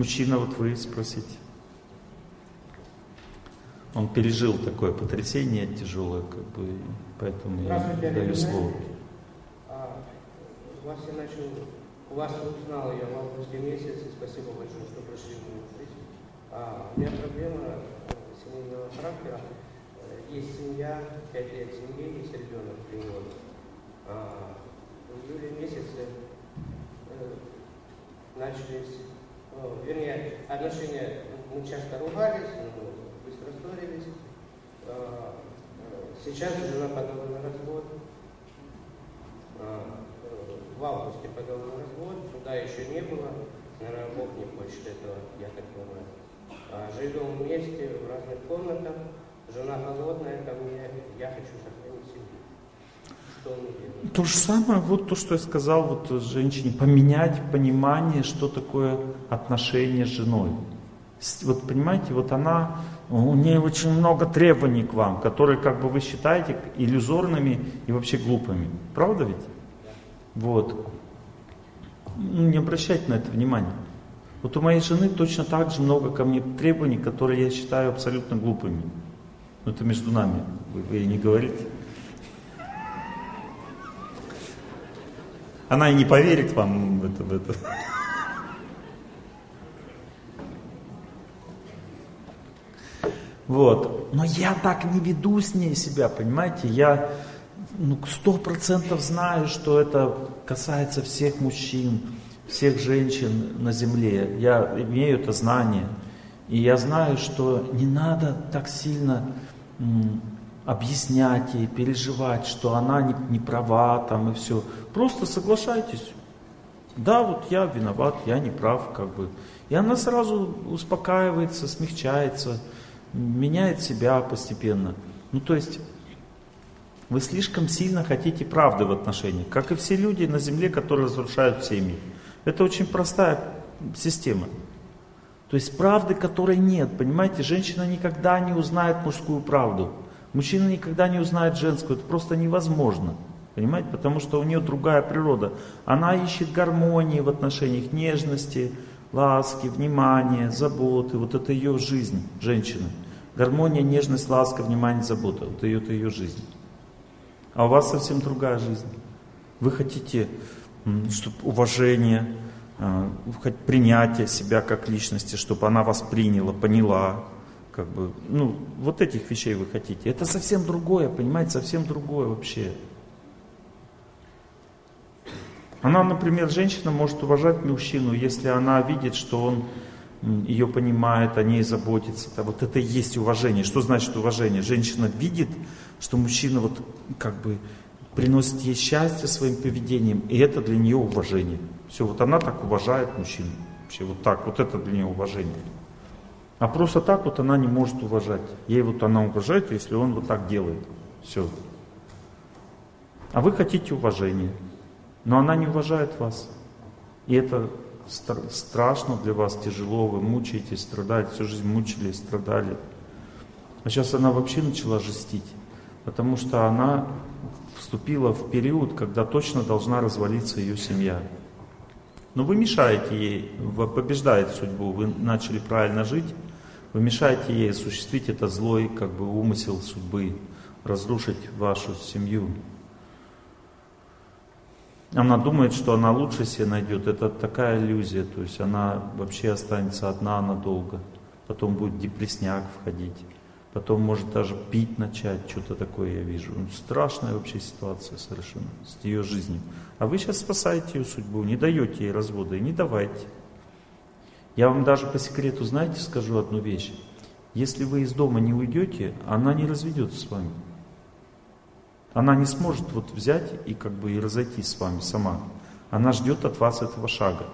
Мужчина, вот вы спросите. Он пережил такое потрясение тяжелое, как бы, поэтому я даю слово. А, вас я начал, у вас узнал я в августе месяце, спасибо большое, что пришли в мою жизнь. А, у меня проблема э, семейного характера. Э, есть семья, пять лет семьи, есть ребенок три года. А, в июле месяце э, начались, вернее, отношения, мы часто ругались, но быстро ссорились. А, сейчас жена подала на развод. В августе подала на развод, суда еще не было. Наверное, Бог не хочет этого, я так понимаю. А, живем вместе в разных комнатах. Жена холодная ко мне, я хочу сохранить семью. Что мне делать? То же самое, вот то, что я сказал вот женщине, поменять понимание, что такое отношение с женой. Вот понимаете, вот она, у нее очень много требований к вам, которые как бы вы считаете иллюзорными и вообще глупыми. Правда ведь? Вот. Ну, не обращайте на это внимания. Вот у моей жены точно так же много ко мне требований, которые я считаю абсолютно глупыми. Но это между нами, вы, вы не говорите. Она и не поверит вам в это. В это. Вот. Но я так не веду с ней себя, понимаете? Я ну, сто процентов знаю, что это касается всех мужчин, всех женщин на земле. Я имею это знание. И я знаю, что не надо так сильно объяснять ей, переживать, что она не, не права там и все. Просто соглашайтесь. Да, вот я виноват, я не прав, как бы. И она сразу успокаивается, смягчается меняет себя постепенно. Ну то есть вы слишком сильно хотите правды в отношениях, как и все люди на земле, которые разрушают семьи. Это очень простая система. То есть правды, которой нет, понимаете, женщина никогда не узнает мужскую правду, мужчина никогда не узнает женскую, это просто невозможно. Понимаете, потому что у нее другая природа. Она ищет гармонии в отношениях, нежности, ласки, внимания, заботы. Вот это ее жизнь, женщины. Гармония, нежность, ласка, внимание, забота. Вот ее, это ее жизнь. А у вас совсем другая жизнь. Вы хотите чтобы уважение, а, принятие себя как личности, чтобы она вас приняла, поняла. Как бы, ну, вот этих вещей вы хотите. Это совсем другое, понимаете, совсем другое вообще. Она, например, женщина может уважать мужчину, если она видит, что он ее понимает, о ней заботится. Да, вот это и есть уважение. Что значит уважение? Женщина видит, что мужчина вот как бы приносит ей счастье своим поведением, и это для нее уважение. Все, вот она так уважает мужчину. Вообще вот так, вот это для нее уважение. А просто так вот она не может уважать. Ей вот она уважает, если он вот так делает. Все. А вы хотите уважения. Но она не уважает вас. И это страшно для вас, тяжело, вы мучаетесь, страдаете, всю жизнь мучились, страдали. А сейчас она вообще начала жестить, потому что она вступила в период, когда точно должна развалиться ее семья. Но вы мешаете ей, вы побеждаете судьбу, вы начали правильно жить, вы мешаете ей осуществить этот злой как бы умысел судьбы, разрушить вашу семью. Она думает, что она лучше себе найдет. Это такая иллюзия. То есть она вообще останется одна надолго. Потом будет депресняк входить. Потом может даже пить начать. Что-то такое я вижу. Ну, страшная вообще ситуация совершенно с ее жизнью. А вы сейчас спасаете ее судьбу. Не даете ей развода и не давайте. Я вам даже по секрету, знаете, скажу одну вещь. Если вы из дома не уйдете, она не разведется с вами. Она не сможет вот взять и как бы и разойтись с вами сама. Она ждет от вас этого шага.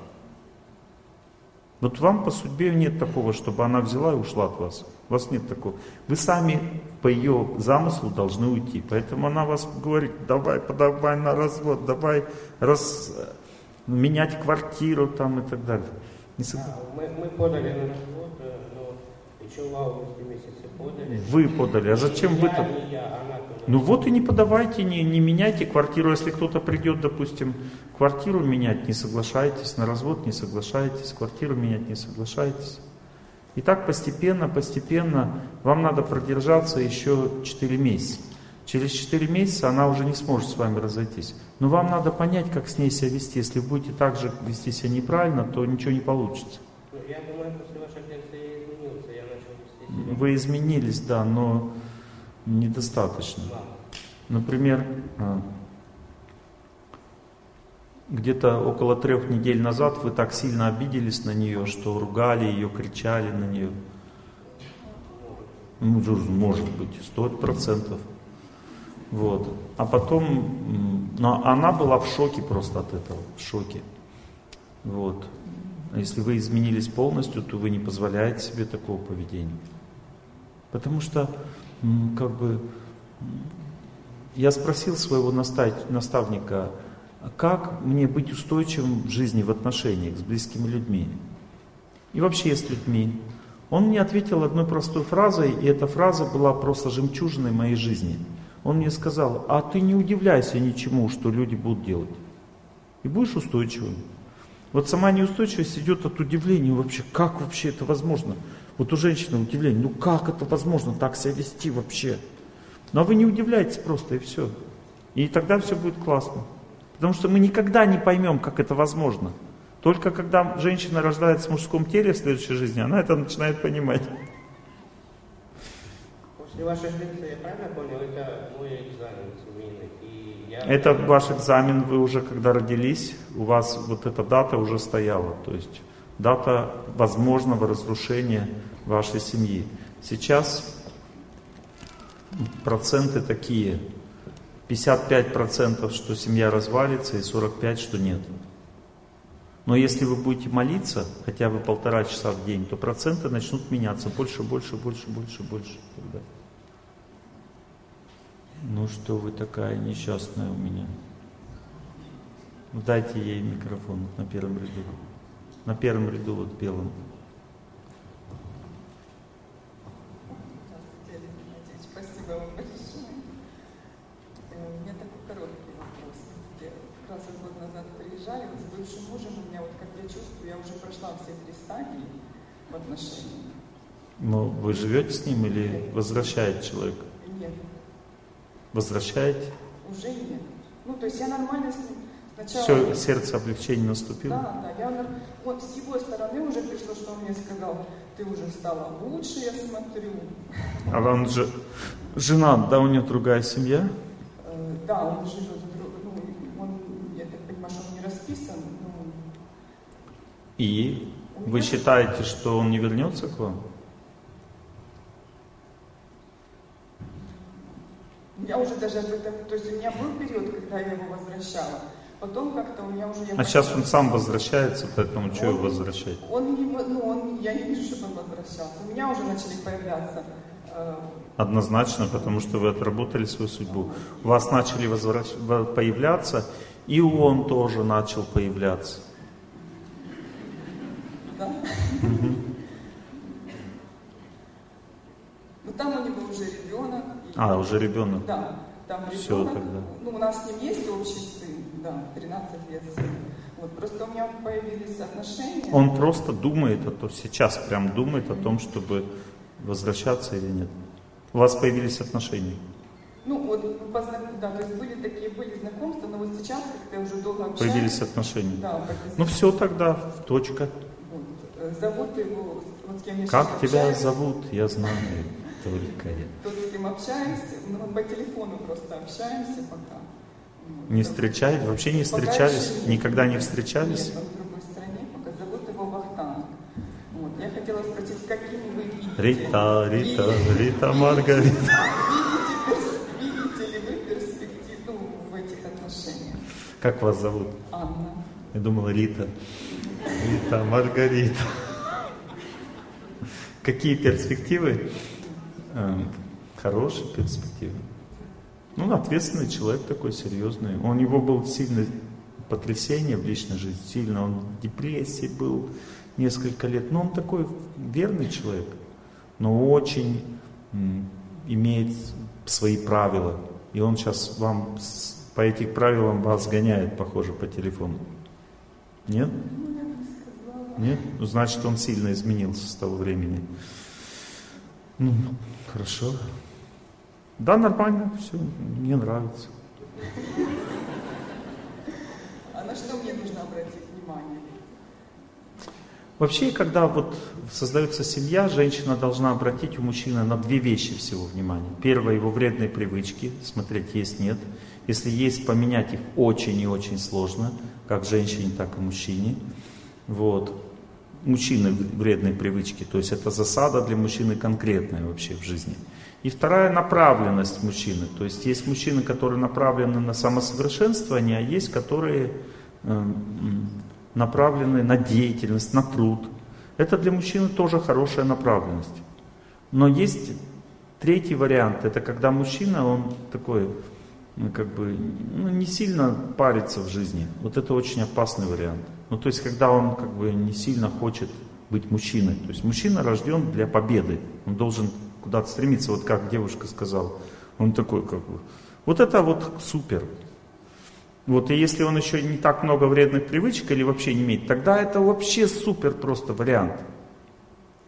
Вот вам по судьбе нет такого, чтобы она взяла и ушла от вас. У вас нет такого. Вы сами по ее замыслу должны уйти. Поэтому она вас говорит, давай, подавай на развод, давай раз, менять квартиру там и так далее. Не сог... мы, мы подали на развод, но Еще в августе месяце подали. Вы подали. А зачем я, я, она подала. Ну вот и не подавайте, не, не меняйте квартиру. Если кто-то придет, допустим, квартиру менять, не соглашайтесь. На развод не соглашайтесь. Квартиру менять не соглашайтесь. И так постепенно, постепенно вам надо продержаться еще 4 месяца. Через 4 месяца она уже не сможет с вами разойтись. Но вам надо понять, как с ней себя вести. Если будете так же вести себя неправильно, то ничего не получится. Я думаю, после вашей лекции я изменился, я начал вести себя. Вы изменились, да, но недостаточно. Например, а, где-то около трех недель назад вы так сильно обиделись на нее, что ругали ее, кричали на нее. Ну, же, может быть, сто процентов. Вот. А потом, но она была в шоке просто от этого, в шоке. Вот. А если вы изменились полностью, то вы не позволяете себе такого поведения. Потому что, как бы, я спросил своего наста- наставника, «А как мне быть устойчивым в жизни, в отношениях с близкими людьми и вообще с людьми. Он мне ответил одной простой фразой, и эта фраза была просто жемчужиной моей жизни. Он мне сказал, а ты не удивляйся ничему, что люди будут делать. И будешь устойчивым. Вот сама неустойчивость идет от удивления вообще, как вообще это возможно? Вот у женщины удивление, ну как это возможно так себя вести вообще? Но вы не удивляйтесь просто и все. И тогда все будет классно. Потому что мы никогда не поймем, как это возможно. Только когда женщина рождается в мужском теле в следующей жизни, она это начинает понимать. После вашей лекции, я правильно понял, это мой экзамен семейный. И я Это ваш экзамен, вы уже когда родились, у вас вот эта дата уже стояла. То есть дата возможного разрушения вашей семьи. Сейчас проценты такие. 55% что семья развалится и 45% что нет. Но если вы будете молиться хотя бы полтора часа в день, то проценты начнут меняться больше, больше, больше, больше, больше. Тогда. Ну что вы такая несчастная у меня. Ну, Дайте ей микрофон на первом ряду. На первом ряду вот белом. Спасибо вам большое. Э, У меня такой короткий вопрос. Я как раз вот год назад приезжали, вот с бывшим мужем у меня, вот как я чувствую, я уже прошла все три стадии в отношениях. Но вы живете с ним или возвращает человек? Нет, Возвращаете? уже нет. Ну, то есть я нормально с ним сначала... Все, сердце облегчения наступило? Да, да, я вот с его стороны уже пришло, что он мне сказал, ты уже стала лучше, я смотрю. А он же женат, да, у него другая семья? Э, Да, он живет, ну, он, я так понимаю, что он не расписан, ну, И вы считаете, что он не вернется к вам? Я уже даже об этом, то есть у меня был период, когда я его возвращала. Потом как-то у меня уже... Я А сейчас он сам возвращается, поэтому что его возвращать? Он не, ну, он, я не вижу, чтобы он возвращался. У меня уже начали появляться э, Однозначно, потому что вы отработали свою судьбу. У вас начали возвращ... во- появляться, и он тоже начал появляться. да. Ну там у него уже ребенок. А, уже ребенок. Да, там ребенок. тогда. Ну, у нас с ним есть общий сын, да, 13 лет сын. Вот, просто у меня появились отношения. Он просто думает, о том, сейчас прям думает о том, чтобы возвращаться или нет. У вас появились отношения. Ну, вот, мы позна- да, то есть были такие, были знакомства, но вот сейчас, как-то уже долго общаемся. Появились отношения. Да, Ну все тогда, точка. Вот. Э, Зовут его, вот с кем я Как тебя общаюсь, зовут, я знаю я. Тот, с кем общаемся, ну, по телефону просто общаемся пока. Не встречались, вообще не Пока встречались, еще никогда не встречались. Нет, он в другой стране, пока зовут его Вахтанг. Вот. Я хотела спросить, какими вы видите? Рита, Рита, видите- Рита Маргарита. Видите, видите ли вы перспективу в этих отношениях? Как вас зовут? Анна. Я думала Рита. Рита, Маргарита. Какие перспективы? Эм, Хорошие перспективы. Ну, ответственный человек такой, серьезный. У него был сильное потрясение в личной жизни, сильно. Он в депрессии был несколько лет. Но он такой верный человек. но очень имеет свои правила. И он сейчас вам по этим правилам вас гоняет, похоже, по телефону. Нет? Нет? Ну, значит, он сильно изменился с того времени. Ну, хорошо. Да, нормально, все, мне нравится. А на что мне нужно обратить внимание? Вообще, когда вот создается семья, женщина должна обратить у мужчины на две вещи всего внимания. Первое, его вредные привычки, смотреть есть, нет. Если есть, поменять их очень и очень сложно, как женщине, так и мужчине. Вот. Мужчины вредные привычки, то есть это засада для мужчины конкретная вообще в жизни. И вторая направленность мужчины. То есть есть мужчины, которые направлены на самосовершенствование, а есть, которые эм, направлены на деятельность, на труд. Это для мужчины тоже хорошая направленность. Но есть третий вариант, это когда мужчина, он такой, как бы, ну, не сильно парится в жизни. Вот это очень опасный вариант. Ну, то есть, когда он как бы не сильно хочет быть мужчиной. То есть, мужчина рожден для победы. Он должен куда-то стремиться, вот как девушка сказала. Он такой, как бы, вот это вот супер. Вот, и если он еще не так много вредных привычек или вообще не имеет, тогда это вообще супер просто вариант.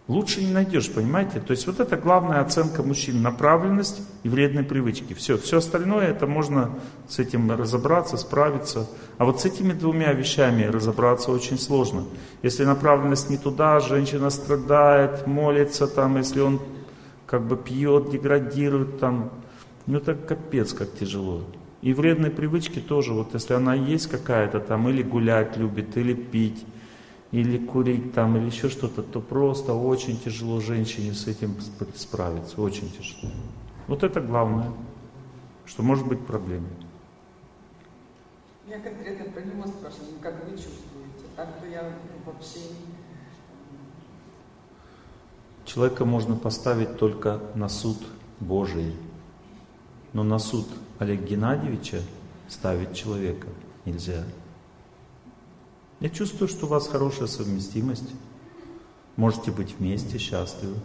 Лучше не найдешь, понимаете? То есть вот это главная оценка мужчин, направленность и вредные привычки. Все, все остальное, это можно с этим разобраться, справиться. А вот с этими двумя вещами разобраться очень сложно. Если направленность не туда, женщина страдает, молится там, если он как бы пьет, деградирует там, ну это капец как тяжело. И вредные привычки тоже, вот если она есть какая-то там, или гулять любит, или пить, или курить там, или еще что-то, то просто очень тяжело женщине с этим справиться, очень тяжело. Вот это главное, что может быть проблемой. Я конкретно про него спрашиваю, ну, как вы чувствуете? Так-то я вообще Человека можно поставить только на суд Божий. Но на суд Олега Геннадьевича ставить человека нельзя. Я чувствую, что у вас хорошая совместимость. Можете быть вместе, счастливы.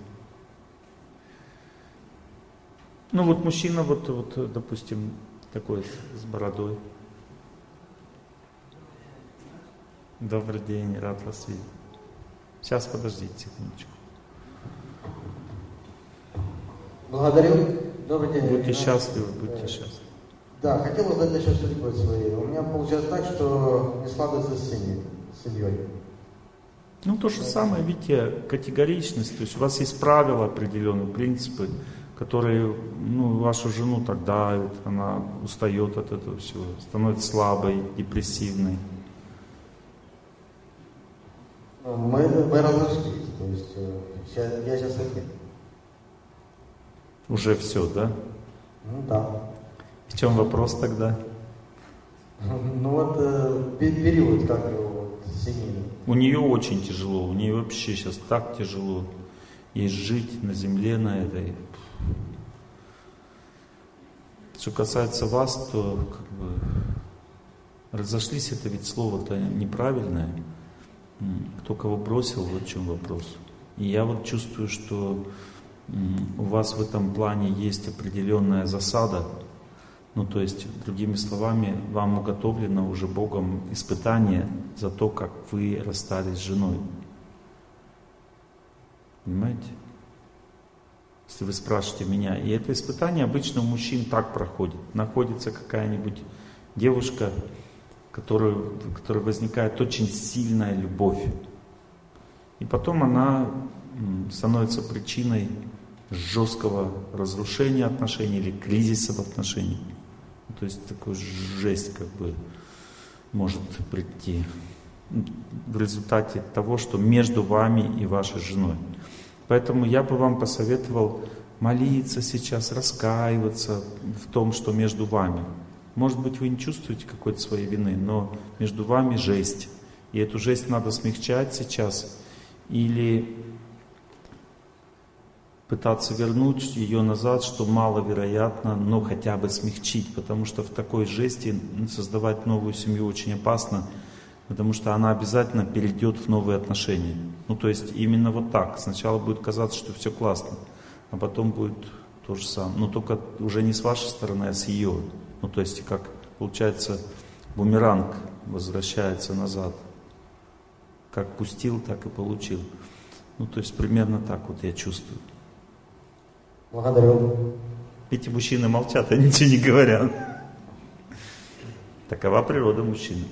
Ну вот мужчина, вот, вот допустим, такой с бородой. Добрый день, рад вас видеть. Сейчас подождите секундочку. Благодарю. Добрый день. Будьте счастливы, будьте счастливы. Да, хотел узнать насчет судьбы своей. У меня получается так, что не складывается с семьей. С семьей. Ну, то же самое, видите, категоричность. То есть у вас есть правила определенные, принципы, которые ну, вашу жену так давят, она устает от этого всего, становится слабой, депрессивной. Ну, мы, мы разошлись, то есть э, я сейчас один. Уже все, да? Ну да. В чем вопрос тогда? Ну вот э, период, как его вот, семейный. У нее очень тяжело, у нее вообще сейчас так тяжело. Ей жить на земле на этой. Что касается вас, то как бы разошлись, это ведь слово-то неправильное. Кто кого бросил, вот в чем вопрос. И я вот чувствую, что у вас в этом плане есть определенная засада, ну то есть, другими словами, вам уготовлено уже Богом испытание за то, как вы расстались с женой. Понимаете? Если вы спрашиваете меня. И это испытание обычно у мужчин так проходит. Находится какая-нибудь девушка, которую, которой возникает очень сильная любовь. И потом она становится причиной жесткого разрушения отношений или кризиса в отношениях. То есть такой жесть как бы может прийти в результате того, что между вами и вашей женой. Поэтому я бы вам посоветовал молиться сейчас, раскаиваться в том, что между вами. Может быть, вы не чувствуете какой-то своей вины, но между вами жесть. И эту жесть надо смягчать сейчас. Или пытаться вернуть ее назад, что маловероятно, но хотя бы смягчить, потому что в такой жести создавать новую семью очень опасно. потому что она обязательно перейдет в новые отношения. Ну, то есть именно вот так. Сначала будет казаться, что все классно, а потом будет то же самое. Но только уже не с вашей стороны, а с ее. Ну, то есть, как получается, бумеранг возвращается назад. Как пустил, так и получил. Ну, то есть, примерно так вот я чувствую. Благодарю. Эти мужчины молчат, они ничего не говорят. Такова природа мужчины.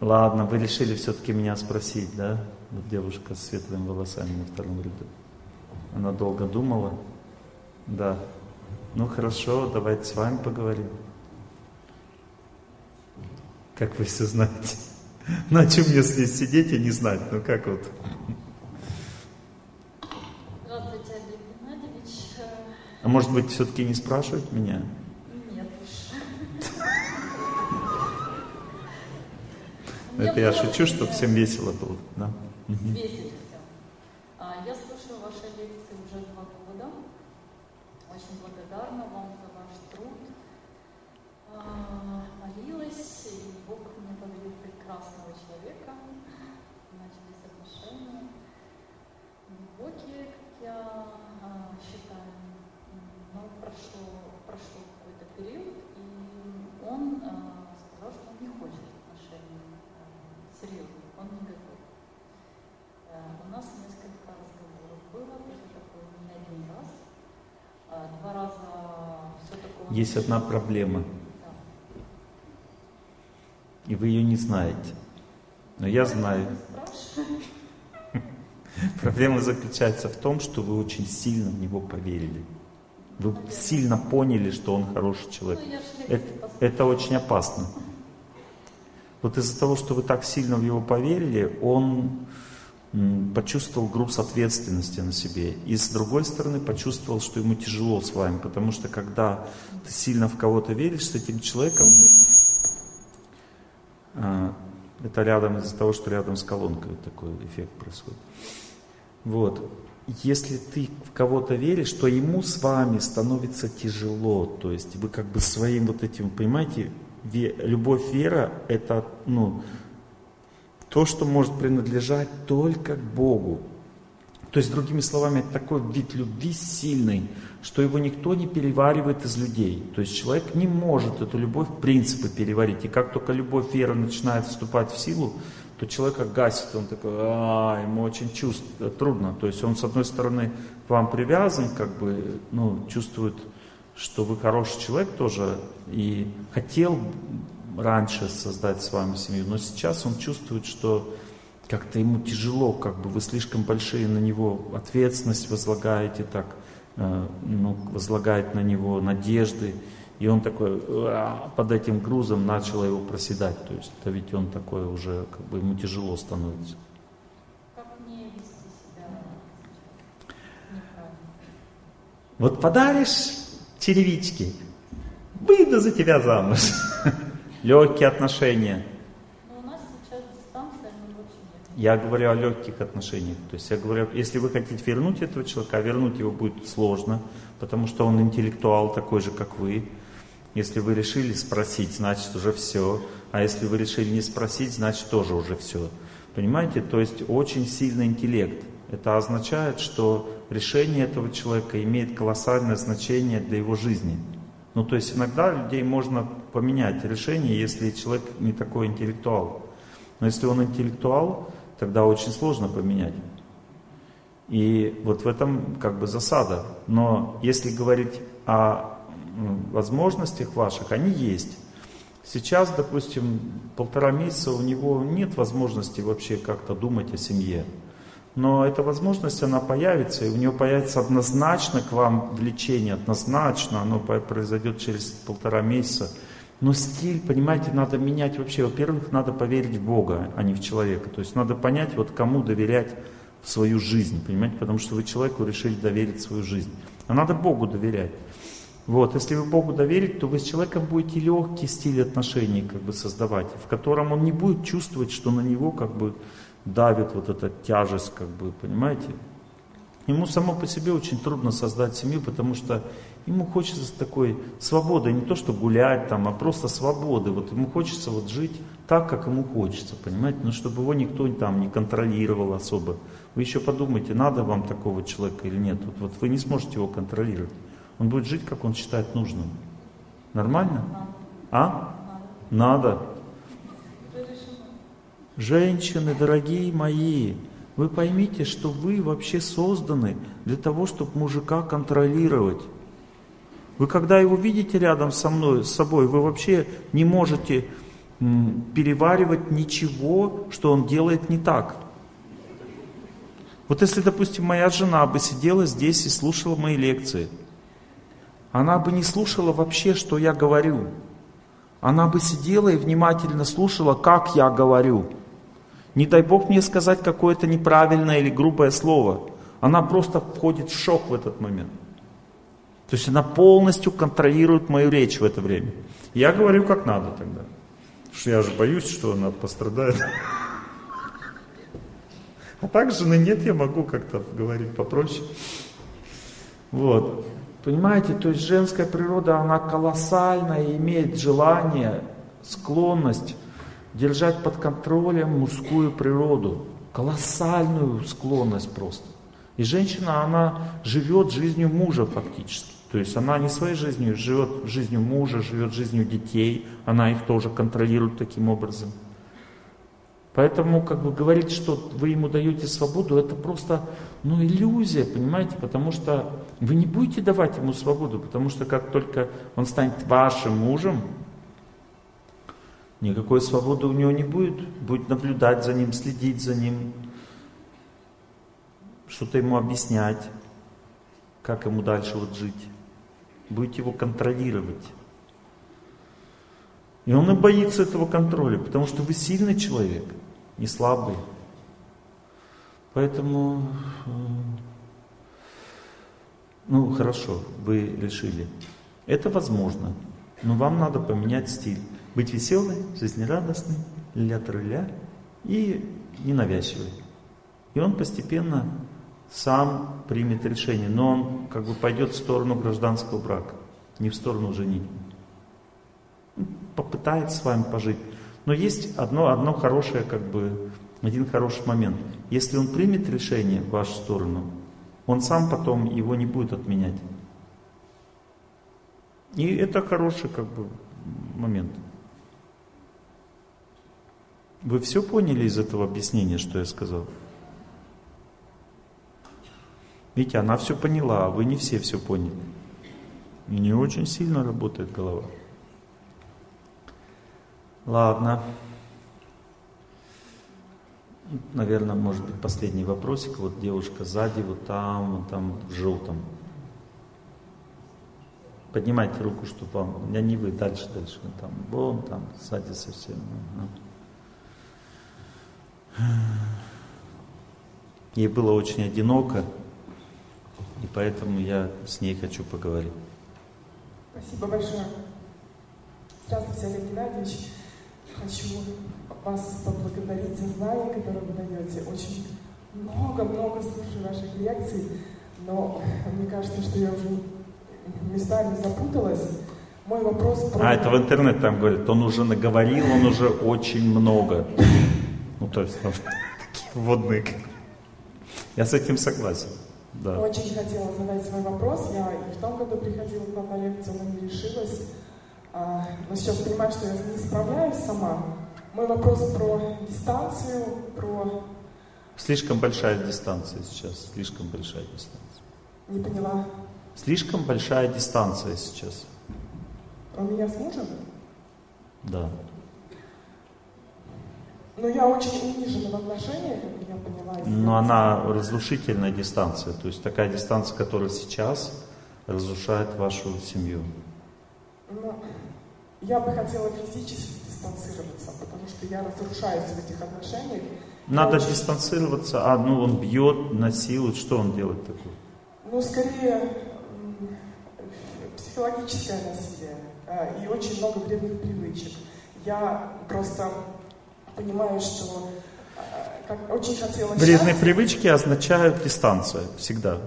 Ладно, вы решили все-таки меня спросить, да? Вот девушка с светлыми волосами на втором ряду. Она долго думала. Да. Ну хорошо, давайте с вами поговорим. Как вы все знаете. Ну о чем мне здесь сидеть и не знать? Ну как вот? Здравствуйте, Олег Геннадьевич. А может быть все-таки не спрашивать меня? Нет. Это я шучу, чтобы всем весело было. Да? Весело все. А, Я слушаю ваши лекции уже два года. Очень благодарна вам за ваш труд. А, Молилась, и Бог мне подарил прекрасного человека. Начались отношения глубокие, как я а, считаю. Но прошло, прошел какой-то период, и он а, сказал, что он не хочет отношений а, серьезных, он не готов. Э, У нас несколько разговоров было, это такое не один раз. А, Два раза все такое. Есть одна проблема, Да. и вы ее не знаете. Но я знаю. Проблема заключается в том, что вы очень сильно в него поверили. Вы сильно поняли, что он хороший человек. Ну, Это, это очень опасно. Вот из-за того, что вы так сильно в него поверили, он почувствовал груз ответственности на себе. И с другой стороны, почувствовал, что ему тяжело с вами. Потому что когда ты сильно в кого-то веришь с этим человеком, а, это рядом из-за того, что рядом с колонкой вот такой эффект происходит. Вот. Если ты в кого-то веришь, то ему с вами становится тяжело. То есть вы как бы своим вот этим, понимаете, ве- любовь, вера – это ну, то, что может принадлежать только к Богу. То есть, другими словами, это такой вид любви сильный, что его никто не переваривает из людей. То есть человек не может эту любовь в принципе переварить. И как только любовь, вера начинает вступать в силу, то человека гасит, он такой, а, ему очень чувств, трудно. То есть он с одной стороны к вам привязан, как бы, ну, чувствует, что вы хороший человек тоже, и хотел раньше создать с вами семью, но сейчас он чувствует, что как-то ему тяжело, как бы вы слишком большие на него ответственность возлагаете так, э, ну, возлагает на него надежды, и он такой под этим грузом начал его проседать, то есть это ведь он такой уже, как бы ему тяжело становится. Вот подаришь черевички, выйду за тебя замуж. Легкие отношения. Но у нас сейчас дистанция, мы вообще нет. Я говорю о легких отношениях. То есть я говорю, если вы хотите вернуть этого человека, а вернуть его будет сложно, потому что он интеллектуал такой же, как вы. Если вы решили спросить, значит уже все. А если вы решили не спросить, значит тоже уже все. Понимаете? То есть очень сильный интеллект. Это означает, что решение этого человека имеет колоссальное значение для его жизни. Ну, то есть иногда людей можно поменять решение, если человек не такой интеллектуал. Но если он интеллектуал, тогда очень сложно поменять. И вот в этом как бы засада. Но если говорить о возможностях ваших, они есть. Сейчас, допустим, полтора месяца у него нет возможности вообще как-то думать о семье. Но эта возможность, она появится, и у него появится однозначно к вам влечение, однозначно, оно произойдет через полтора месяца. Но стиль, понимаете, надо менять вообще. Во-первых, надо поверить в Бога, а не в человека. То есть надо понять, вот кому доверять свою жизнь, понимаете, потому что вы человеку решили доверить свою жизнь. А надо Богу доверять. Вот, если вы Богу доверите, то вы с человеком будете легкий стиль отношений как бы создавать, в котором он не будет чувствовать, что на него как бы давит вот эта тяжесть, как бы, понимаете? Ему само по себе очень трудно создать семью, потому что ему хочется такой свободы, не то что гулять там, а просто свободы. Вот ему хочется вот жить так, как ему хочется, понимаете? Но чтобы его никто там не контролировал особо. Вы еще подумайте, надо вам такого человека или нет. Вот, вот вы не сможете его контролировать. Он будет жить, как он считает нужным. Нормально? А? Надо. Женщины, дорогие мои, вы поймите, что вы вообще созданы для того, чтобы мужика контролировать. Вы когда его видите рядом со мной, с собой, вы вообще не можете переваривать ничего, что он делает не так. Вот если, допустим, моя жена бы сидела здесь и слушала мои лекции, она бы не слушала вообще, что я говорю. Она бы сидела и внимательно слушала, как я говорю. Не дай Бог мне сказать какое-то неправильное или грубое слово. Она просто входит в шок в этот момент. То есть она полностью контролирует мою речь в это время. Я говорю как надо тогда. Потому что я же боюсь, что она пострадает. А так жены нет, я могу как-то говорить попроще. Вот. Понимаете, то есть женская природа, она колоссальная имеет желание, склонность держать под контролем мужскую природу. Колоссальную склонность просто. И женщина, она живет жизнью мужа фактически. То есть она не своей жизнью, живет жизнью мужа, живет жизнью детей, она их тоже контролирует таким образом. Поэтому, как бы говорить, что вы ему даете свободу, это просто, ну, иллюзия, понимаете, потому что вы не будете давать ему свободу, потому что как только он станет вашим мужем, Никакой свободы у него не будет. Будет наблюдать за ним, следить за ним, что-то ему объяснять, как ему дальше вот жить. Будете его контролировать. И он и боится этого контроля, потому что вы сильный человек, не слабый. Поэтому, э, ну хорошо, вы решили. Это возможно, но вам надо поменять стиль быть веселой, жизнерадостной, ля-трыля и ненавязчивой. И он постепенно сам примет решение, но он как бы пойдет в сторону гражданского брака, не в сторону женитьбы. Попытается с вами пожить. Но есть одно, одно хорошее, как бы, один хороший момент. Если он примет решение в вашу сторону, он сам потом его не будет отменять. И это хороший как бы момент. Вы все поняли из этого объяснения, что я сказал? Видите, она все поняла, а вы не все все поняли. И не очень сильно работает голова. Ладно. Наверное, может быть, последний вопросик. Вот девушка сзади, вот там, вот там, в желтом. Поднимайте руку, чтобы вам... Я не вы, дальше, дальше. Там, вон там, сзади совсем. Ага. Ей было очень одиноко, и поэтому я с ней хочу поговорить. Спасибо большое. Здравствуйте, Олег Геннадьевич. Хочу вас поблагодарить за знания, которые вы даете. Очень много-много слушаю ваших лекций, но мне кажется, что я уже местами запуталась. Мой вопрос про... А, это в интернет там говорят, он уже наговорил, он уже очень много. Ну, то есть, там, такие вводные. Я с этим согласен. Да. Очень хотела задать свой вопрос. Я и в том году приходила к вам на лекцию, но не решилась. А, но сейчас понимаю, что я не справляюсь сама. Мой вопрос про дистанцию, про... Слишком большая дистанция сейчас, слишком большая дистанция. Не поняла. Слишком большая дистанция сейчас. У меня с мужем? Да. Но я очень унижена в отношениях, как я поняла. Но она разрушительная дистанция, то есть такая дистанция, которая сейчас разрушает вашу семью. Ну, я бы хотела физически дистанцироваться, потому что я разрушаюсь в этих отношениях. Надо очень... дистанцироваться, а ну он бьет, насилует, что он делает такое? Ну, скорее психологическое насилие э, и очень много вредных привычек. Я просто понимаю, что э, как очень хотела Вредные счастья. привычки означают дистанция всегда.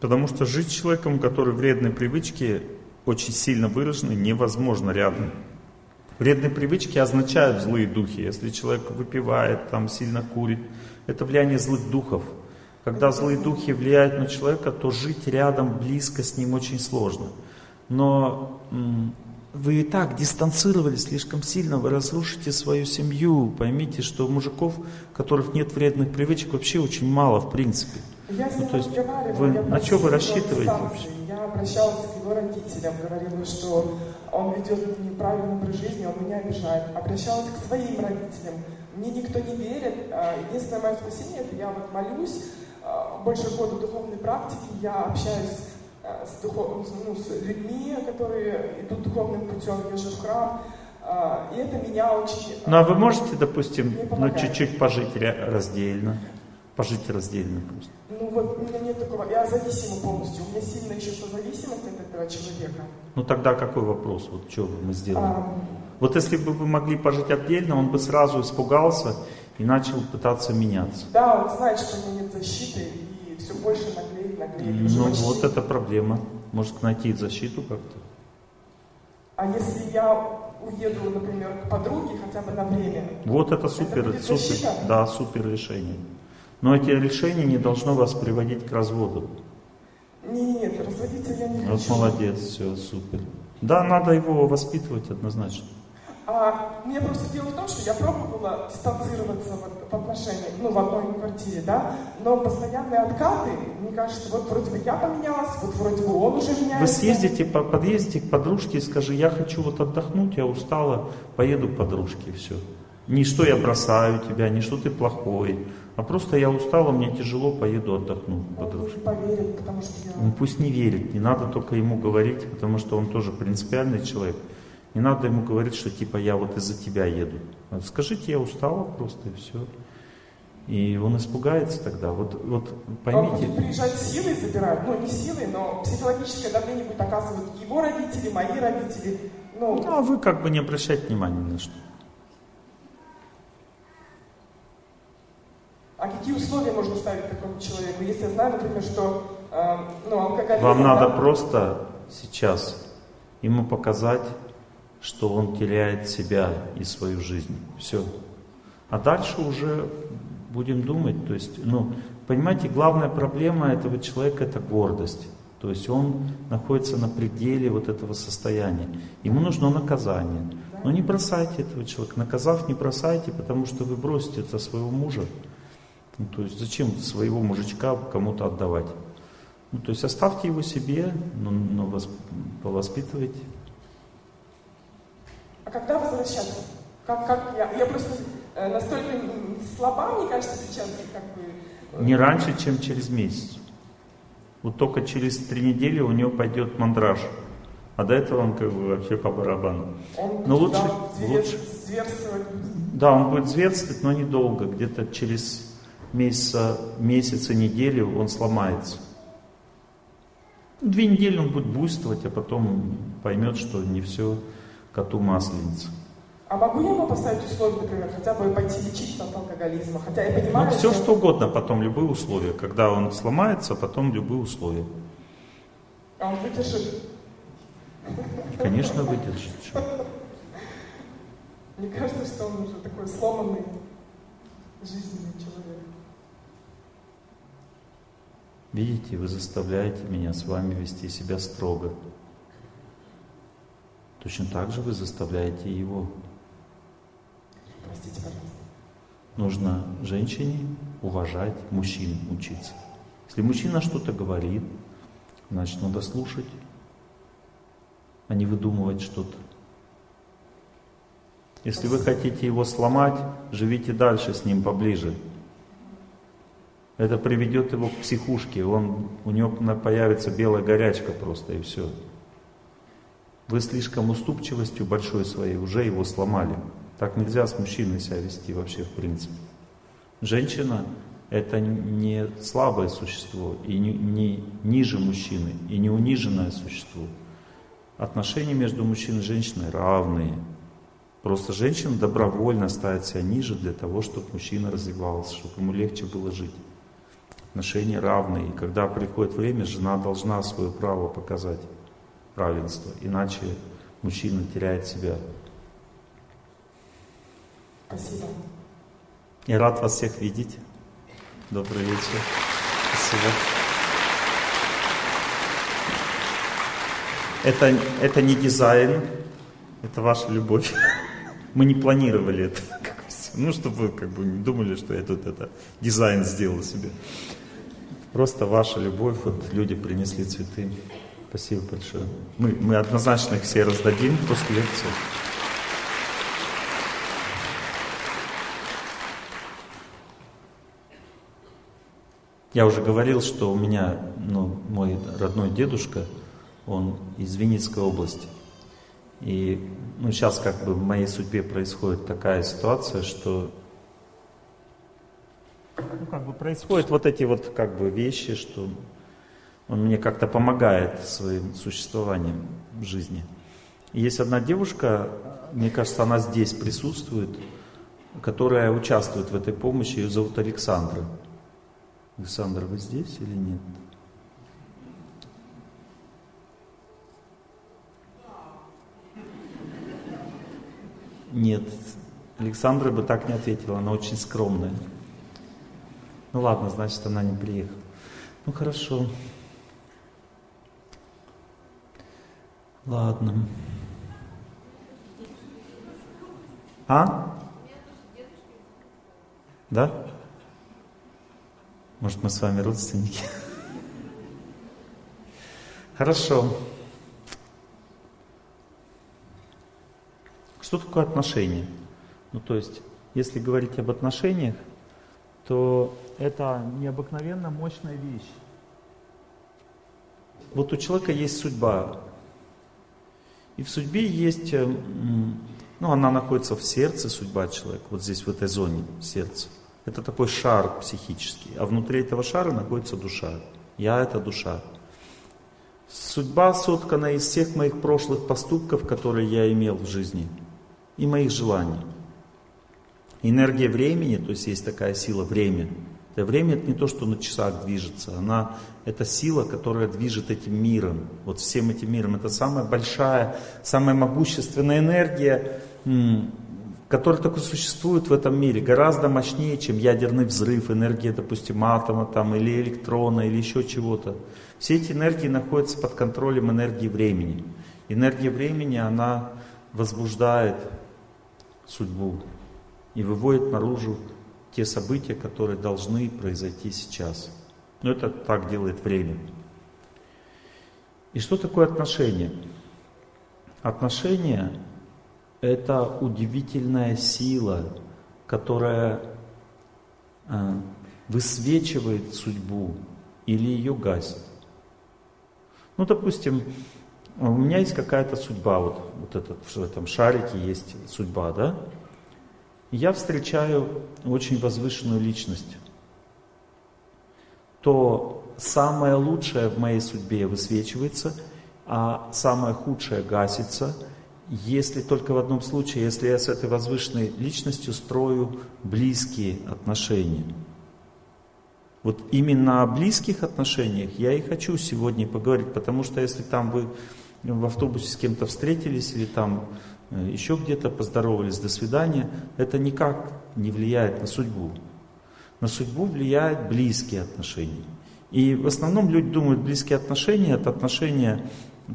Потому что жить с человеком, который вредные привычки очень сильно выражены, невозможно рядом. Вредные привычки означают злые духи. Если человек выпивает, там сильно курит, это влияние злых духов. Когда злые духи влияют на человека, то жить рядом, близко с ним очень сложно. Но вы и так дистанцировались слишком сильно, вы разрушите свою семью. Поймите, что у мужиков, у которых нет вредных привычек, вообще очень мало в принципе. Я Ну, то есть вы- на что вы рассчитываете дистанции. Обращалась к его родителям, говорила, что он ведет неправильный образ жизни, он меня обижает. Обращалась к своим родителям. Мне никто не верит. А, Единственное мое спасение, это я вот молюсь, а, больше года духовной практики, я общаюсь а, с, духов- ну, с людьми, которые идут духовным путем, езжу в храм. И это меня очень... Ну а вы можете, допустим, ну чуть-чуть пожить раздельно? Пожить раздельно просто. Ну вот у меня нет такого, я зависима полностью, у меня сильная еще созависимость от этого человека. Ну тогда какой вопрос? Вот что мы сделаем? А, Вот если бы вы могли пожить отдельно, он бы сразу испугался и начал пытаться меняться. да, он знает, что у меня нет защиты, и все больше наглеет. уже Ну почти- вот это проблема. Может найти защиту как-то. А если я уеду, например, к подруге хотя бы на время, Вот это супер, будет супер, защита? да, супер решение. Но эти решения не должно вас приводить к разводу. не, не, нет, разводиться я не Вот хочу. молодец, все, супер. Да, надо его воспитывать однозначно. А мне просто дело в том, что я пробовала дистанцироваться вот в отношениях, ну, в одной квартире, да, но постоянные откаты, мне кажется, вот вроде бы я поменялась, вот вроде бы он уже меняется. Вы съездите, по, подъездите к подружке и скажи, я хочу вот отдохнуть, я устала, поеду к подружке, все. Не что я бросаю тебя, не что ты плохой, а просто я устала, мне тяжело, поеду отдохну Он подружке. не поверит, потому что я... Он пусть не верит, не надо только ему говорить, потому что он тоже принципиальный человек. Не надо ему говорить, что типа я вот из-за тебя еду. Скажите, я устала просто и все. И он испугается тогда. Вот, вот Он поймите, будет приезжать силой забирать, ну не силой, но психологическое давление будет оказывать его родители, мои родители. Ну, ну, а вы как бы не обращайте внимания ни на что. А какие условия можно ставить такому человеку? Если я знаю, например, что э, ну, алкоголизм... Вам да, надо просто сейчас ему показать, что он теряет себя и свою жизнь. Все. А дальше уже будем думать. То есть, ну, понимаете, главная проблема этого человека это гордость. То есть он находится на пределе вот этого состояния. Ему нужно наказание. Но не бросайте этого человека. Наказав, не бросайте, потому что вы бросите это своего мужа. Ну, то есть зачем своего мужичка кому-то отдавать? Ну, то есть оставьте его себе, но, но вос- повоспитывайте. А когда возвращаться? Как, как я, я просто э, настолько слаба, мне кажется, сейчас, как бы... Не раньше, чем через месяц. Вот только через три недели у него пойдет мандраж. А до этого он как бы вообще по барабану. Он Но лучше- да, звер- лучше. зверствовать. Да, он будет зверствовать, но недолго. Где-то через месяца, месяц и неделю он сломается. Две недели он будет буйствовать, а потом поймет, что не все коту масленица. А могу я ему поставить условия, например, хотя бы пойти лечиться от алкоголизма? Хотя я понимаю, Ну, все что угодно, потом любые условия. Когда он сломается, потом любые условия. А он выдержит. Конечно, выдержит. Что? Мне кажется, что он уже такой сломанный жизненный человек. Видите, вы заставляете меня с вами вести себя строго. Точно так же вы заставляете его. Простите, пожалуйста. Нужно женщине уважать мужчин, учиться. Если мужчина что-то говорит, значит надо слушать, а не выдумывать что-то. Если вы хотите его сломать, живите дальше с ним поближе. Это приведет его к психушке, он, у него появится белая горячка просто и все. Вы слишком уступчивостью большой своей уже его сломали. Так нельзя с мужчиной себя вести вообще в принципе. Женщина это не слабое существо и не, не ниже мужчины, и не униженное существо. Отношения между мужчиной и женщиной равные. Просто женщина добровольно ставит себя ниже для того, чтобы мужчина развивался, чтобы ему легче было жить. Отношения равные. И когда приходит время, жена должна свое право показать, равенство. Иначе мужчина теряет себя. Спасибо. Я рад вас всех видеть. Добрый вечер. Спасибо. Это, это не дизайн, это ваша любовь. Мы не планировали это. Ну, чтобы вы как бы не думали, что я тут это дизайн сделал себе. Просто ваша любовь, вот люди принесли цветы. Спасибо большое. Мы, мы однозначно их все раздадим после лекции. Я уже говорил, что у меня, ну, мой родной дедушка, он из Винницкой области. И ну, сейчас как бы в моей судьбе происходит такая ситуация, что ну, как бы происходят вот эти вот как бы вещи, что он мне как-то помогает своим существованием в жизни. Есть одна девушка, мне кажется, она здесь присутствует, которая участвует в этой помощи, ее зовут Александра. Александр, вы здесь или нет? Нет, Александра бы так не ответила, она очень скромная. Ну ладно, значит, она не приехала. Ну хорошо. Ладно. А? Да? Может, мы с вами родственники? Хорошо. Что такое отношения? Ну, то есть, если говорить об отношениях, то это необыкновенно мощная вещь. Вот у человека есть судьба. И в судьбе есть, э, ну, она находится в сердце, судьба человека, вот здесь, в этой зоне сердца. Это такой шар психический. А внутри этого шара находится душа. Я — это душа. Судьба соткана из всех моих прошлых поступков, которые я имел в жизни – и моих желаний. Энергия времени, то есть есть такая сила время. Это время это не то, что на часах движется, она это сила, которая движет этим миром, вот всем этим миром. Это самая большая, самая могущественная энергия, которая только существует в этом мире, гораздо мощнее, чем ядерный взрыв, энергия, допустим, атома там, или электрона, или еще чего-то. Все эти энергии находятся под контролем энергии времени. Энергия времени, она возбуждает судьбу и выводит наружу те события, которые должны произойти сейчас. Но это так делает время. И что такое отношения? Отношения – это удивительная сила, которая э, высвечивает судьбу или ее гасит. Ну, допустим, у меня есть какая-то судьба, вот, вот этот, в этом шарике есть судьба, да? Я встречаю очень возвышенную личность, то самое лучшее в моей судьбе высвечивается, а самое худшее гасится, если только в одном случае, если я с этой возвышенной личностью строю близкие отношения. Вот именно о близких отношениях я и хочу сегодня поговорить, потому что если там вы в автобусе с кем-то встретились или там еще где-то поздоровались, до свидания, это никак не влияет на судьбу. На судьбу влияют близкие отношения. И в основном люди думают, близкие отношения это отношения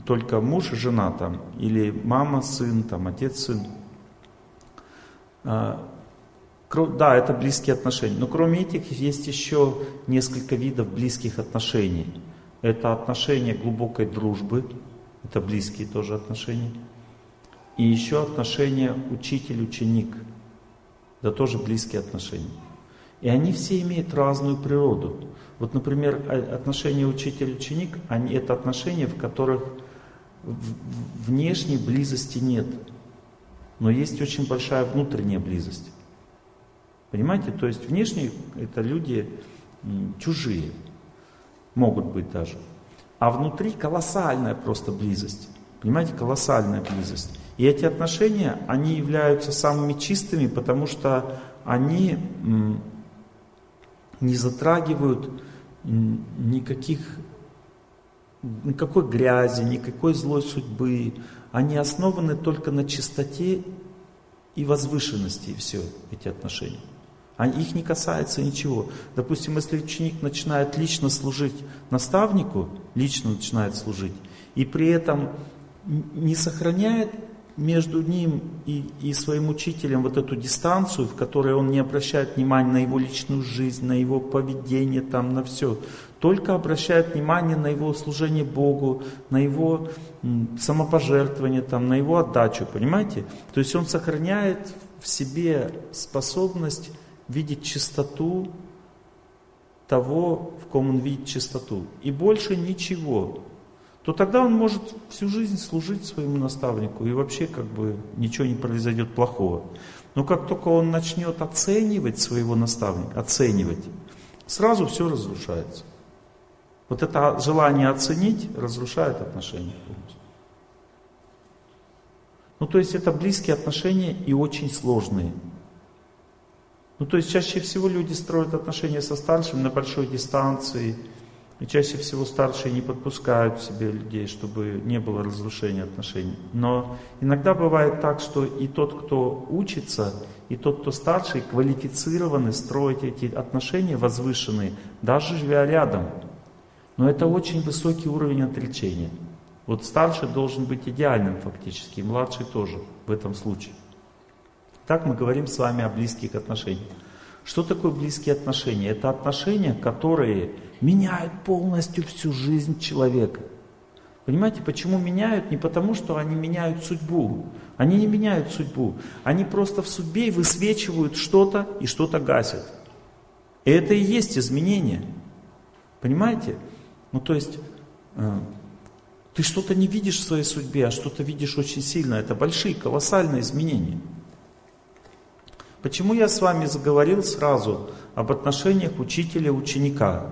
только муж и жена там, или мама, сын, там, отец, сын. А, да, это близкие отношения. Но кроме этих есть еще несколько видов близких отношений. Это отношения глубокой дружбы, это близкие тоже отношения. И еще отношения учитель-ученик. Это тоже близкие отношения. И они все имеют разную природу. Вот, например, отношения учитель-ученик, они, это отношения, в которых внешней близости нет. Но есть очень большая внутренняя близость. Понимаете? То есть внешние это люди чужие. Могут быть даже. А внутри колоссальная просто близость. Понимаете, колоссальная близость. И эти отношения, они являются самыми чистыми, потому что они не затрагивают никаких, никакой грязи, никакой злой судьбы. Они основаны только на чистоте и возвышенности, все эти отношения. Они, их не касается ничего. Допустим, если ученик начинает лично служить наставнику, лично начинает служить, и при этом не сохраняет между ним и, и своим учителем вот эту дистанцию, в которой он не обращает внимания на его личную жизнь, на его поведение, там, на все, только обращает внимание на его служение Богу, на его самопожертвование, там, на его отдачу, понимаете? То есть он сохраняет в себе способность видеть чистоту того, в ком он видит чистоту. И больше ничего то тогда он может всю жизнь служить своему наставнику, и вообще как бы ничего не произойдет плохого. Но как только он начнет оценивать своего наставника, оценивать, сразу все разрушается. Вот это желание оценить разрушает отношения полностью. Ну, то есть это близкие отношения и очень сложные. Ну, то есть чаще всего люди строят отношения со старшим на большой дистанции, и чаще всего старшие не подпускают к себе людей, чтобы не было разрушения отношений. Но иногда бывает так, что и тот, кто учится, и тот, кто старший, квалифицированы строить эти отношения возвышенные, даже живя рядом. Но это очень высокий уровень отречения. Вот старший должен быть идеальным фактически, младший тоже в этом случае. Так мы говорим с вами о близких отношениях. Что такое близкие отношения? Это отношения, которые меняют полностью всю жизнь человека. Понимаете, почему меняют? Не потому, что они меняют судьбу. Они не меняют судьбу. Они просто в судьбе высвечивают что-то и что-то гасят. И это и есть изменение. Понимаете? Ну то есть, э, ты что-то не видишь в своей судьбе, а что-то видишь очень сильно. Это большие, колоссальные изменения. Почему я с вами заговорил сразу об отношениях учителя-ученика?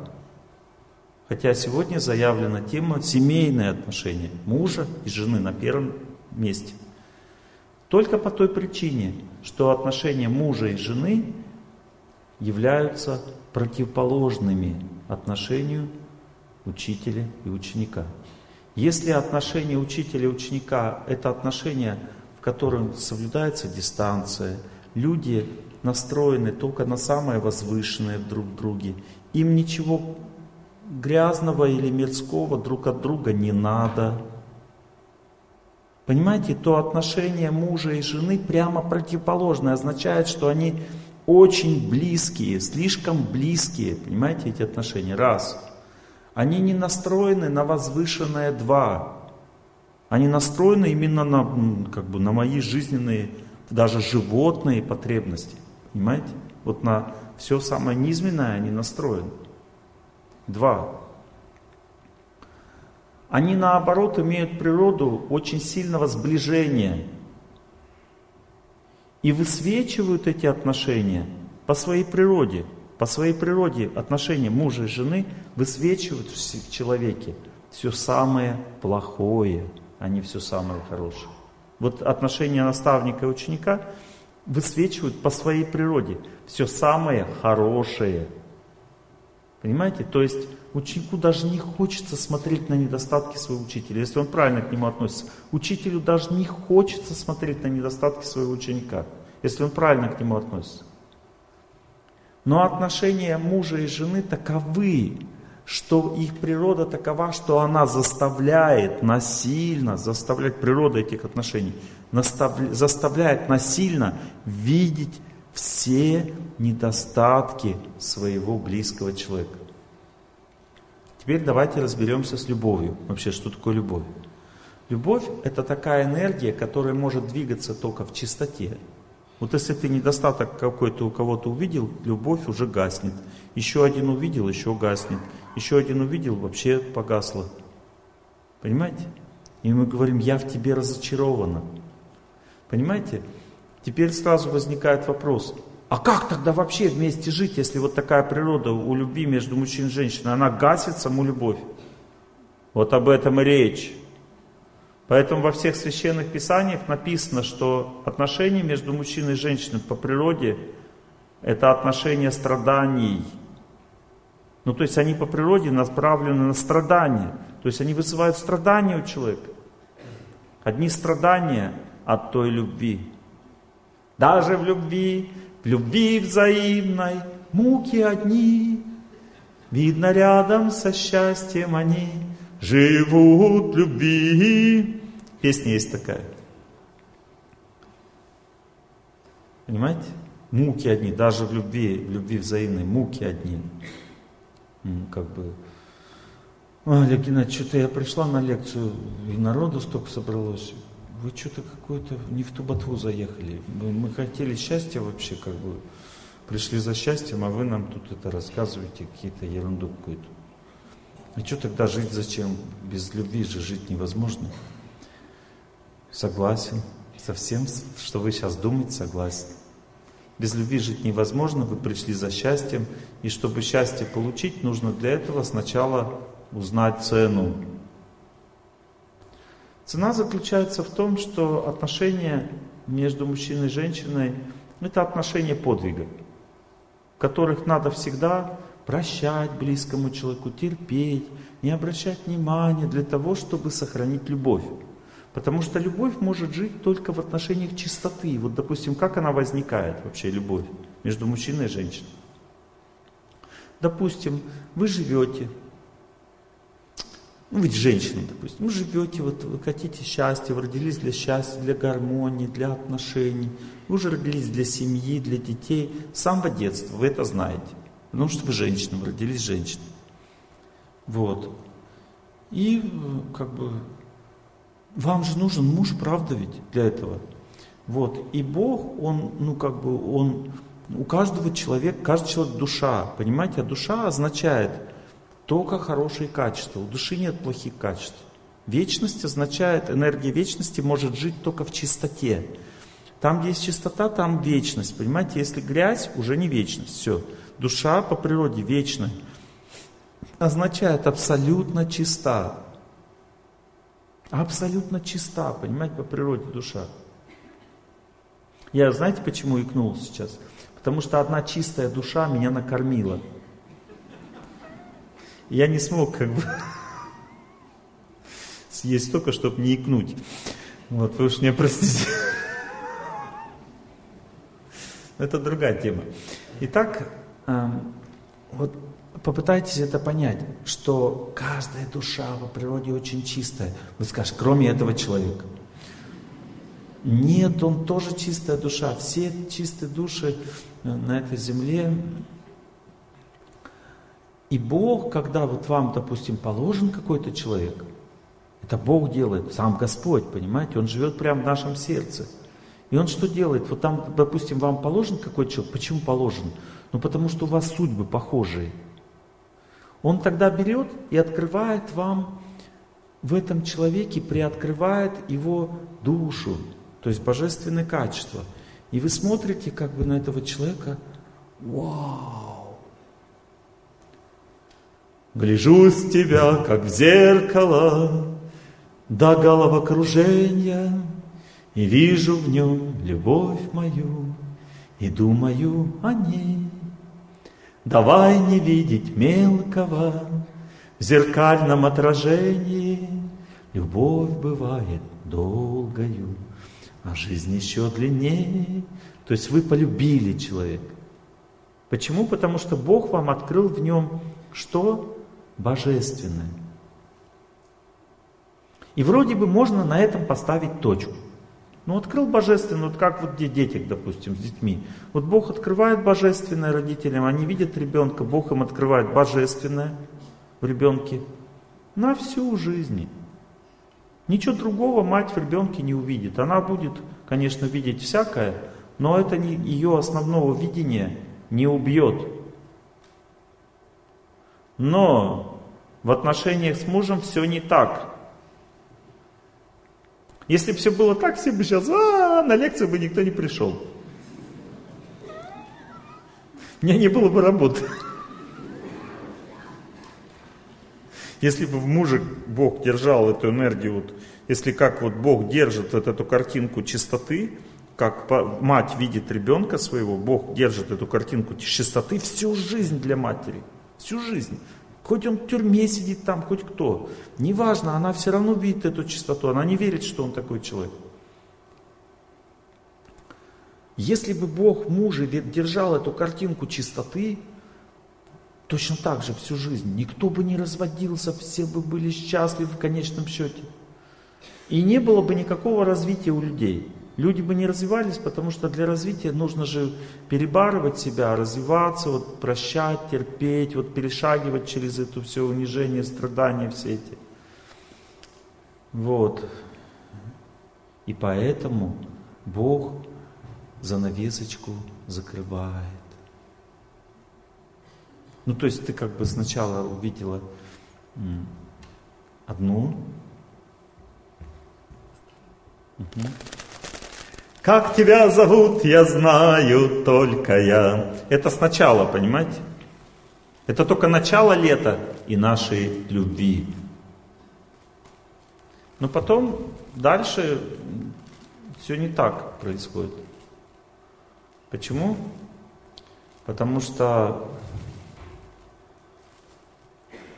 Хотя сегодня заявлена тема семейные отношения мужа и жены на первом месте. Только по той причине, что отношения мужа и жены являются противоположными отношению учителя и ученика. Если отношения учителя и ученика – это отношения, в котором соблюдается дистанция – люди настроены только на самое возвышенное друг в друге. Им ничего грязного или мирского друг от друга не надо. Понимаете, то отношение мужа и жены прямо противоположное, означает, что они очень близкие, слишком близкие, понимаете, эти отношения, раз. Они не настроены на возвышенное два. Они настроены именно на, как бы, на мои жизненные даже животные потребности. Понимаете? Вот на все самое низменное они настроены. Два. Они наоборот имеют природу очень сильного сближения. И высвечивают эти отношения по своей природе. По своей природе отношения мужа и жены высвечивают в человеке все самое плохое, а не все самое хорошее. Вот отношения наставника и ученика высвечивают по своей природе все самое хорошее. Понимаете? То есть ученику даже не хочется смотреть на недостатки своего учителя, если он правильно к нему относится. Учителю даже не хочется смотреть на недостатки своего ученика, если он правильно к нему относится. Но отношения мужа и жены таковы, что их природа такова, что она заставляет насильно, заставляет природа этих отношений, заставляет насильно видеть все недостатки своего близкого человека. Теперь давайте разберемся с любовью. Вообще, что такое любовь? Любовь – это такая энергия, которая может двигаться только в чистоте. Вот если ты недостаток какой-то у кого-то увидел, любовь уже гаснет. Еще один увидел, еще гаснет. Еще один увидел, вообще погасло. Понимаете? И мы говорим, я в тебе разочарована. Понимаете? Теперь сразу возникает вопрос, а как тогда вообще вместе жить, если вот такая природа у любви между мужчиной и женщиной, она гасит саму любовь? Вот об этом и речь. Поэтому во всех священных писаниях написано, что отношения между мужчиной и женщиной по природе это отношения страданий. Ну, то есть они по природе направлены на страдания. То есть они вызывают страдания у человека. Одни страдания от той любви. Даже в любви, в любви взаимной, муки одни. Видно, рядом со счастьем они живут в любви. Песня есть такая. Понимаете? Муки одни, даже в любви, в любви взаимной, муки одни. Как бы, Олег Геннадьевич, что-то я пришла на лекцию, и народу столько собралось. Вы что-то какое-то не в ту ботву заехали. Мы хотели счастья вообще, как бы, пришли за счастьем, а вы нам тут это рассказываете, какие-то ерунду какую-то. А что тогда жить зачем? Без любви же жить невозможно. Согласен. Со всем, что вы сейчас думаете, согласен. Без любви жить невозможно, вы пришли за счастьем. И чтобы счастье получить, нужно для этого сначала узнать цену. Цена заключается в том, что отношения между мужчиной и женщиной – это отношения подвига, в которых надо всегда прощать близкому человеку, терпеть, не обращать внимания для того, чтобы сохранить любовь. Потому что любовь может жить только в отношениях чистоты. Вот, допустим, как она возникает вообще, любовь между мужчиной и женщиной? Допустим, вы живете, ну ведь женщина, допустим, вы живете, вот вы хотите счастья, вы родились для счастья, для гармонии, для отношений. Вы уже родились для семьи, для детей. С самого детства вы это знаете. Потому что вы женщина, вы родились женщиной. Вот. И как бы вам же нужен муж, правда ведь, для этого. Вот. И Бог, Он, ну как бы, Он, у каждого человека, каждый человек душа, понимаете, а душа означает только хорошие качества. У души нет плохих качеств. Вечность означает, энергия вечности может жить только в чистоте. Там, где есть чистота, там вечность. Понимаете, если грязь, уже не вечность. Все. Душа по природе вечная. Означает абсолютно чиста абсолютно чиста, понимаете, по природе душа. Я, знаете, почему икнул сейчас? Потому что одна чистая душа меня накормила. Я не смог как бы съесть столько, чтобы не икнуть. Вот, вы уж меня простите. Это другая тема. Итак, эм, вот попытайтесь это понять, что каждая душа по природе очень чистая. Вы скажете, кроме этого человека. Нет, он тоже чистая душа. Все чистые души э, на этой земле. И Бог, когда вот вам, допустим, положен какой-то человек, это Бог делает, сам Господь, понимаете, Он живет прямо в нашем сердце. И Он что делает? Вот там, допустим, вам положен какой-то человек. Почему положен? Ну, потому что у вас судьбы похожие. Он тогда берет и открывает вам в этом человеке, приоткрывает его душу, то есть божественные качества. И вы смотрите как бы на этого человека, вау! Гляжу с тебя, как в зеркало, до головокружения, И вижу в нем любовь мою, и думаю о ней. Давай не видеть мелкого в зеркальном отражении. Любовь бывает долгою, а жизнь еще длиннее. То есть вы полюбили человека. Почему? Потому что Бог вам открыл в нем что? Божественное. И вроде бы можно на этом поставить точку. Ну, открыл божественное, вот как вот дети, допустим, с детьми. Вот Бог открывает божественное родителям, они видят ребенка, Бог им открывает божественное в ребенке на всю жизнь. Ничего другого мать в ребенке не увидит. Она будет, конечно, видеть всякое, но это не, ее основного видения не убьет. Но в отношениях с мужем все не так. Если бы все было так, все бы сейчас, а, на лекцию бы никто не пришел. У меня не было бы работы. Если бы в муже Бог держал эту энергию, вот, если как вот Бог держит вот эту картинку чистоты, как мать видит ребенка своего, Бог держит эту картинку чистоты всю жизнь для матери. Всю жизнь. Хоть он в тюрьме сидит там, хоть кто. Неважно, она все равно видит эту чистоту. Она не верит, что он такой человек. Если бы Бог мужа держал эту картинку чистоты, точно так же всю жизнь, никто бы не разводился, все бы были счастливы в конечном счете. И не было бы никакого развития у людей. Люди бы не развивались, потому что для развития нужно же перебарывать себя, развиваться, вот, прощать, терпеть, вот, перешагивать через это все унижение, страдания все эти. Вот. И поэтому Бог занавесочку закрывает. Ну, то есть ты как бы сначала увидела одну. Угу. Как тебя зовут, я знаю только я. Это сначала, понимаете? Это только начало лета и нашей любви. Но потом дальше все не так происходит. Почему? Потому что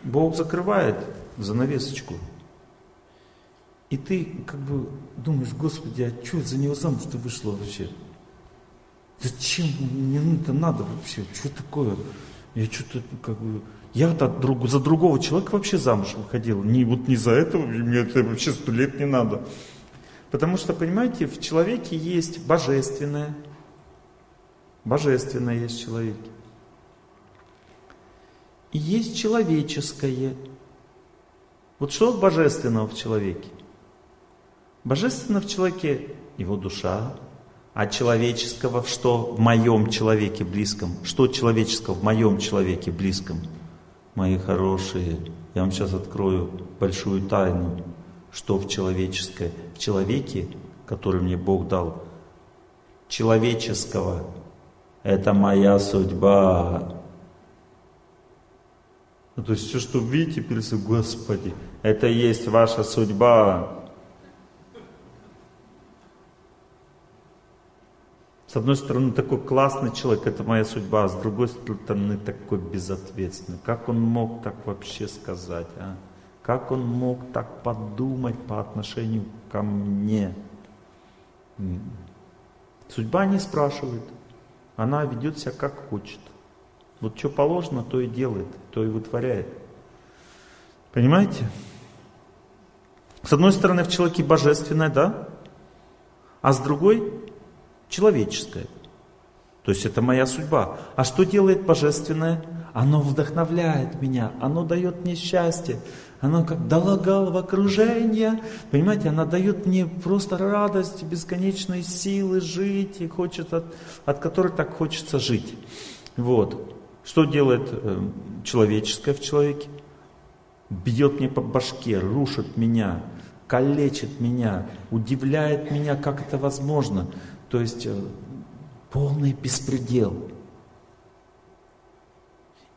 Бог закрывает занавесочку. И ты как бы думаешь, Господи, а что за него замуж-то вышло вообще? Зачем мне это надо вообще? Что такое? Я что-то как бы... Я-то друг, за другого человека вообще замуж выходил. Не, вот не за этого, мне это вообще сто лет не надо. Потому что, понимаете, в человеке есть божественное, Божественное есть в человеке. И есть человеческое. Вот что божественного в человеке? Божественно в человеке его душа, а человеческого в что? В моем человеке близком. Что человеческого в моем человеке близком? Мои хорошие, я вам сейчас открою большую тайну, что в человеческое. В человеке, который мне Бог дал, человеческого это моя судьба. Ну, то есть все, что видите Господи, это есть ваша судьба. С одной стороны, такой классный человек, это моя судьба, а с другой стороны, такой безответственный. Как он мог так вообще сказать, а? Как он мог так подумать по отношению ко мне? Судьба не спрашивает. Она ведет себя как хочет. Вот что положено, то и делает, то и вытворяет. Понимаете? С одной стороны, в человеке божественное, да? А с другой человеческое. То есть это моя судьба. А что делает божественное? Оно вдохновляет меня, оно дает мне счастье, оно как долагал в окружение, понимаете, она дает мне просто радость, бесконечные силы жить, и хочет от, от которой так хочется жить. Вот. Что делает э, человеческое в человеке? Бьет мне по башке, рушит меня, калечит меня, удивляет меня, как это возможно. То есть э, полный беспредел.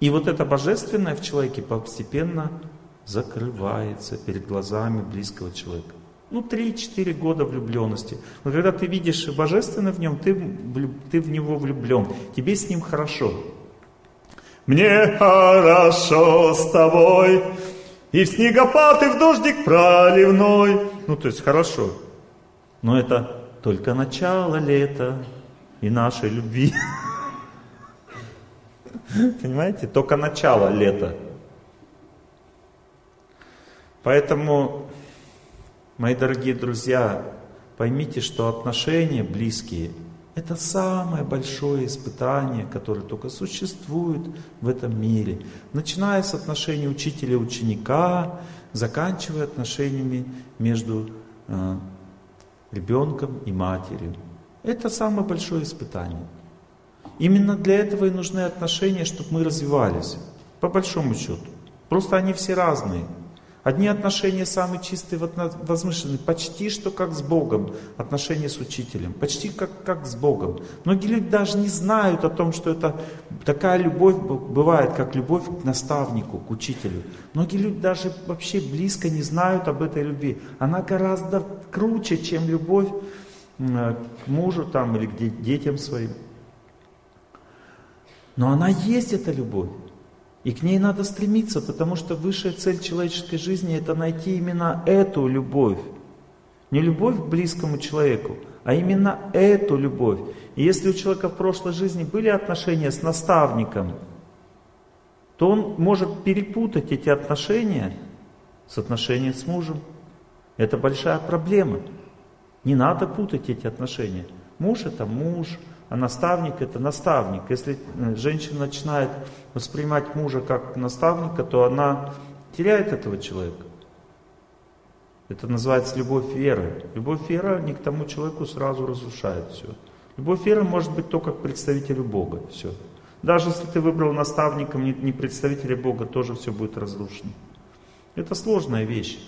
И вот это божественное в человеке постепенно закрывается перед глазами близкого человека. Ну, 3-4 года влюбленности. Но когда ты видишь божественное в нем, ты, ты в него влюблен. Тебе с ним хорошо. Мне хорошо с тобой, и в снегопад, и в дождик проливной. Ну, то есть хорошо. Но это только начало лета и нашей любви. Понимаете? Только начало лета. Поэтому, мои дорогие друзья, поймите, что отношения близкие – это самое большое испытание, которое только существует в этом мире. Начиная с отношений учителя и ученика, заканчивая отношениями между э, ребенком и матерью. Это самое большое испытание. Именно для этого и нужны отношения, чтобы мы развивались. По большому счету. Просто они все разные. Одни отношения самые чистые, возвышенные, почти что как с Богом, отношения с учителем, почти как, как с Богом. Многие люди даже не знают о том, что это такая любовь бывает, как любовь к наставнику, к учителю. Многие люди даже вообще близко не знают об этой любви. Она гораздо круче, чем любовь к мужу там или к детям своим. Но она есть, эта любовь. И к ней надо стремиться, потому что высшая цель человеческой жизни это найти именно эту любовь. Не любовь к близкому человеку, а именно эту любовь. И если у человека в прошлой жизни были отношения с наставником, то он может перепутать эти отношения с отношениями с мужем. Это большая проблема. Не надо путать эти отношения. Муж это муж, а наставник это наставник. Если э, женщина начинает воспринимать мужа как наставника, то она теряет этого человека. Это называется любовь веры. Любовь веры не к тому человеку сразу разрушает все. Любовь веры может быть только к представителю Бога. Все. Даже если ты выбрал наставником не представителя Бога, тоже все будет разрушено. Это сложная вещь.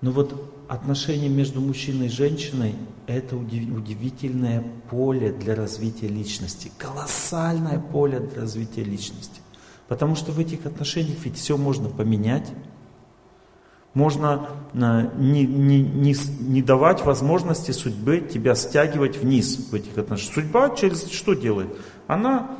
Но вот отношения между мужчиной и женщиной – это удивительное поле для развития личности, колоссальное поле для развития личности. Потому что в этих отношениях ведь все можно поменять, можно э, не, не, не, не давать возможности судьбе тебя стягивать вниз в этих отношениях. Судьба через что делает? Она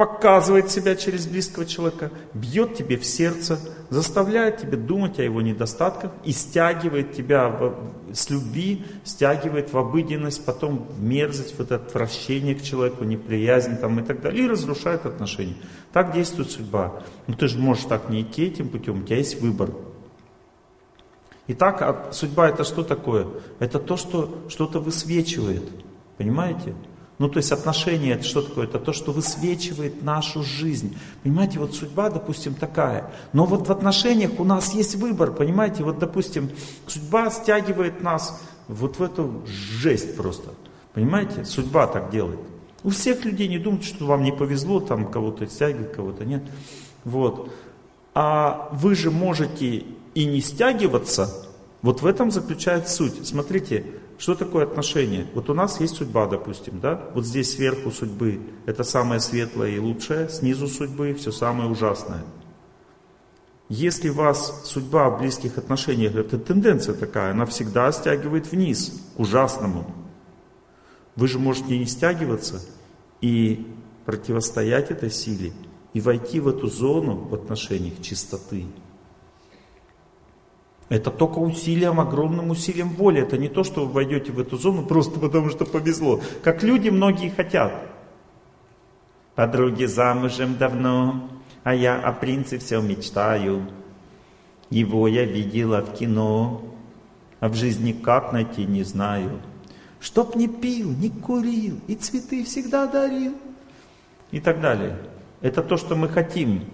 показывает себя через близкого человека, бьет тебе в сердце, заставляет тебя думать о его недостатках и стягивает тебя в, с любви, стягивает в обыденность, потом в мерзость, в это отвращение к человеку, неприязнь там, и так далее, и разрушает отношения. Так действует судьба. Но ты же можешь так не идти этим путем, у тебя есть выбор. Итак, а судьба это что такое? Это то, что что-то высвечивает. Понимаете? Ну, то есть отношения, это что такое? Это то, что высвечивает нашу жизнь. Понимаете, вот судьба, допустим, такая. Но вот в отношениях у нас есть выбор, понимаете? Вот, допустим, судьба стягивает нас вот в эту жесть просто. Понимаете? Судьба так делает. У всех людей не думайте, что вам не повезло, там кого-то стягивает, кого-то нет. Вот. А вы же можете и не стягиваться. Вот в этом заключается суть. Смотрите, что такое отношение? Вот у нас есть судьба, допустим, да? Вот здесь сверху судьбы это самое светлое и лучшее, снизу судьбы все самое ужасное. Если вас судьба в близких отношениях, это тенденция такая, она всегда стягивает вниз, к ужасному. Вы же можете не стягиваться и противостоять этой силе, и войти в эту зону в отношениях чистоты. Это только усилием, огромным усилием воли. Это не то, что вы войдете в эту зону просто потому, что повезло. Как люди многие хотят. Подруги замужем давно, а я о принце все мечтаю. Его я видела в кино, а в жизни как найти не знаю. Чтоб не пил, не курил и цветы всегда дарил. И так далее. Это то, что мы хотим.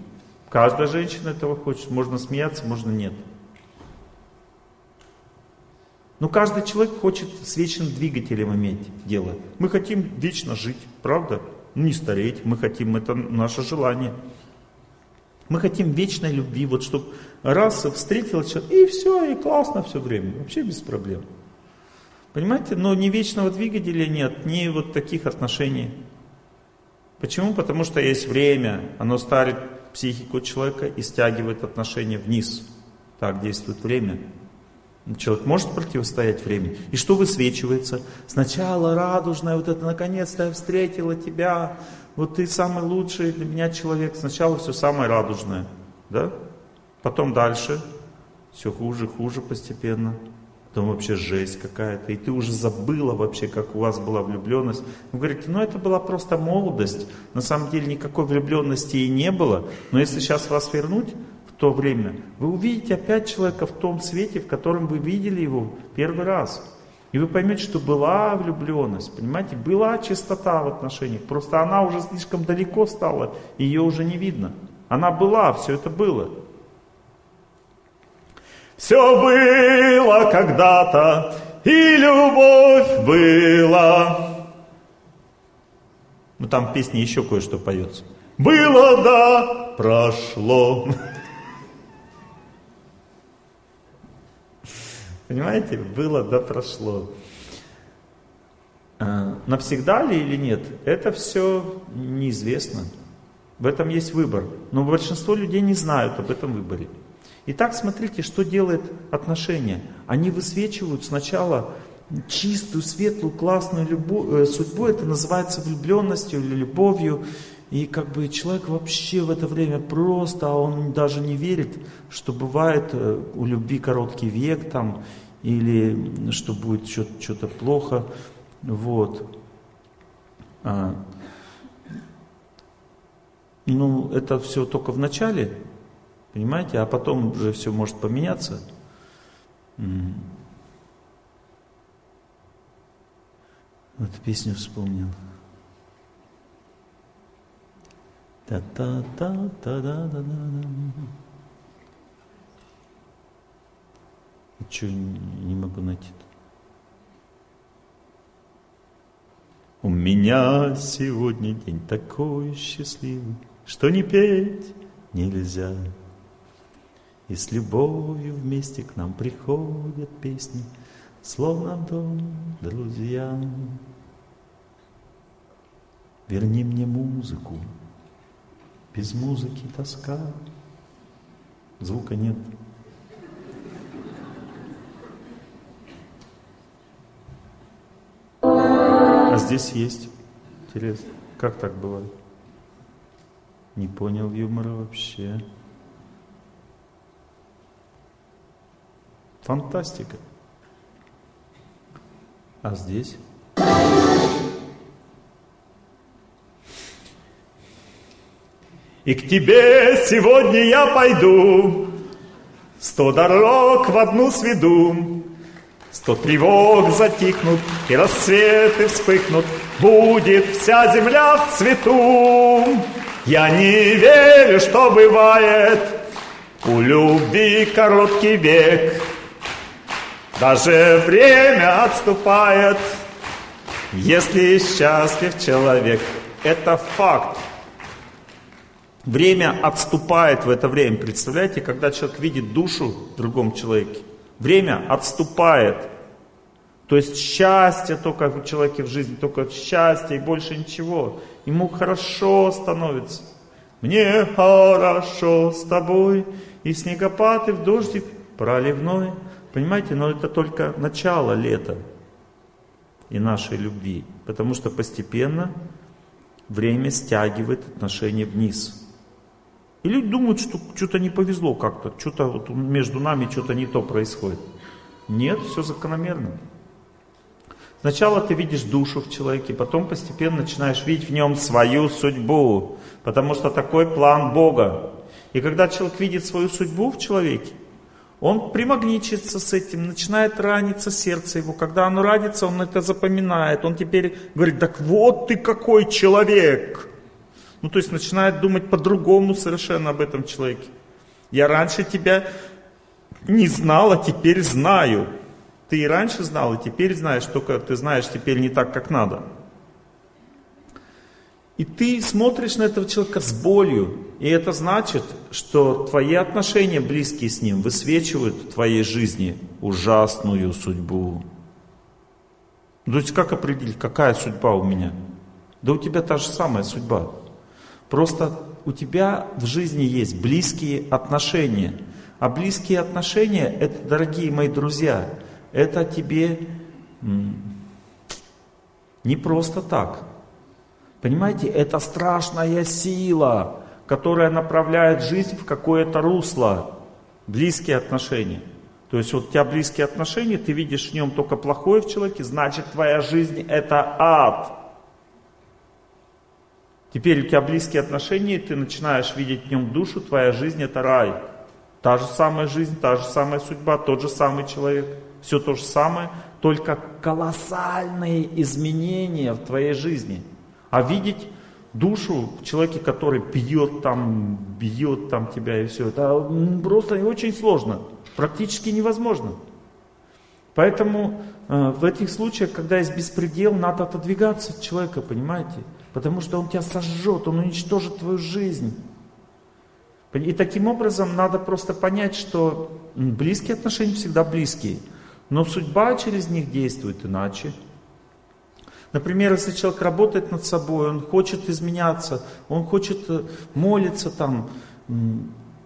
Каждая женщина этого хочет. Можно смеяться, можно нет. Но каждый человек хочет с вечным двигателем иметь дело. Мы хотим вечно жить, правда? Не стареть, мы хотим, это наше желание. Мы хотим вечной любви, вот чтобы раз встретил человек, и все, и классно все время, вообще без проблем. Понимаете, но ни вечного двигателя нет, ни вот таких отношений. Почему? Потому что есть время, оно старит психику человека и стягивает отношения вниз. Так действует время. Человек может противостоять времени. И что высвечивается? Сначала радужное, вот это наконец-то я встретила тебя, вот ты самый лучший для меня человек. Сначала все самое радужное, да? Потом дальше, все хуже, хуже постепенно. Потом вообще жесть какая-то. И ты уже забыла вообще, как у вас была влюбленность. Вы говорите, ну это была просто молодость. На самом деле никакой влюбленности и не было. Но если сейчас вас вернуть, то время, вы увидите опять человека в том свете, в котором вы видели его первый раз. И вы поймете, что была влюбленность, понимаете, была чистота в отношениях, просто она уже слишком далеко стала, ее уже не видно. Она была, все это было. Все было когда-то, и любовь была. Ну там в песне еще кое-что поется. Было да, прошло. Понимаете? Было да прошло. А, навсегда ли или нет, это все неизвестно. В этом есть выбор. Но большинство людей не знают об этом выборе. Итак, смотрите, что делает отношения. Они высвечивают сначала чистую, светлую, классную любовь, э, судьбу. Это называется влюбленностью или любовью. И как бы человек вообще в это время просто, а он даже не верит, что бывает э, у любви короткий век там, или что будет что-то плохо. Вот. А, ну, это все только в начале, понимаете, а потом уже все может поменяться. Вот песню вспомнил. Та-та-та-та-да-да-да. Что не могу найти? У меня сегодня день такой счастливый, Что не петь нельзя. И с любовью вместе к нам приходят песни, Словно дом друзья. Верни мне музыку, без музыки тоска. Звука нет. А здесь есть. Интересно. Как так бывает? Не понял юмора вообще. Фантастика. А здесь? И к тебе сегодня я пойду, Сто дорог в одну сведу, Сто тревог затихнут, и рассветы вспыхнут, Будет вся земля в цвету. Я не верю, что бывает У любви короткий век. Даже время отступает, Если счастлив человек. Это факт. Время отступает в это время. Представляете, когда человек видит душу в другом человеке, время отступает. То есть счастье только у человека в жизни, только счастье и больше ничего. Ему хорошо становится. Мне хорошо с тобой, и снегопад, и в дождик проливной. Понимаете, но это только начало лета и нашей любви. Потому что постепенно время стягивает отношения вниз. И люди думают, что что-то не повезло как-то, что-то вот между нами что-то не то происходит. Нет, все закономерно. Сначала ты видишь душу в человеке, потом постепенно начинаешь видеть в нем свою судьбу, потому что такой план Бога. И когда человек видит свою судьбу в человеке, он примагничится с этим, начинает раниться сердце его. Когда оно ранится, он это запоминает. Он теперь говорит, так вот ты какой человек. Ну, то есть начинает думать по-другому совершенно об этом человеке. Я раньше тебя не знал, а теперь знаю. Ты и раньше знал, и теперь знаешь, только ты знаешь теперь не так, как надо. И ты смотришь на этого человека с болью. И это значит, что твои отношения близкие с ним высвечивают в твоей жизни ужасную судьбу. То есть как определить, какая судьба у меня? Да у тебя та же самая судьба. Просто у тебя в жизни есть близкие отношения. А близкие отношения, это, дорогие мои друзья, это тебе не просто так. Понимаете, это страшная сила, которая направляет жизнь в какое-то русло. Близкие отношения. То есть вот у тебя близкие отношения, ты видишь в нем только плохое в человеке, значит твоя жизнь это ад. Теперь у тебя близкие отношения, ты начинаешь видеть в нем душу, твоя жизнь это рай. Та же самая жизнь, та же самая судьба, тот же самый человек. Все то же самое, только колоссальные изменения в твоей жизни. А видеть душу в человеке, который бьет там, бьет там тебя и все, это просто очень сложно, практически невозможно. Поэтому э, в этих случаях, когда есть беспредел, надо отодвигаться от человека, понимаете? Потому что он тебя сожжет, он уничтожит твою жизнь. И таким образом надо просто понять, что близкие отношения всегда близкие. Но судьба через них действует иначе. Например, если человек работает над собой, он хочет изменяться, он хочет э, молиться там,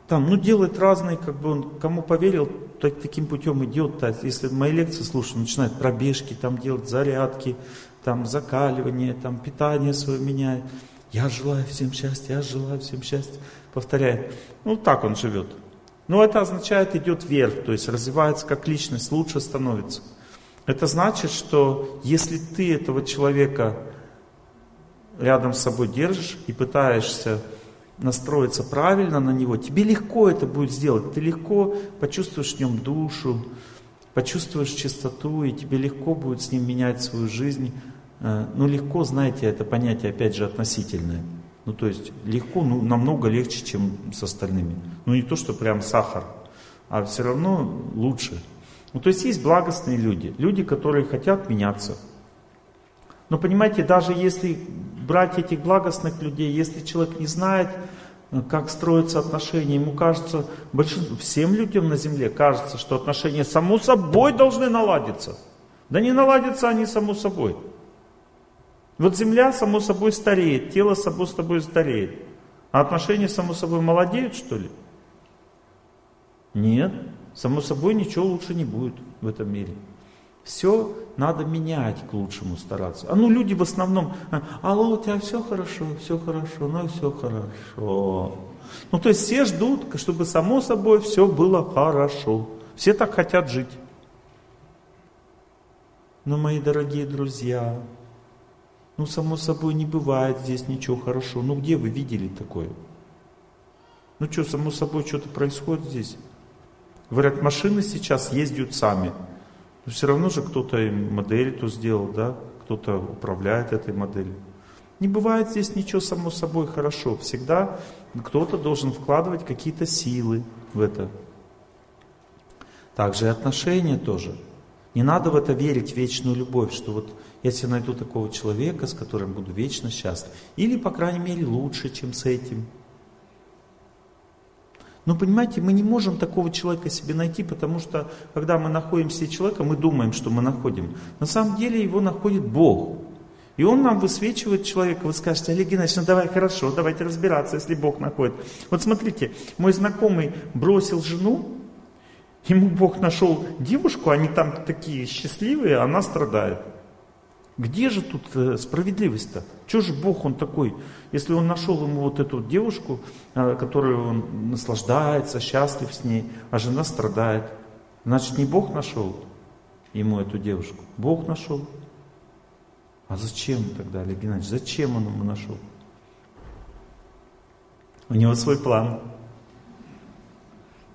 там, ну делает разные, как бы он кому поверил, так, таким путем идет. То если мои лекции слушают, начинает пробежки, там делать зарядки, там закаливание, там питание свое меняет. Я желаю всем счастья, я желаю всем счастья. Повторяет. Ну так он живет. Но это означает идет вверх, то есть развивается как личность, лучше становится. Это значит, что если ты этого человека рядом с собой держишь и пытаешься настроиться правильно на него, тебе легко это будет сделать. Ты легко почувствуешь в нем душу, почувствуешь чистоту, и тебе легко будет с ним менять свою жизнь. Э, ну, легко, знаете, это понятие, опять же, относительное. Ну, то есть легко, ну, намного легче, чем с остальными. Ну, не то, что прям сахар, а все равно лучше. Ну, то есть есть благостные люди, люди, которые хотят меняться. Но понимаете, даже если брать этих благостных людей, если человек не знает, как строятся отношения, ему кажется, большинству, всем людям на земле кажется, что отношения само собой должны наладиться. Да не наладятся они само собой. Вот земля само собой стареет, тело само собой стареет. А отношения само собой молодеют, что ли? Нет, само собой ничего лучше не будет в этом мире. Все надо менять к лучшему стараться. А ну люди в основном, алло, у тебя все хорошо, все хорошо, ну все хорошо. Ну то есть все ждут, чтобы само собой все было хорошо. Все так хотят жить. Но, мои дорогие друзья, ну, само собой, не бывает здесь ничего хорошо. Ну, где вы видели такое? Ну, что, само собой, что-то происходит здесь? Говорят, машины сейчас ездят сами. Но все равно же кто-то модель эту сделал, да? Кто-то управляет этой моделью. Не бывает здесь ничего само собой хорошо. Всегда кто-то должен вкладывать какие-то силы в это. Также и отношения тоже. Не надо в это верить, в вечную любовь, что вот если найду такого человека, с которым буду вечно счастлив. Или, по крайней мере, лучше, чем с этим. Но понимаете, мы не можем такого человека себе найти, потому что, когда мы находим себе человека, мы думаем, что мы находим. На самом деле его находит Бог. И Он нам высвечивает человека. Вы скажете, Олег Геннадьевич, ну давай хорошо, давайте разбираться, если Бог находит. Вот смотрите, мой знакомый бросил жену, ему Бог нашел девушку, они там такие счастливые, она страдает. Где же тут э, справедливость-то? Чего же Бог он такой? Если он нашел ему вот эту девушку, э, которую он наслаждается, счастлив с ней, а жена страдает, значит не Бог нашел ему эту девушку, Бог нашел. А зачем тогда, Олег Геннадьевич, зачем он ему нашел? У него свой план.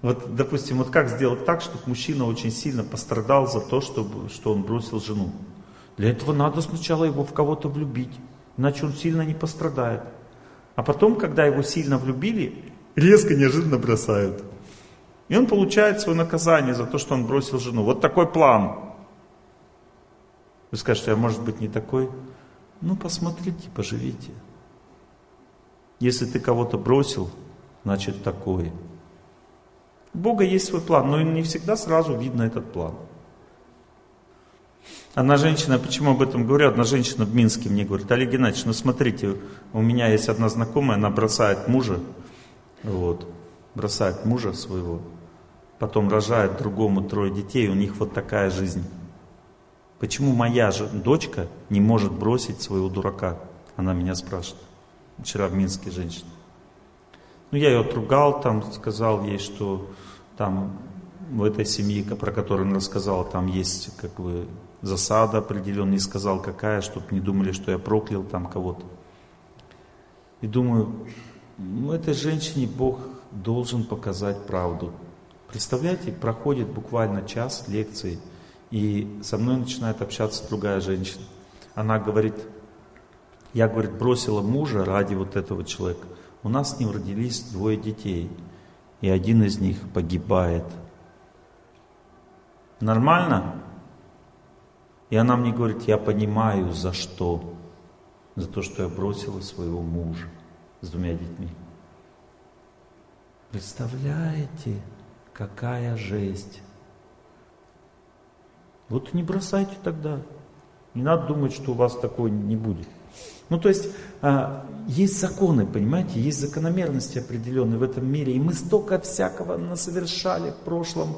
Вот, допустим, вот как сделать так, чтобы мужчина очень сильно пострадал за то, чтобы, что он бросил жену? Для этого надо сначала его в кого-то влюбить, иначе он сильно не пострадает. А потом, когда его сильно влюбили, резко, неожиданно бросают. И он получает свое наказание за то, что он бросил жену. Вот такой план. Вы скажете, а может быть не такой? Ну, посмотрите, поживите. Если ты кого-то бросил, значит такой. У Бога есть свой план, но не всегда сразу видно этот план. Одна женщина, почему об этом говорю, одна женщина в Минске мне говорит, Олег Геннадьевич, ну смотрите, у меня есть одна знакомая, она бросает мужа, вот, бросает мужа своего, потом рожает другому трое детей, у них вот такая жизнь. Почему моя же дочка не может бросить своего дурака? Она меня спрашивает. Вчера в Минске женщина. Ну, я ее отругал, там сказал ей, что там в этой семье, про которую он рассказал, там есть как бы засада определенная, не сказал какая, чтобы не думали, что я проклял там кого-то. И думаю, ну этой женщине Бог должен показать правду. Представляете, проходит буквально час лекции, и со мной начинает общаться другая женщина. Она говорит, я, говорит, бросила мужа ради вот этого человека. У нас с ним родились двое детей, и один из них погибает. Нормально? И она мне говорит, я понимаю, за что. За то, что я бросила своего мужа с двумя детьми. Представляете, какая жесть. Вот не бросайте тогда. Не надо думать, что у вас такого не будет. Ну, то есть, а, есть законы, понимаете, есть закономерности определенные в этом мире. И мы столько всякого насовершали в прошлом,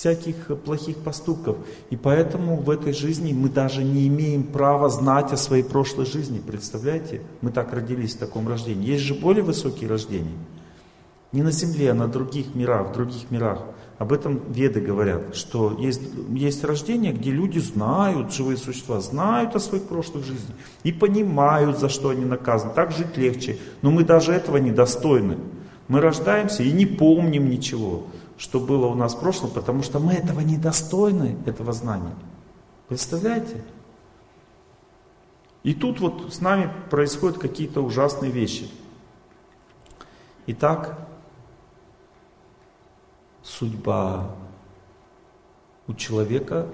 всяких плохих поступков. И поэтому в этой жизни мы даже не имеем права знать о своей прошлой жизни. Представляете? Мы так родились в таком рождении. Есть же более высокие рождения. Не на Земле, а на других мирах, в других мирах. Об этом веды говорят, что есть, есть рождение, где люди знают, живые существа, знают о своих прошлых жизнях и понимают, за что они наказаны. Так жить легче. Но мы даже этого недостойны. Мы рождаемся и не помним ничего что было у нас в прошлом, потому что мы этого недостойны, этого знания. Представляете? И тут вот с нами происходят какие-то ужасные вещи. Итак, судьба у человека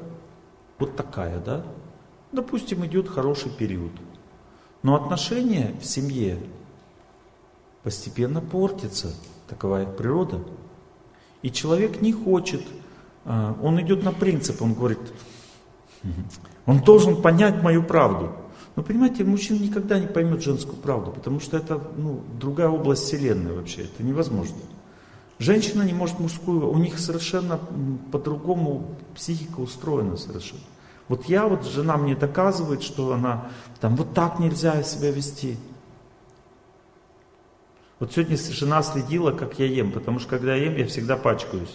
вот такая, да? Допустим, идет хороший период. Но отношения в семье постепенно портятся. Такова их природа. И человек не хочет, а, он идет на принцип, он говорит, он должен понять мою правду. Но понимаете, мужчина никогда не поймет женскую правду, потому что это ну, другая область вселенной вообще, это невозможно. Женщина не может мужскую, у них совершенно по-другому психика устроена совершенно. Вот я, вот жена мне доказывает, что она там вот так нельзя себя вести. Вот сегодня жена следила, как я ем, потому что когда я ем, я всегда пачкаюсь.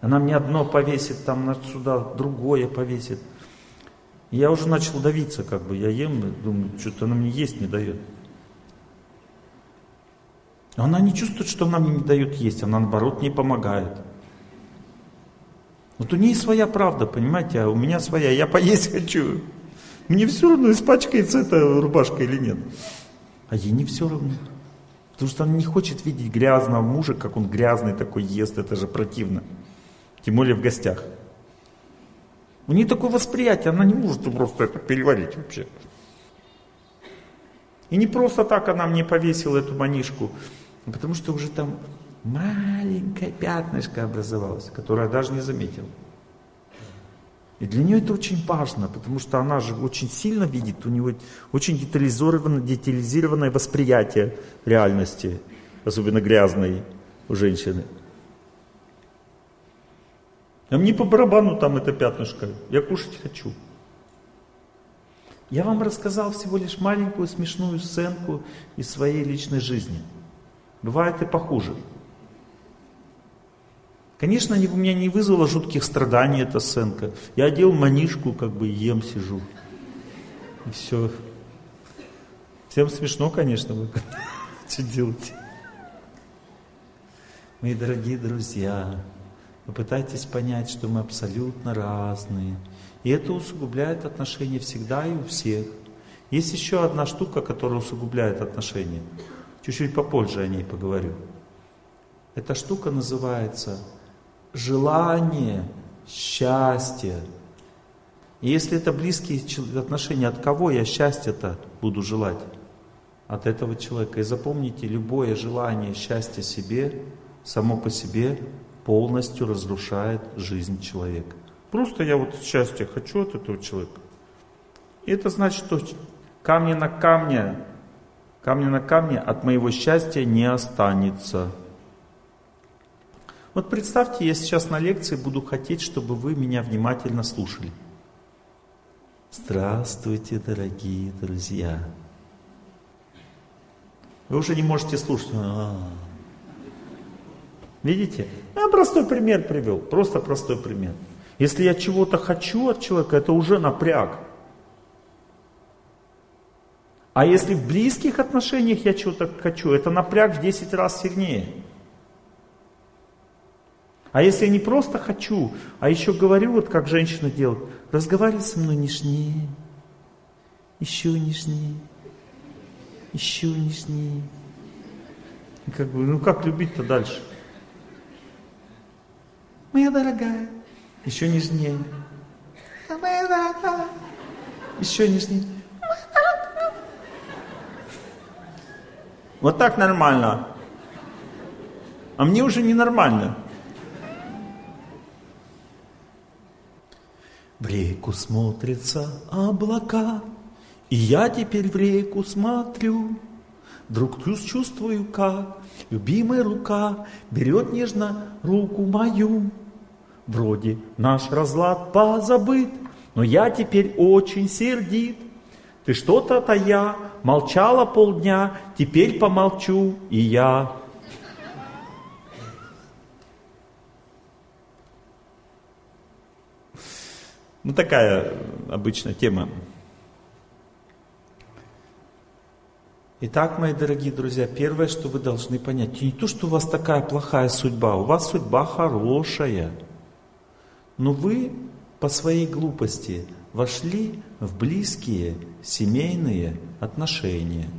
Она мне одно повесит, там сюда другое повесит. Я уже начал давиться, как бы, я ем, думаю, что-то она мне есть не дает. Она не чувствует, что она мне не дает есть, она наоборот не помогает. Вот у нее своя правда, понимаете, а у меня своя, я поесть хочу. Мне все равно, испачкается эта рубашка или нет. А ей не все равно. Потому что она не хочет видеть грязного мужа, как он грязный такой ест, это же противно. Тем более в гостях. У нее такое восприятие, она не может просто это переварить вообще. И не просто так она мне повесила эту манишку, а потому что уже там маленькое пятнышко образовалось, которое я даже не заметил. И для нее это очень важно, потому что она же очень сильно видит, у нее очень детализированное, детализированное восприятие реальности, особенно грязной у женщины. А мне по барабану там это пятнышко, я кушать хочу. Я вам рассказал всего лишь маленькую смешную сценку из своей личной жизни. Бывает и похуже. Конечно, у меня не вызвало жутких страданий эта сценка. Я одел манишку, как бы ем, сижу. И все. Всем смешно, конечно, вы что делаете. Мои дорогие друзья, попытайтесь понять, что мы абсолютно разные. И это усугубляет отношения всегда и у всех. Есть еще одна штука, которая усугубляет отношения. Чуть-чуть попозже о ней поговорю. Эта штука называется желание счастья. И если это близкие отношения, от кого я счастье-то буду желать? От этого человека. И запомните, любое желание счастья себе, само по себе полностью разрушает жизнь человека. Просто я вот счастье хочу от этого человека. И это значит, что камни на камне, камни на камне от моего счастья не останется. Вот представьте, я сейчас на лекции буду хотеть, чтобы вы меня внимательно слушали. Здравствуйте, дорогие друзья. Вы уже не можете слушать. А-а-а. Видите? Я простой пример привел, просто простой пример. Если я чего-то хочу от человека, это уже напряг. А если в близких отношениях я чего-то хочу, это напряг в 10 раз сильнее. А если я не просто хочу, а еще говорю, вот как женщина делает, разговаривай со мной нежнее, еще нежнее, еще нежнее. И как бы, ну как любить-то дальше? Моя дорогая, еще нежнее. Моя дорогая, еще нежнее. Вот так нормально. А мне уже ненормально. Реку смотрятся облака, И я теперь в реку смотрю. Вдруг чувствую, как любимая рука Берет нежно руку мою. Вроде наш разлад позабыт, Но я теперь очень сердит. Ты что-то то я, молчала полдня, Теперь помолчу и я. Ну, такая обычная тема. Итак, мои дорогие друзья, первое, что вы должны понять, не то, что у вас такая плохая судьба, у вас судьба хорошая. Но вы по своей глупости вошли в близкие семейные отношения.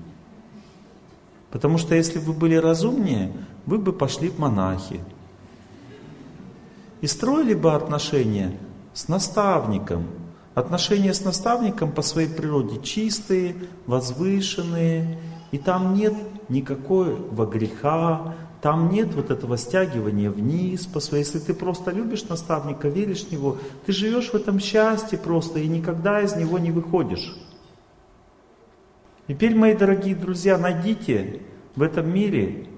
Потому что если бы вы были разумнее, вы бы пошли в монахи. И строили бы отношения с наставником. Отношения с наставником по своей природе чистые, возвышенные, и там нет никакого греха, там нет вот этого стягивания вниз по своей. Если ты просто любишь наставника, веришь в него, ты живешь в этом счастье просто и никогда из него не выходишь. Теперь, мои дорогие друзья, найдите в этом мире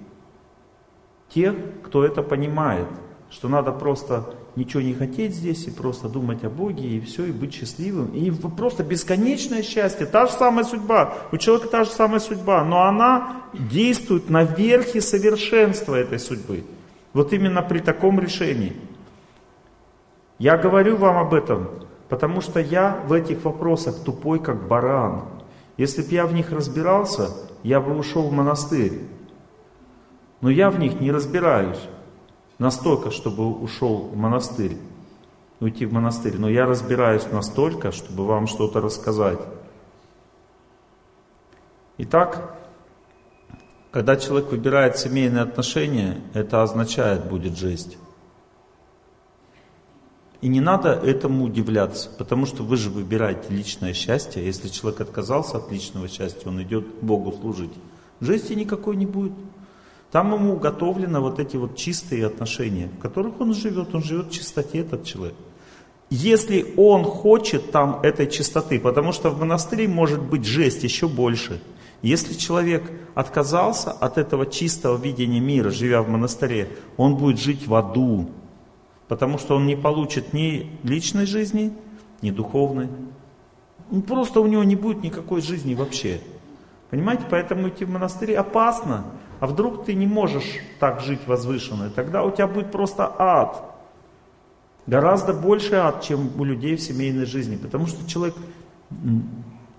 тех, кто это понимает, что надо просто ничего не хотеть здесь и просто думать о Боге и все, и быть счастливым. И просто бесконечное счастье, та же самая судьба. У человека та же самая судьба, но она действует на верхе совершенства этой судьбы. Вот именно при таком решении. Я говорю вам об этом, потому что я в этих вопросах тупой, как баран. Если бы я в них разбирался, я бы ушел в монастырь. Но я в них не разбираюсь настолько, чтобы ушел в монастырь, уйти в монастырь, но я разбираюсь настолько, чтобы вам что-то рассказать. Итак, когда человек выбирает семейные отношения, это означает будет жесть. И не надо этому удивляться, потому что вы же выбираете личное счастье. Если человек отказался от личного счастья, он идет Богу служить. Жести никакой не будет. Там ему уготовлены вот эти вот чистые отношения, в которых он живет. Он живет в чистоте, этот человек. Если он хочет там этой чистоты, потому что в монастыре может быть жесть еще больше. Если человек отказался от этого чистого видения мира, живя в монастыре, он будет жить в аду, потому что он не получит ни личной жизни, ни духовной. Ну, просто у него не будет никакой жизни вообще. Понимаете, поэтому идти в монастырь опасно. А вдруг ты не можешь так жить возвышенно, тогда у тебя будет просто ад. Гораздо больше ад, чем у людей в семейной жизни. Потому что человек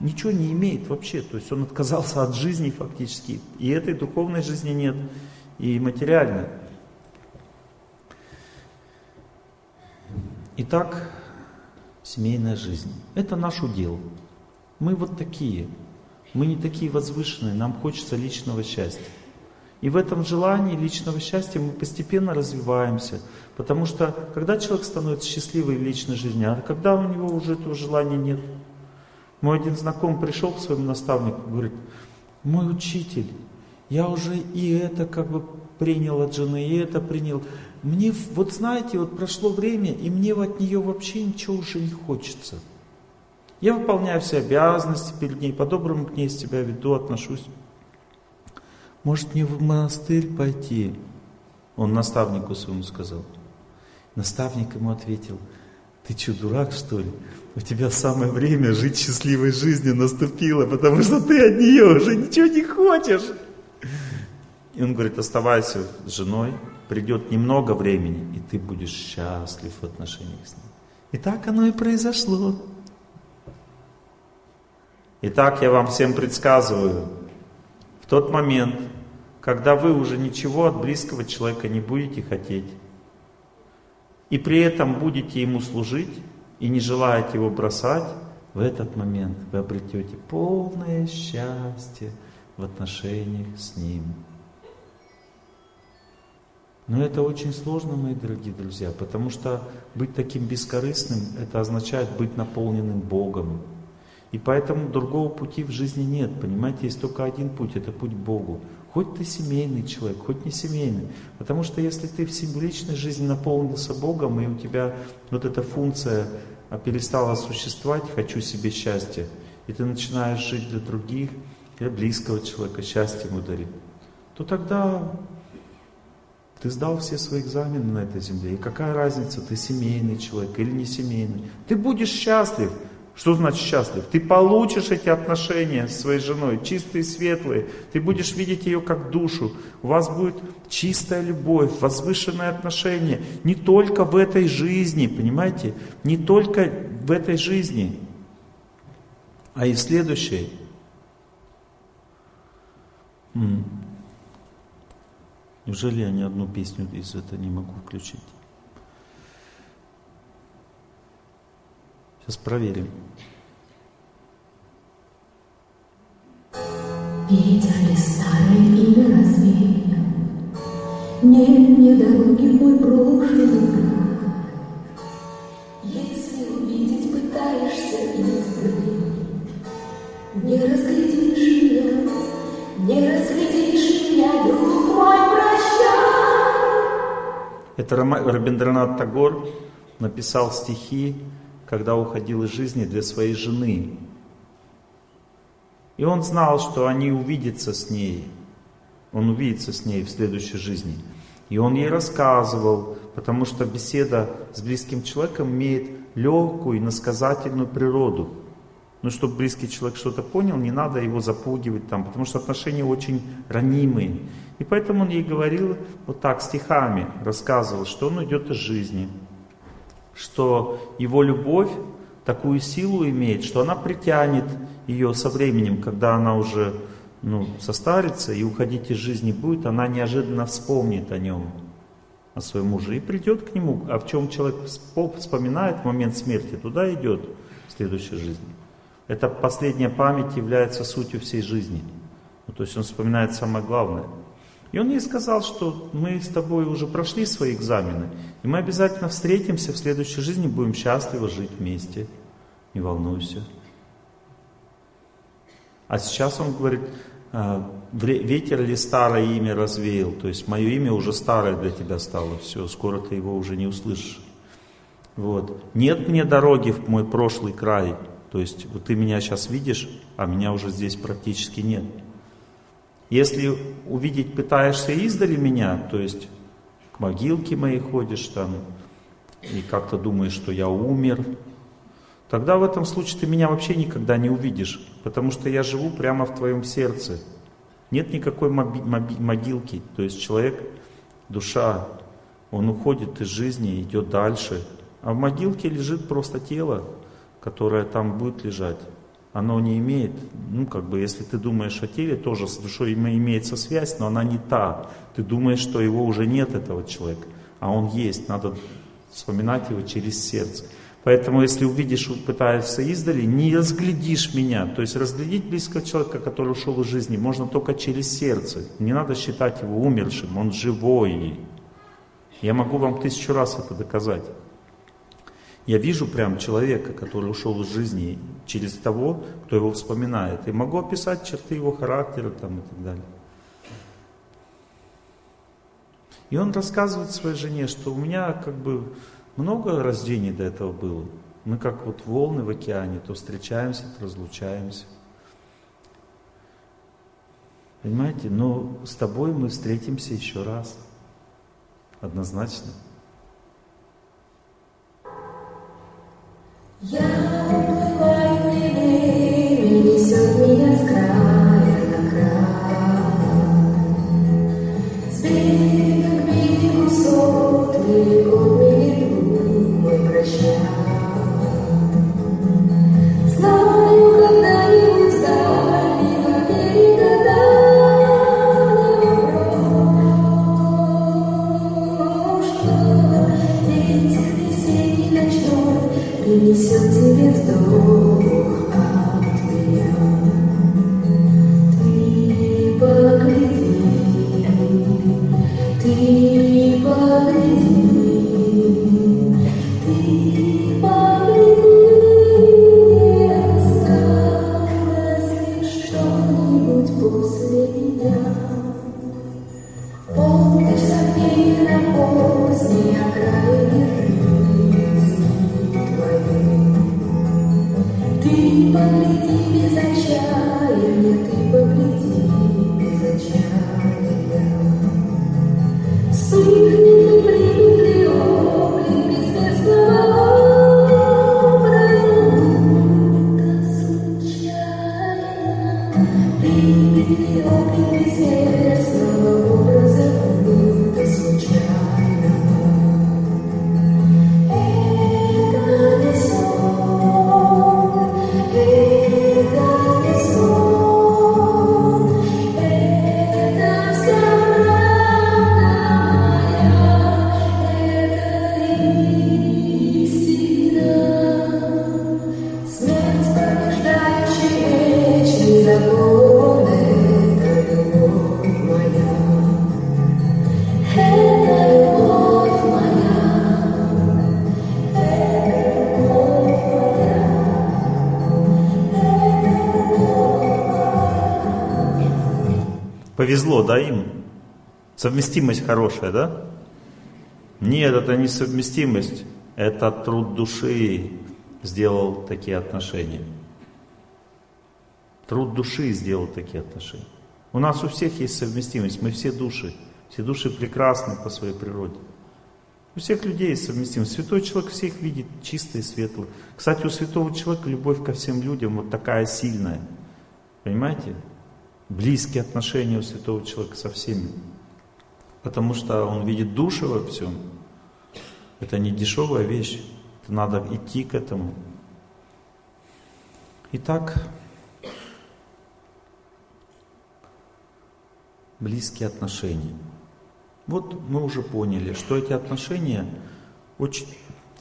ничего не имеет вообще. То есть он отказался от жизни фактически. И этой духовной жизни нет, и материальной. Итак, семейная жизнь. Это наш удел. Мы вот такие. Мы не такие возвышенные, нам хочется личного счастья. И в этом желании личного счастья мы постепенно развиваемся. Потому что когда человек становится счастливой в личной жизни, а когда у него уже этого желания нет. Мой один знакомый пришел к своему наставнику и говорит, мой учитель, я уже и это как бы принял от жены, и это принял. Мне, вот знаете, вот прошло время, и мне от нее вообще ничего уже не хочется. Я выполняю все обязанности перед ней, по-доброму к ней себя веду, отношусь. Может мне в монастырь пойти? Он наставнику своему сказал. Наставник ему ответил, ты что, дурак что ли? У тебя самое время жить счастливой жизнью наступило, потому что ты от нее уже ничего не хочешь. И он говорит, оставайся с женой, придет немного времени, и ты будешь счастлив в отношениях с ней. И так оно и произошло. Итак, я вам всем предсказываю, тот момент, когда вы уже ничего от близкого человека не будете хотеть, и при этом будете ему служить, и не желаете его бросать, в этот момент вы обретете полное счастье в отношениях с ним. Но это очень сложно, мои дорогие друзья, потому что быть таким бескорыстным, это означает быть наполненным Богом. И поэтому другого пути в жизни нет, понимаете, есть только один путь, это путь к Богу. Хоть ты семейный человек, хоть не семейный. Потому что если ты в личной жизни наполнился Богом, и у тебя вот эта функция а перестала существовать, хочу себе счастья, и ты начинаешь жить для других, для близкого человека, счастьем ударить, то тогда ты сдал все свои экзамены на этой земле. И какая разница, ты семейный человек или не семейный. Ты будешь счастлив. Что значит счастлив? Ты получишь эти отношения с своей женой, чистые, светлые. Ты будешь видеть ее как душу. У вас будет чистая любовь, возвышенное отношение. Не только в этой жизни, понимаете? Не только в этой жизни, а и в следующей. Неужели я ни одну песню из этого не могу включить? Сейчас проверим. Ветер ли старое имя развеял, Нет мне дороги мой прошлый край. Если увидеть пытаешься издали, Не разглядишь меня, не разглядишь меня, друг мой, прощай. Это Рабиндранат Тагор написал стихи когда уходил из жизни для своей жены. И он знал, что они увидятся с ней. Он увидится с ней в следующей жизни. И он ей рассказывал, потому что беседа с близким человеком имеет легкую и насказательную природу. Но чтобы близкий человек что-то понял, не надо его запугивать там, потому что отношения очень ранимые. И поэтому он ей говорил вот так, стихами, рассказывал, что он уйдет из жизни, что его любовь такую силу имеет, что она притянет ее со временем, когда она уже ну, состарится и уходить из жизни будет, она неожиданно вспомнит о нем, о своем муже, и придет к нему. А в чем человек вспоминает в момент смерти, туда идет в следующей жизни. Эта последняя память является сутью всей жизни. Ну, то есть он вспоминает самое главное – и он ей сказал, что мы с тобой уже прошли свои экзамены, и мы обязательно встретимся в следующей жизни, будем счастливо жить вместе. Не волнуйся. А сейчас он говорит, «А, ветер ли старое имя развеял, то есть мое имя уже старое для тебя стало, все, скоро ты его уже не услышишь. Вот. Нет мне дороги в мой прошлый край, то есть вот ты меня сейчас видишь, а меня уже здесь практически нет. Если увидеть пытаешься издали меня, то есть к могилке моей ходишь там, и как-то думаешь, что я умер, тогда в этом случае ты меня вообще никогда не увидишь, потому что я живу прямо в твоем сердце. Нет никакой могилки, то есть человек, душа, он уходит из жизни, идет дальше, а в могилке лежит просто тело, которое там будет лежать оно не имеет, ну как бы, если ты думаешь о теле, тоже с душой имеется связь, но она не та. Ты думаешь, что его уже нет, этого человека, а он есть, надо вспоминать его через сердце. Поэтому, если увидишь, пытаешься издали, не разглядишь меня. То есть разглядеть близкого человека, который ушел из жизни, можно только через сердце. Не надо считать его умершим, он живой. Я могу вам тысячу раз это доказать. Я вижу прям человека, который ушел из жизни через того, кто его вспоминает. И могу описать черты его характера там, и так далее. И он рассказывает своей жене, что у меня как бы много рождений до этого было. Мы как вот волны в океане, то встречаемся, то разлучаемся. Понимаете, но с тобой мы встретимся еще раз. Однозначно. Я Совместимость хорошая, да? Нет, это не совместимость, это труд души сделал такие отношения. Труд души сделал такие отношения. У нас у всех есть совместимость, мы все души. Все души прекрасны по своей природе. У всех людей есть совместимость. Святой человек всех видит чисто и светло. Кстати, у святого человека любовь ко всем людям вот такая сильная. Понимаете? Близкие отношения у святого человека со всеми. Потому что он видит души во всем. Это не дешевая вещь. Это надо идти к этому. Итак, близкие отношения. Вот мы уже поняли, что эти отношения очень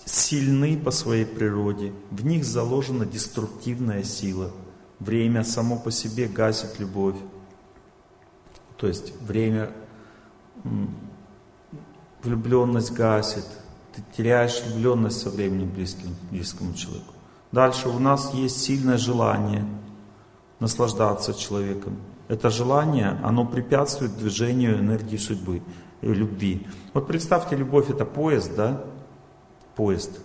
сильны по своей природе. В них заложена деструктивная сила. Время само по себе гасит любовь. То есть время, влюбленность гасит. Ты теряешь влюбленность со временем близким, близкому человеку. Дальше у нас есть сильное желание наслаждаться человеком. Это желание, оно препятствует движению энергии судьбы, и любви. Вот представьте, любовь это поезд, да? Поезд.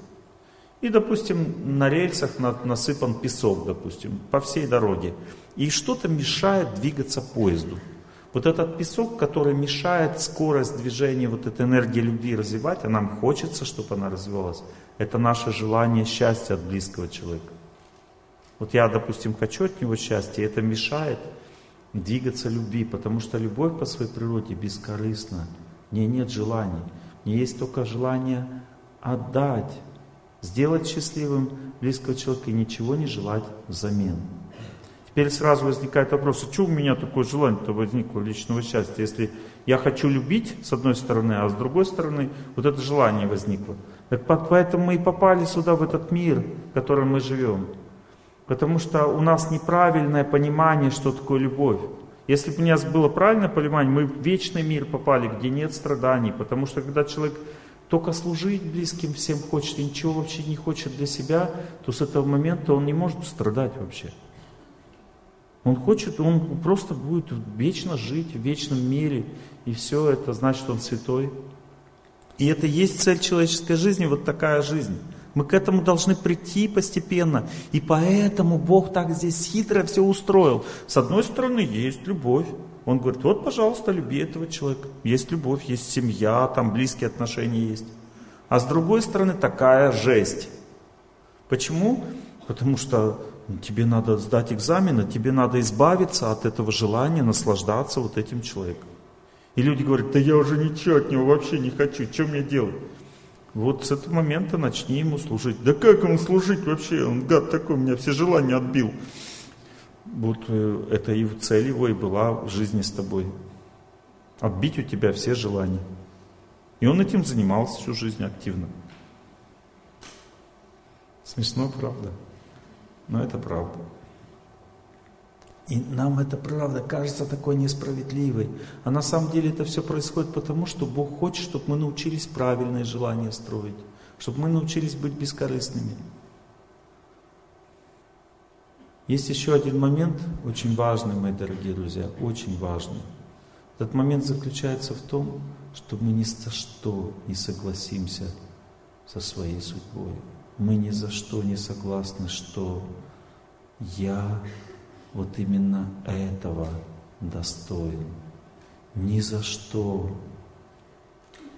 И, допустим, на рельсах насыпан песок, допустим, по всей дороге. И что-то мешает двигаться поезду. Вот этот песок, который мешает скорость движения, вот этой энергии любви развивать, а нам хочется, чтобы она развивалась, это наше желание счастья от близкого человека. Вот я, допустим, хочу от него счастья, и это мешает двигаться любви, потому что любовь по своей природе бескорыстна. В ней нет желаний. В ней есть только желание отдать, сделать счастливым близкого человека и ничего не желать взамен. Теперь сразу возникает вопрос, а что у меня такое желание-то возникло личного счастья, если я хочу любить с одной стороны, а с другой стороны вот это желание возникло. Так поэтому мы и попали сюда, в этот мир, в котором мы живем. Потому что у нас неправильное понимание, что такое любовь. Если бы у нас было правильное понимание, мы в вечный мир попали, где нет страданий. Потому что когда человек только служить близким всем хочет и ничего вообще не хочет для себя, то с этого момента он не может страдать вообще. Он хочет, он просто будет вечно жить в вечном мире, и все это значит, он святой. И это есть цель человеческой жизни, вот такая жизнь. Мы к этому должны прийти постепенно. И поэтому Бог так здесь хитро все устроил. С одной стороны, есть любовь. Он говорит, вот, пожалуйста, люби этого человека. Есть любовь, есть семья, там близкие отношения есть. А с другой стороны, такая жесть. Почему? Потому что тебе надо сдать экзамены, тебе надо избавиться от этого желания наслаждаться вот этим человеком. И люди говорят, да я уже ничего от него вообще не хочу, что мне делать? Вот с этого момента начни ему служить. Да как ему служить вообще? Он гад такой, меня все желания отбил. Вот э, это и цель его и была в жизни с тобой. Отбить у тебя все желания. И он этим занимался всю жизнь активно. Смешно, правда? Но это правда. И нам эта правда кажется такой несправедливой. А на самом деле это все происходит потому, что Бог хочет, чтобы мы научились правильные желания строить, чтобы мы научились быть бескорыстными. Есть еще один момент, очень важный, мои дорогие друзья, очень важный. Этот момент заключается в том, что мы ни за что не согласимся со своей судьбой. Мы ни за что не согласны, что я вот именно этого достоин. Ни за что.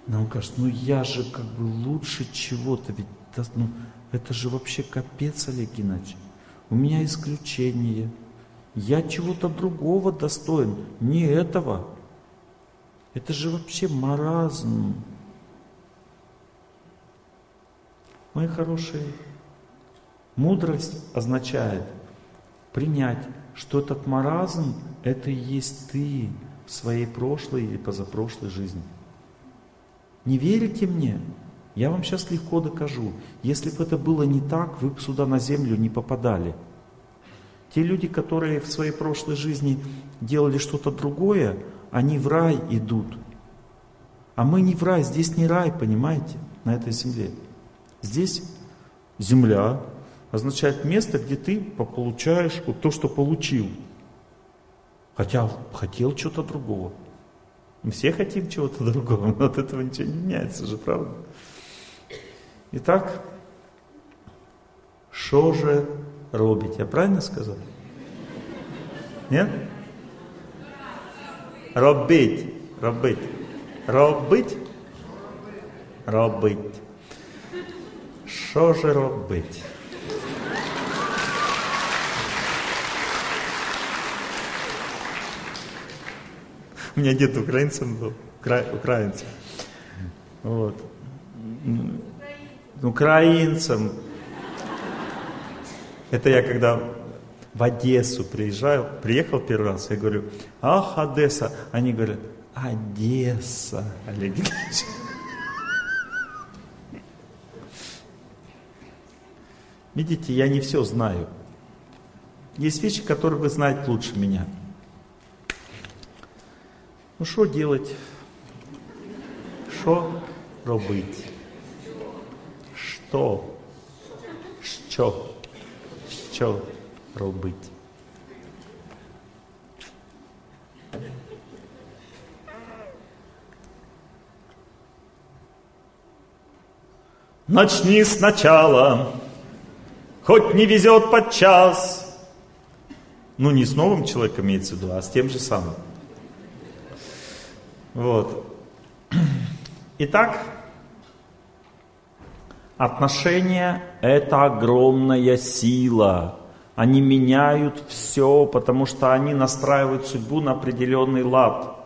Нам кажется, ну я же как бы лучше чего-то, ведь ну, это же вообще капец, Олег Геннадьевич. У меня исключение. Я чего-то другого достоин, не этого. Это же вообще маразм. Мои хорошие, мудрость означает принять, что этот маразм – это и есть ты в своей прошлой или позапрошлой жизни. Не верите мне? Я вам сейчас легко докажу. Если бы это было не так, вы бы сюда на землю не попадали. Те люди, которые в своей прошлой жизни делали что-то другое, они в рай идут. А мы не в рай, здесь не рай, понимаете, на этой земле. Здесь земля означает место, где ты получаешь вот то, что получил. Хотя хотел чего-то другого. Мы все хотим чего-то другого, но от этого ничего не меняется же, правда? Итак, что же робить? Я правильно сказал? Нет? Робить. Робить. Робить? Робить. Що же робить? У меня дед украинцем был, укра... украинцем. Вот. Украинцем. Это я когда в Одессу приезжаю, приехал первый раз, я говорю, ах, Одесса. Они говорят, Одесса, Олег Геннадьевич. Видите, я не все знаю. Есть вещи, которые вы знаете лучше меня. Ну что делать? Что робить? Что? Що? Що робить? Начни сначала, хоть не везет под час. Ну, не с новым человеком имеется в виду, а с тем же самым. Вот. Итак, отношения – это огромная сила. Они меняют все, потому что они настраивают судьбу на определенный лад.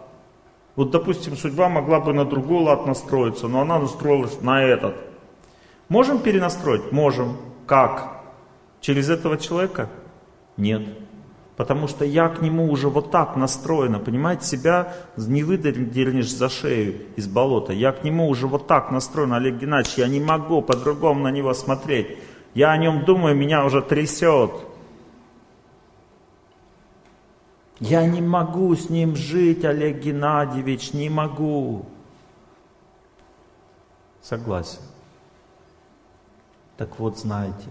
Вот, допустим, судьба могла бы на другой лад настроиться, но она настроилась на этот. Можем перенастроить? Можем. Как? Через этого человека? Нет. Потому что я к нему уже вот так настроена, понимаете, себя не выдернешь за шею из болота. Я к нему уже вот так настроена, Олег Геннадьевич, я не могу по-другому на него смотреть. Я о нем думаю, меня уже трясет. Я не могу с ним жить, Олег Геннадьевич, не могу. Согласен. Так вот, знаете,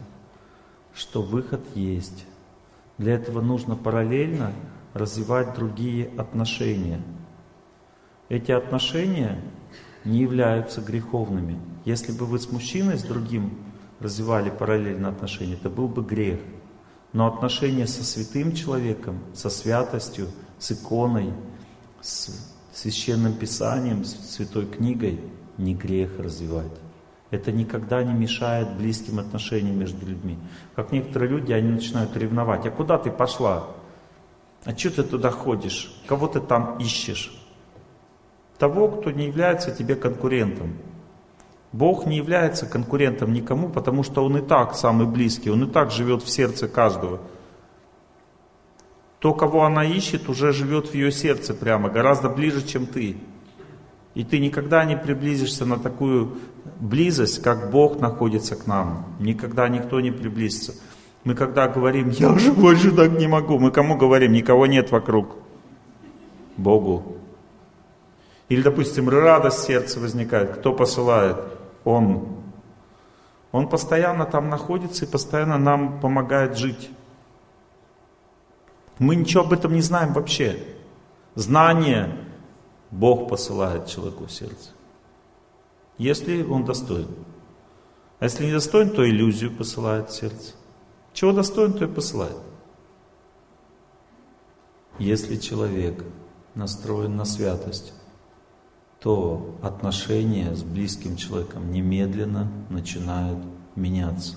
что выход есть. Для этого нужно параллельно развивать другие отношения. Эти отношения не являются греховными. Если бы вы с мужчиной, с другим развивали параллельно отношения, это был бы грех. Но отношения со святым человеком, со святостью, с иконой, с священным писанием, с святой книгой не грех развивать. Это никогда не мешает близким отношениям между людьми. Как некоторые люди, они начинают ревновать. А куда ты пошла? А что ты туда ходишь? Кого ты там ищешь? Того, кто не является тебе конкурентом. Бог не является конкурентом никому, потому что Он и так самый близкий, Он и так живет в сердце каждого. То, кого она ищет, уже живет в ее сердце прямо, гораздо ближе, чем ты. И ты никогда не приблизишься на такую близость, как Бог находится к нам. Никогда никто не приблизится. Мы когда говорим, я уже больше так не могу, мы кому говорим? Никого нет вокруг. Богу. Или, допустим, радость в сердце возникает. Кто посылает? Он. Он постоянно там находится и постоянно нам помогает жить. Мы ничего об этом не знаем вообще. Знание Бог посылает человеку в сердце. Если он достоин. А если не достоин, то иллюзию посылает в сердце. Чего достоин, то и посылает. Если человек настроен на святость, то отношения с близким человеком немедленно начинают меняться.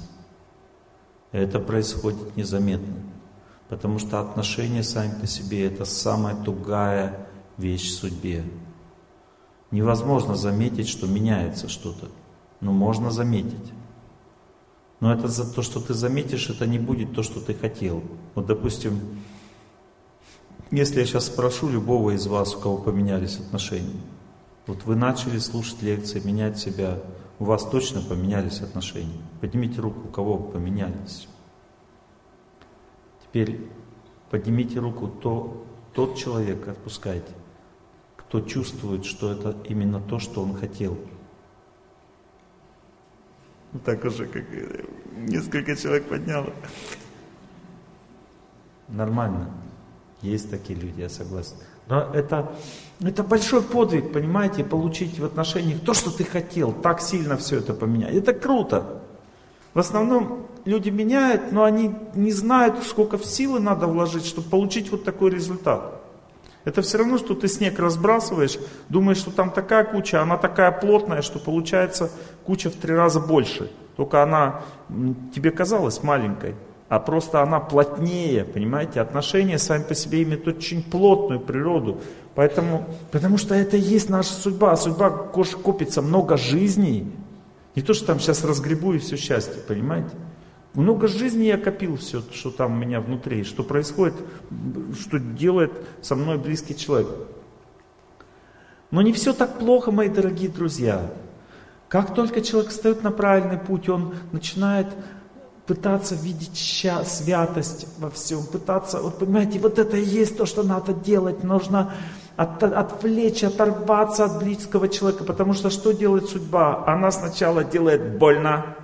Это происходит незаметно. Потому что отношения сами по себе это самая тугая вещь в судьбе. Невозможно заметить, что меняется что-то. Но можно заметить. Но это за то, что ты заметишь, это не будет то, что ты хотел. Вот, допустим, если я сейчас спрошу любого из вас, у кого поменялись отношения, вот вы начали слушать лекции, менять себя, у вас точно поменялись отношения. Поднимите руку, у кого поменялись. Теперь поднимите руку, то, тот человек, отпускайте, кто чувствует, что это именно то, что он хотел. Ну, так уже как несколько человек подняло. Нормально. Есть такие люди, я согласен. Но это, это большой подвиг, понимаете, получить в отношениях то, что ты хотел, так сильно все это поменять. Это круто. В основном люди меняют, но они не знают, сколько в силы надо вложить, чтобы получить вот такой результат. Это все равно, что ты снег разбрасываешь, думаешь, что там такая куча, она такая плотная, что получается куча в три раза больше. Только она тебе казалась маленькой а просто она плотнее, понимаете, отношения сами по себе имеют очень плотную природу, поэтому, потому что это и есть наша судьба, судьба копится много жизней, не то, что там сейчас разгребу и все счастье, понимаете, много жизней я копил все, что там у меня внутри, что происходит, что делает со мной близкий человек. Но не все так плохо, мои дорогие друзья. Как только человек встает на правильный путь, он начинает пытаться видеть ща, святость во всем, пытаться, вот понимаете, вот это и есть то, что надо делать, нужно от, отвлечь, оторваться от близкого человека, потому что что делает судьба? Она сначала делает больно,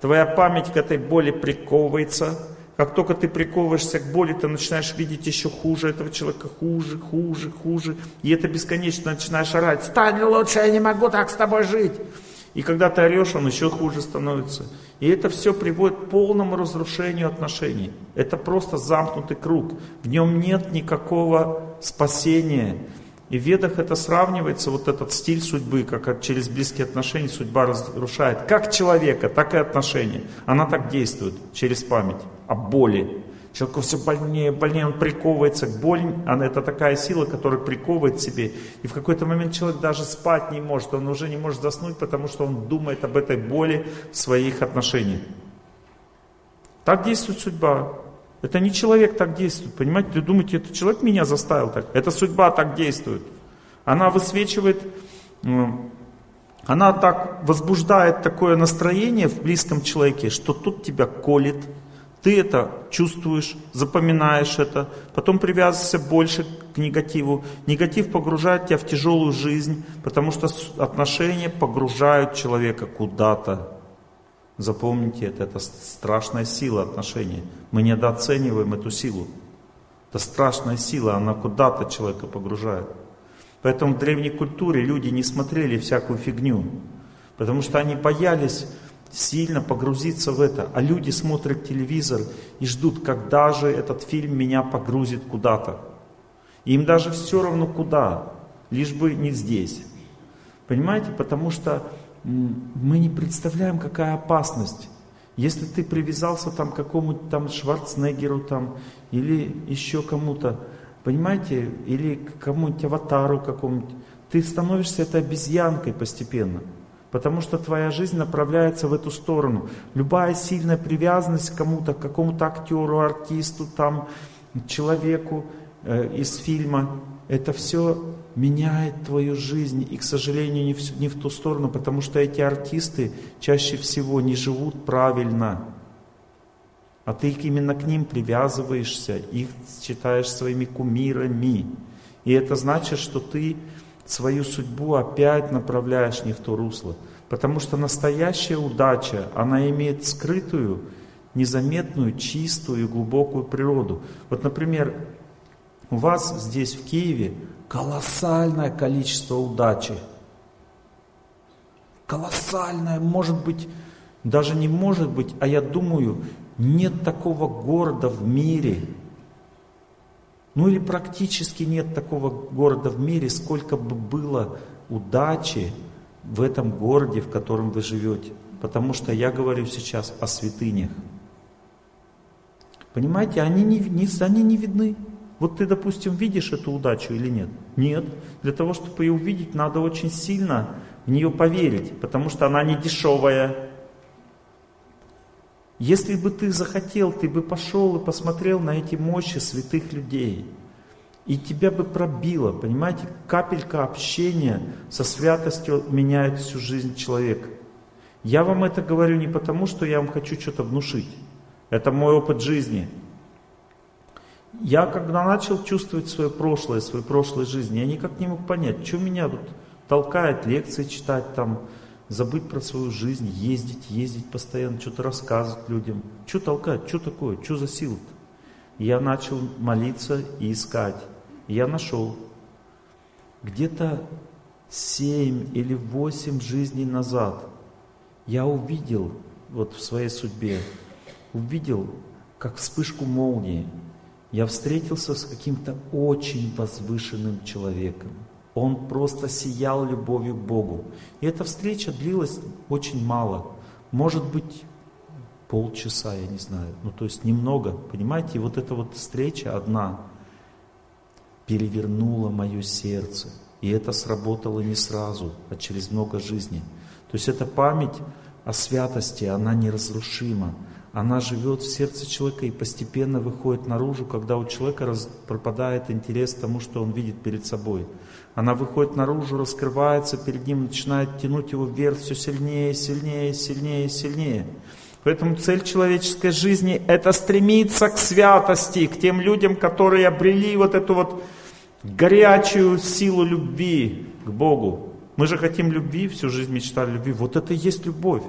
твоя память к этой боли приковывается, как только ты приковываешься к боли, ты начинаешь видеть еще хуже этого человека, хуже, хуже, хуже. И это бесконечно начинаешь орать, стань лучше, я не могу так с тобой жить. И когда ты орешь, он еще хуже становится. И это все приводит к полному разрушению отношений. Это просто замкнутый круг. В нем нет никакого спасения. И в ведах это сравнивается, вот этот стиль судьбы, как через близкие отношения судьба разрушает. Как человека, так и отношения. Она так действует через память о боли. Человеку все больнее, больнее, он приковывается к боли, она это такая сила, которая приковывает себе. И в какой-то момент человек даже спать не может, он уже не может заснуть, потому что он думает об этой боли в своих отношениях. Так действует судьба. Это не человек так действует, понимаете? Вы думаете, это человек меня заставил так? Это судьба так действует. Она высвечивает, она так возбуждает такое настроение в близком человеке, что тут тебя колет, ты это чувствуешь, запоминаешь это, потом привязываешься больше к негативу. Негатив погружает тебя в тяжелую жизнь, потому что отношения погружают человека куда-то. Запомните это, это страшная сила отношений. Мы недооцениваем эту силу. Это страшная сила, она куда-то человека погружает. Поэтому в древней культуре люди не смотрели всякую фигню, потому что они боялись сильно погрузиться в это. А люди смотрят телевизор и ждут, когда же этот фильм меня погрузит куда-то. им даже все равно куда, лишь бы не здесь. Понимаете, потому что мы не представляем, какая опасность. Если ты привязался там к какому-то там Шварценеггеру там, или еще кому-то, понимаете, или к кому-нибудь аватару какому-нибудь, ты становишься этой обезьянкой постепенно. Потому что твоя жизнь направляется в эту сторону. Любая сильная привязанность к кому-то, к какому-то актеру, артисту, там, человеку э, из фильма, это все меняет твою жизнь. И, к сожалению, не в, не в ту сторону, потому что эти артисты чаще всего не живут правильно. А ты именно к ним привязываешься, их считаешь своими кумирами. И это значит, что ты свою судьбу опять направляешь не в то русло. Потому что настоящая удача, она имеет скрытую, незаметную, чистую и глубокую природу. Вот, например, у вас здесь в Киеве колоссальное количество удачи. Колоссальное, может быть, даже не может быть, а я думаю, нет такого города в мире, ну или практически нет такого города в мире, сколько бы было удачи в этом городе, в котором вы живете. Потому что я говорю сейчас о святынях. Понимаете, они не, не, они не видны. Вот ты, допустим, видишь эту удачу или нет? Нет. Для того, чтобы ее увидеть, надо очень сильно в нее поверить, потому что она не дешевая. Если бы ты захотел, ты бы пошел и посмотрел на эти мощи святых людей. И тебя бы пробило, понимаете, капелька общения со святостью меняет всю жизнь человека. Я вам это говорю не потому, что я вам хочу что-то внушить. Это мой опыт жизни. Я когда начал чувствовать свое прошлое, свою прошлую жизнь, я никак не мог понять, что меня тут толкает лекции читать, там, забыть про свою жизнь, ездить, ездить постоянно, что-то рассказывать людям. Что толкать, что такое, что за сила-то? Я начал молиться и искать. Я нашел. Где-то семь или восемь жизней назад я увидел вот в своей судьбе, увидел, как вспышку молнии, я встретился с каким-то очень возвышенным человеком. Он просто сиял любовью к Богу. И эта встреча длилась очень мало. Может быть, полчаса, я не знаю. Ну, то есть немного, понимаете? И вот эта вот встреча одна перевернула мое сердце. И это сработало не сразу, а через много жизней. То есть эта память о святости, она неразрушима она живет в сердце человека и постепенно выходит наружу, когда у человека раз, пропадает интерес к тому, что он видит перед собой. Она выходит наружу, раскрывается перед ним, начинает тянуть его вверх все сильнее, сильнее, сильнее, сильнее. Поэтому цель человеческой жизни – это стремиться к святости, к тем людям, которые обрели вот эту вот горячую силу любви к Богу. Мы же хотим любви, всю жизнь мечтали любви. Вот это и есть любовь.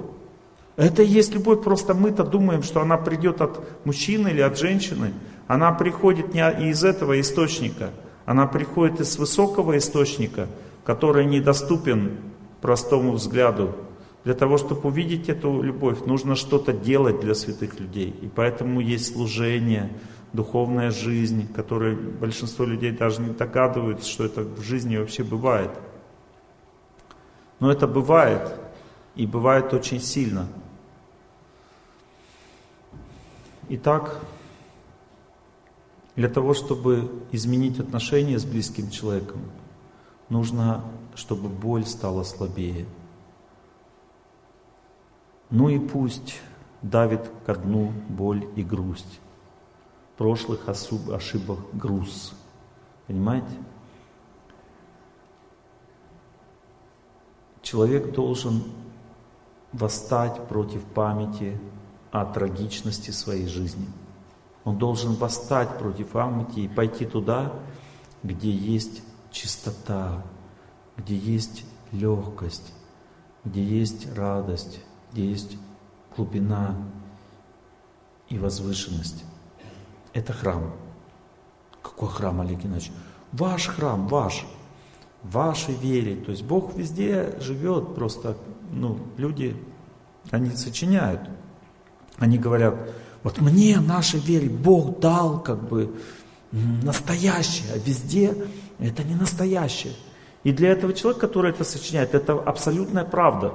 Это есть любовь, просто мы-то думаем, что она придет от мужчины или от женщины. Она приходит не из этого источника, она приходит из высокого источника, который недоступен простому взгляду. Для того, чтобы увидеть эту любовь, нужно что-то делать для святых людей. И поэтому есть служение, духовная жизнь, которой большинство людей даже не догадываются, что это в жизни вообще бывает. Но это бывает, и бывает очень сильно. Итак, для того, чтобы изменить отношения с близким человеком, нужно, чтобы боль стала слабее. Ну и пусть давит ко дну боль и грусть. Прошлых ошибок груз. Понимаете? Человек должен восстать против памяти о трагичности своей жизни. Он должен восстать против памяти и пойти туда, где есть чистота, где есть легкость, где есть радость, где есть глубина и возвышенность. Это храм. Какой храм, Олег Геннадьевич? Ваш храм, ваш. Вашей вере. То есть Бог везде живет, просто ну, люди, они сочиняют. Они говорят, вот мне, нашей вере, Бог дал как бы настоящее, а везде это не настоящее. И для этого человека, который это сочиняет, это абсолютная правда.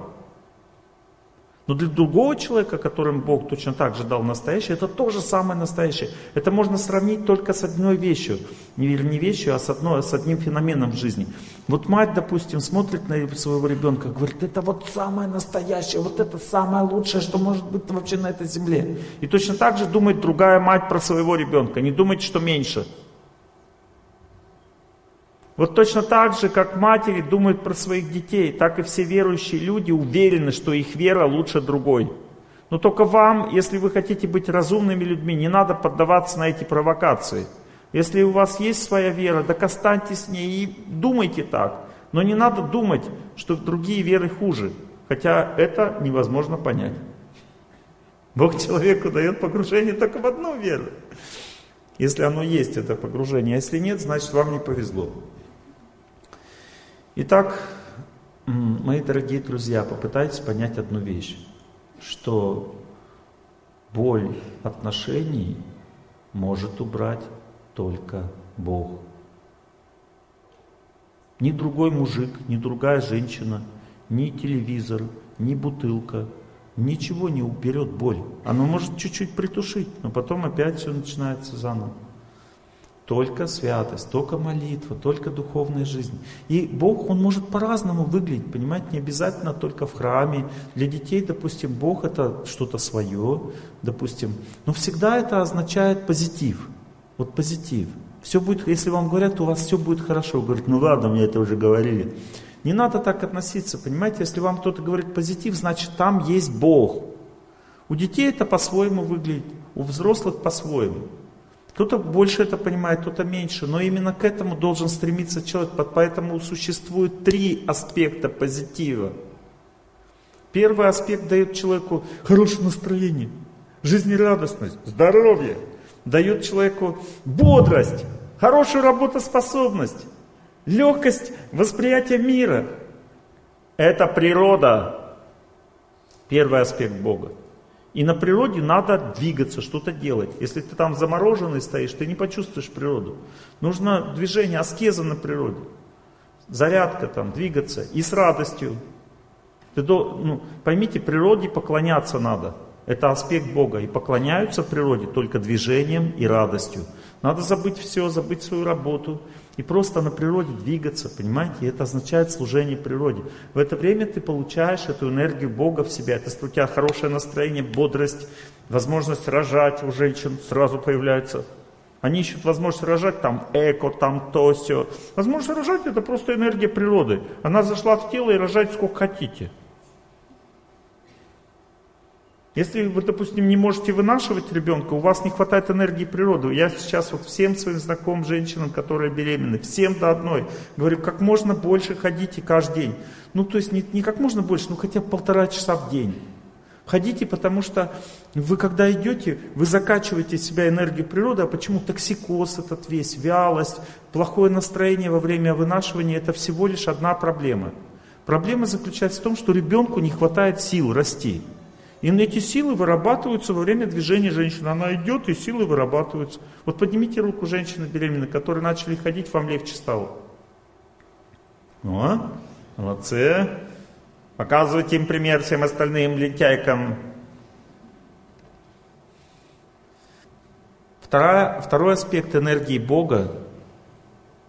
Но для другого человека, которым Бог точно так же дал настоящее, это тоже самое настоящее. Это можно сравнить только с одной вещью. Не, не вещью, а с, одной, с одним феноменом в жизни. Вот мать, допустим, смотрит на своего ребенка, говорит, это вот самое настоящее, вот это самое лучшее, что может быть вообще на этой земле. И точно так же думает другая мать про своего ребенка. Не думает, что меньше. Вот точно так же, как матери думают про своих детей, так и все верующие люди уверены, что их вера лучше другой. Но только вам, если вы хотите быть разумными людьми, не надо поддаваться на эти провокации. Если у вас есть своя вера, так останьтесь с ней и думайте так. Но не надо думать, что другие веры хуже, хотя это невозможно понять. Бог человеку дает погружение только в одну веру. Если оно есть, это погружение. А если нет, значит вам не повезло. Итак, мои дорогие друзья, попытайтесь понять одну вещь, что боль отношений может убрать только Бог. Ни другой мужик, ни другая женщина, ни телевизор, ни бутылка, ничего не уберет боль. Оно может чуть-чуть притушить, но потом опять все начинается заново. Только святость, только молитва, только духовная жизнь. И Бог, Он может по-разному выглядеть, понимаете, не обязательно только в храме. Для детей, допустим, Бог это что-то свое, допустим. Но всегда это означает позитив. Вот позитив. Все будет, если вам говорят, у вас все будет хорошо. Говорит, ну ладно, мне это уже говорили. Не надо так относиться, понимаете, если вам кто-то говорит позитив, значит там есть Бог. У детей это по-своему выглядит, у взрослых по-своему. Кто-то больше это понимает, кто-то меньше, но именно к этому должен стремиться человек, поэтому существует три аспекта позитива. Первый аспект дает человеку хорошее настроение, жизнерадостность, здоровье, дает человеку бодрость, хорошую работоспособность, легкость восприятия мира. Это природа. Первый аспект Бога. И на природе надо двигаться, что-то делать. Если ты там замороженный стоишь, ты не почувствуешь природу. Нужно движение, аскеза на природе. Зарядка там, двигаться. И с радостью. Ты ну, поймите, природе поклоняться надо. Это аспект Бога. И поклоняются природе только движением и радостью. Надо забыть все, забыть свою работу, и просто на природе двигаться, понимаете? Это означает служение природе. В это время ты получаешь эту энергию Бога в себя. Это у тебя хорошее настроение, бодрость, возможность рожать у женщин сразу появляется. Они ищут возможность рожать, там эко, там то, все. Возможность рожать это просто энергия природы. Она зашла в тело и рожать сколько хотите. Если вы, допустим, не можете вынашивать ребенка, у вас не хватает энергии природы. Я сейчас вот всем своим знакомым женщинам, которые беременны, всем до одной, говорю, как можно больше ходите каждый день. Ну, то есть не, не как можно больше, ну хотя бы полтора часа в день. Ходите, потому что вы когда идете, вы закачиваете в себя энергию природы, а почему токсикоз этот весь, вялость, плохое настроение во время вынашивания, это всего лишь одна проблема. Проблема заключается в том, что ребенку не хватает сил расти. И эти силы вырабатываются во время движения женщины. Она идет, и силы вырабатываются. Вот поднимите руку женщины беременной, которые начали ходить, вам легче стало. О, молодцы. Показывайте им пример всем остальным лентяйкам. Вторая, второй аспект энергии Бога,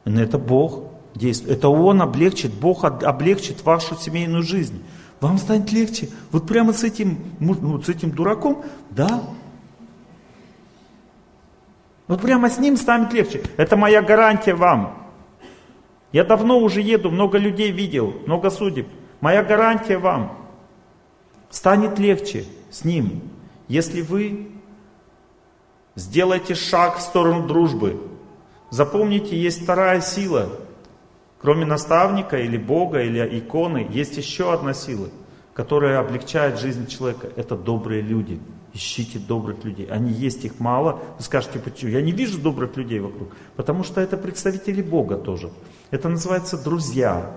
это Бог действует. Это Он облегчит, Бог облегчит вашу семейную жизнь. Вам станет легче. Вот прямо с этим, ну, с этим дураком, да. Вот прямо с ним станет легче. Это моя гарантия вам. Я давно уже еду, много людей видел, много судеб. Моя гарантия вам. Станет легче с ним, если вы сделаете шаг в сторону дружбы. Запомните, есть вторая сила – Кроме наставника или Бога, или иконы, есть еще одна сила, которая облегчает жизнь человека. Это добрые люди. Ищите добрых людей. Они есть, их мало. Вы скажете, почему? Я не вижу добрых людей вокруг. Потому что это представители Бога тоже. Это называется друзья.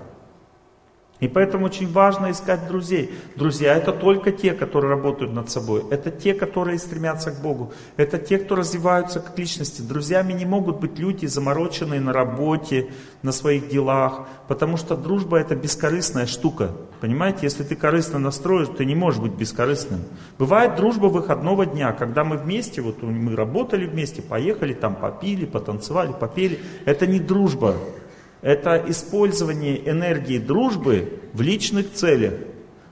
И поэтому очень важно искать друзей. Друзья это только те, которые работают над собой. Это те, которые стремятся к Богу. Это те, кто развиваются как личности. Друзьями не могут быть люди, замороченные на работе, на своих делах. Потому что дружба это бескорыстная штука. Понимаете, если ты корыстно настроишь, ты не можешь быть бескорыстным. Бывает дружба выходного дня, когда мы вместе, вот мы работали вместе, поехали там, попили, потанцевали, попели. Это не дружба. Это использование энергии дружбы в личных целях.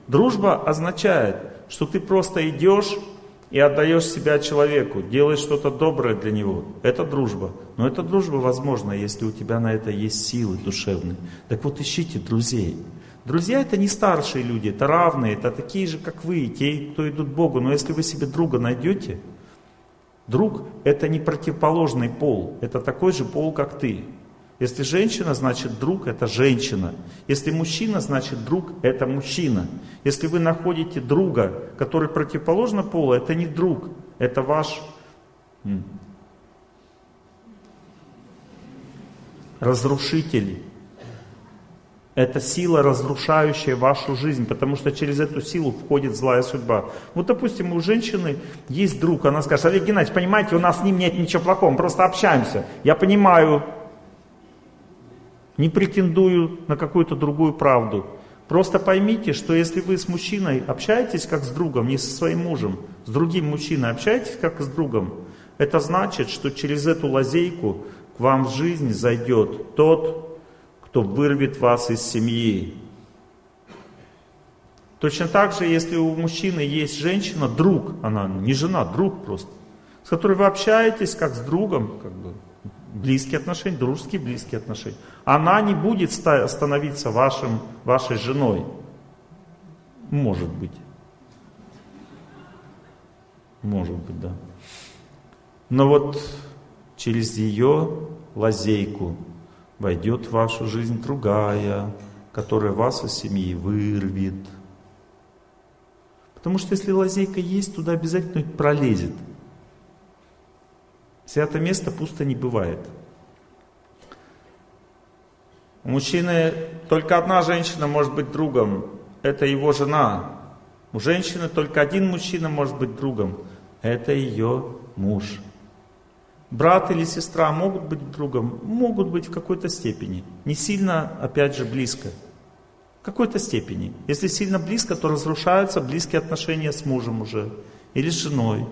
Дружба означает, что ты просто идешь и отдаешь себя человеку, делаешь что-то доброе для него. Это дружба. Но эта дружба возможна, если у тебя на это есть силы душевные. Так вот ищите друзей. Друзья это не старшие люди, это равные, это такие же, как вы, те, кто идут к Богу. Но если вы себе друга найдете, друг это не противоположный пол, это такой же пол, как ты. Если женщина, значит друг это женщина. Если мужчина, значит друг это мужчина. Если вы находите друга, который противоположно полу, это не друг, это ваш разрушитель. Это сила, разрушающая вашу жизнь, потому что через эту силу входит злая судьба. Вот, допустим, у женщины есть друг, она скажет, Олег Геннадьевич, понимаете, у нас с ним нет ничего плохого, мы просто общаемся. Я понимаю, не претендую на какую-то другую правду. Просто поймите, что если вы с мужчиной общаетесь как с другом, не со своим мужем, с другим мужчиной общаетесь как с другом, это значит, что через эту лазейку к вам в жизнь зайдет тот, кто вырвет вас из семьи. Точно так же, если у мужчины есть женщина, друг, она не жена, друг просто, с которой вы общаетесь как с другом, как бы, близкие отношения, дружеские близкие отношения. Она не будет становиться вашим, вашей женой. Может быть. Может быть, да. Но вот через ее лазейку войдет в вашу жизнь другая, которая вас из семьи вырвет. Потому что если лазейка есть, туда обязательно пролезет. Святое место пусто не бывает. У мужчины только одна женщина может быть другом, это его жена. У женщины только один мужчина может быть другом, это ее муж. Брат или сестра могут быть другом? Могут быть в какой-то степени. Не сильно, опять же, близко. В какой-то степени. Если сильно близко, то разрушаются близкие отношения с мужем уже. Или с женой.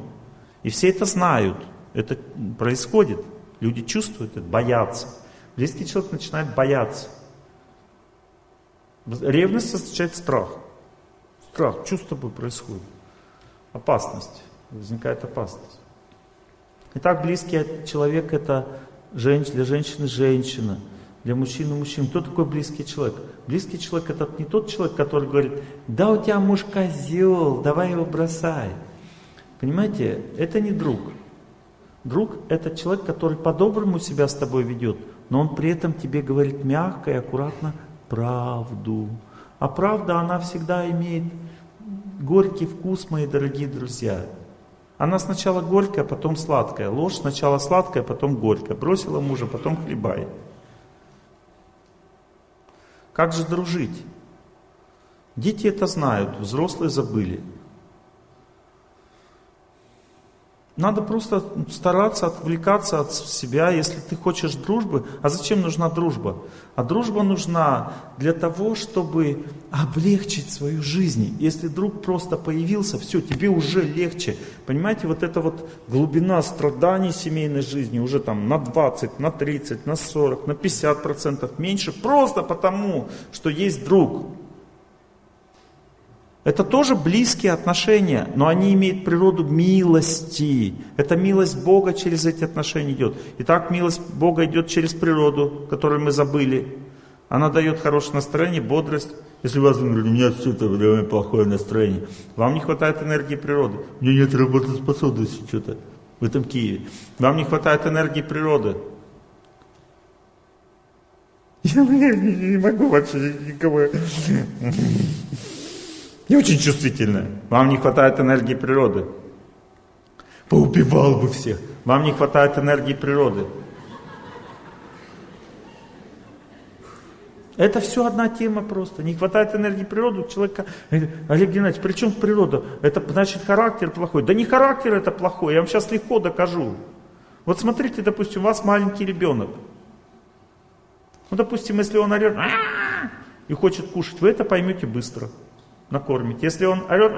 И все это знают. Это происходит. Люди чувствуют это, боятся. Близкий человек начинает бояться. Ревность означает страх. Страх, тобой происходит? Опасность. Возникает опасность. Итак, близкий человек это женщина, для женщины женщина, для мужчины мужчина. Кто такой близкий человек? Близкий человек это не тот человек, который говорит, да у тебя муж козел, давай его бросай. Понимаете, это не друг. Друг это человек, который по-доброму себя с тобой ведет, но он при этом тебе говорит мягко и аккуратно правду. А правда, она всегда имеет горький вкус, мои дорогие друзья. Она сначала горькая, потом сладкая. Ложь сначала сладкая, потом горькая. Бросила мужа, потом хлебай. Как же дружить? Дети это знают, взрослые забыли. Надо просто стараться отвлекаться от себя, если ты хочешь дружбы. А зачем нужна дружба? А дружба нужна для того, чтобы облегчить свою жизнь. Если друг просто появился, все, тебе уже легче. Понимаете, вот эта вот глубина страданий семейной жизни уже там на 20, на 30, на 40, на 50 процентов меньше, просто потому, что есть друг. Это тоже близкие отношения, но они имеют природу милости. Это милость Бога через эти отношения идет. Итак, милость Бога идет через природу, которую мы забыли. Она дает хорошее настроение, бодрость. Если у вас, например, у меня что-то время плохое настроение, вам не хватает энергии природы. У меня нет работоспособности что-то в этом Киеве. Вам не хватает энергии природы. Я не могу вообще никого... Не очень чувствительная. Вам не хватает энергии природы. Поубивал бы всех. Вам не хватает энергии природы. Это все одна тема просто. Не хватает энергии природы у человека. Олег Геннадьевич, при чем природа? Это значит характер плохой. Да не характер это плохой, я вам сейчас легко докажу. Вот смотрите, допустим, у вас маленький ребенок. Ну, допустим, если он орет и хочет кушать, вы это поймете быстро накормите. Если он орет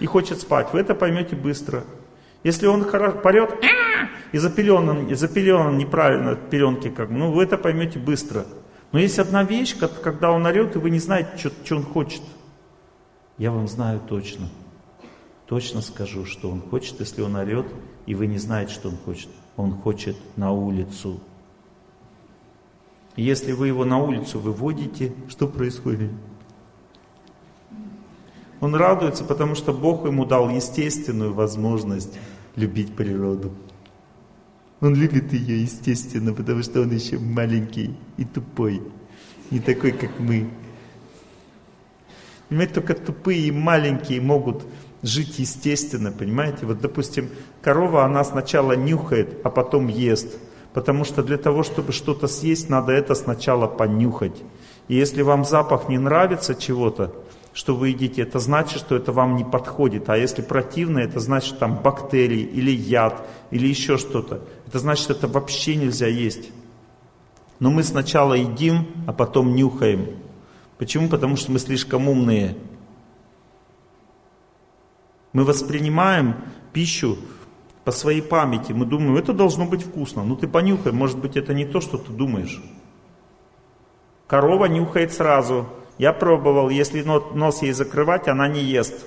и хочет спать, вы это поймете быстро. Если он порет и запеленан, и запеленан неправильно пеленки, как, ну вы это поймете быстро. Но есть одна вещь, когда он орет, и вы не знаете, что, что он хочет. Я вам знаю точно. Точно скажу, что он хочет, если он орет, и вы не знаете, что он хочет. Он хочет на улицу. И если вы его на улицу выводите, что происходит? Он радуется, потому что Бог ему дал естественную возможность любить природу. Он любит ее естественно, потому что он еще маленький и тупой, не такой, как мы. Понимаете, только тупые и маленькие могут жить естественно, понимаете? Вот, допустим, корова, она сначала нюхает, а потом ест. Потому что для того, чтобы что-то съесть, надо это сначала понюхать. И если вам запах не нравится чего-то, что вы едите, это значит, что это вам не подходит. А если противно, это значит, что там бактерии или яд, или еще что-то. Это значит, что это вообще нельзя есть. Но мы сначала едим, а потом нюхаем. Почему? Потому что мы слишком умные. Мы воспринимаем пищу по своей памяти. Мы думаем, это должно быть вкусно. Ну ты понюхай, может быть это не то, что ты думаешь. Корова нюхает сразу. Я пробовал, если нос ей закрывать, она не ест.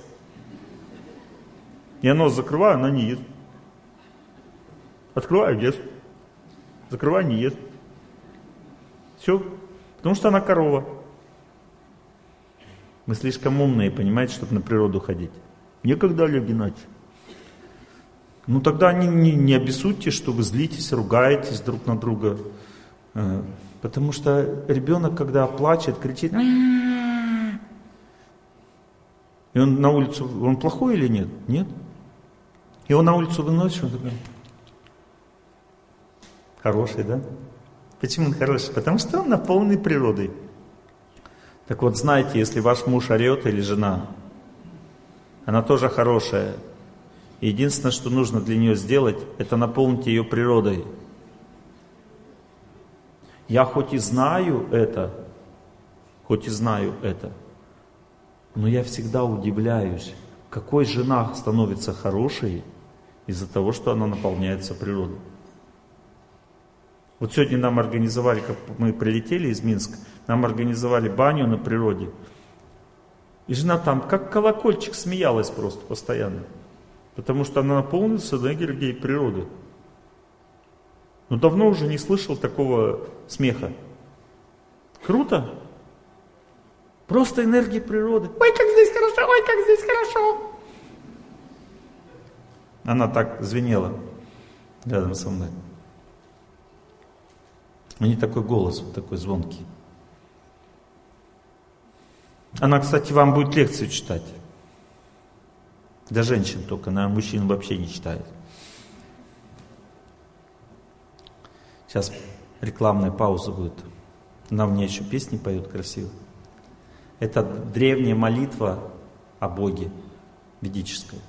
Я нос закрываю, она не ест. Открываю, ест. Закрываю, не ест. Все. Потому что она корова. Мы слишком умные, понимаете, чтобы на природу ходить. Некогда, Олег Геннадьевич. Ну тогда не, не, не обессудьте, что вы злитесь, ругаетесь друг на друга. Потому что ребенок, когда плачет, кричит, и он на улицу, он плохой или нет? Нет. И он на улицу выносит, он такой, хороший, да? Почему он хороший? Потому что он наполненный природой. Так вот, знаете, если ваш муж орет или жена, она тоже хорошая. Единственное, что нужно для нее сделать, это наполнить ее природой. Я хоть и знаю это, хоть и знаю это, но я всегда удивляюсь, какой жена становится хорошей из-за того, что она наполняется природой. Вот сегодня нам организовали, как мы прилетели из Минска, нам организовали баню на природе. И жена там как колокольчик смеялась просто постоянно. Потому что она наполнится энергией природы. Но давно уже не слышал такого смеха. Круто? Просто энергия природы. Ой, как здесь хорошо, ой, как здесь хорошо. Она так звенела рядом со мной. У нее такой голос, вот такой звонкий. Она, кстати, вам будет лекцию читать. Для женщин только, на мужчин вообще не читает. Сейчас рекламная пауза будет. Она мне еще песни поет красиво. Это древняя молитва о Боге, ведическая.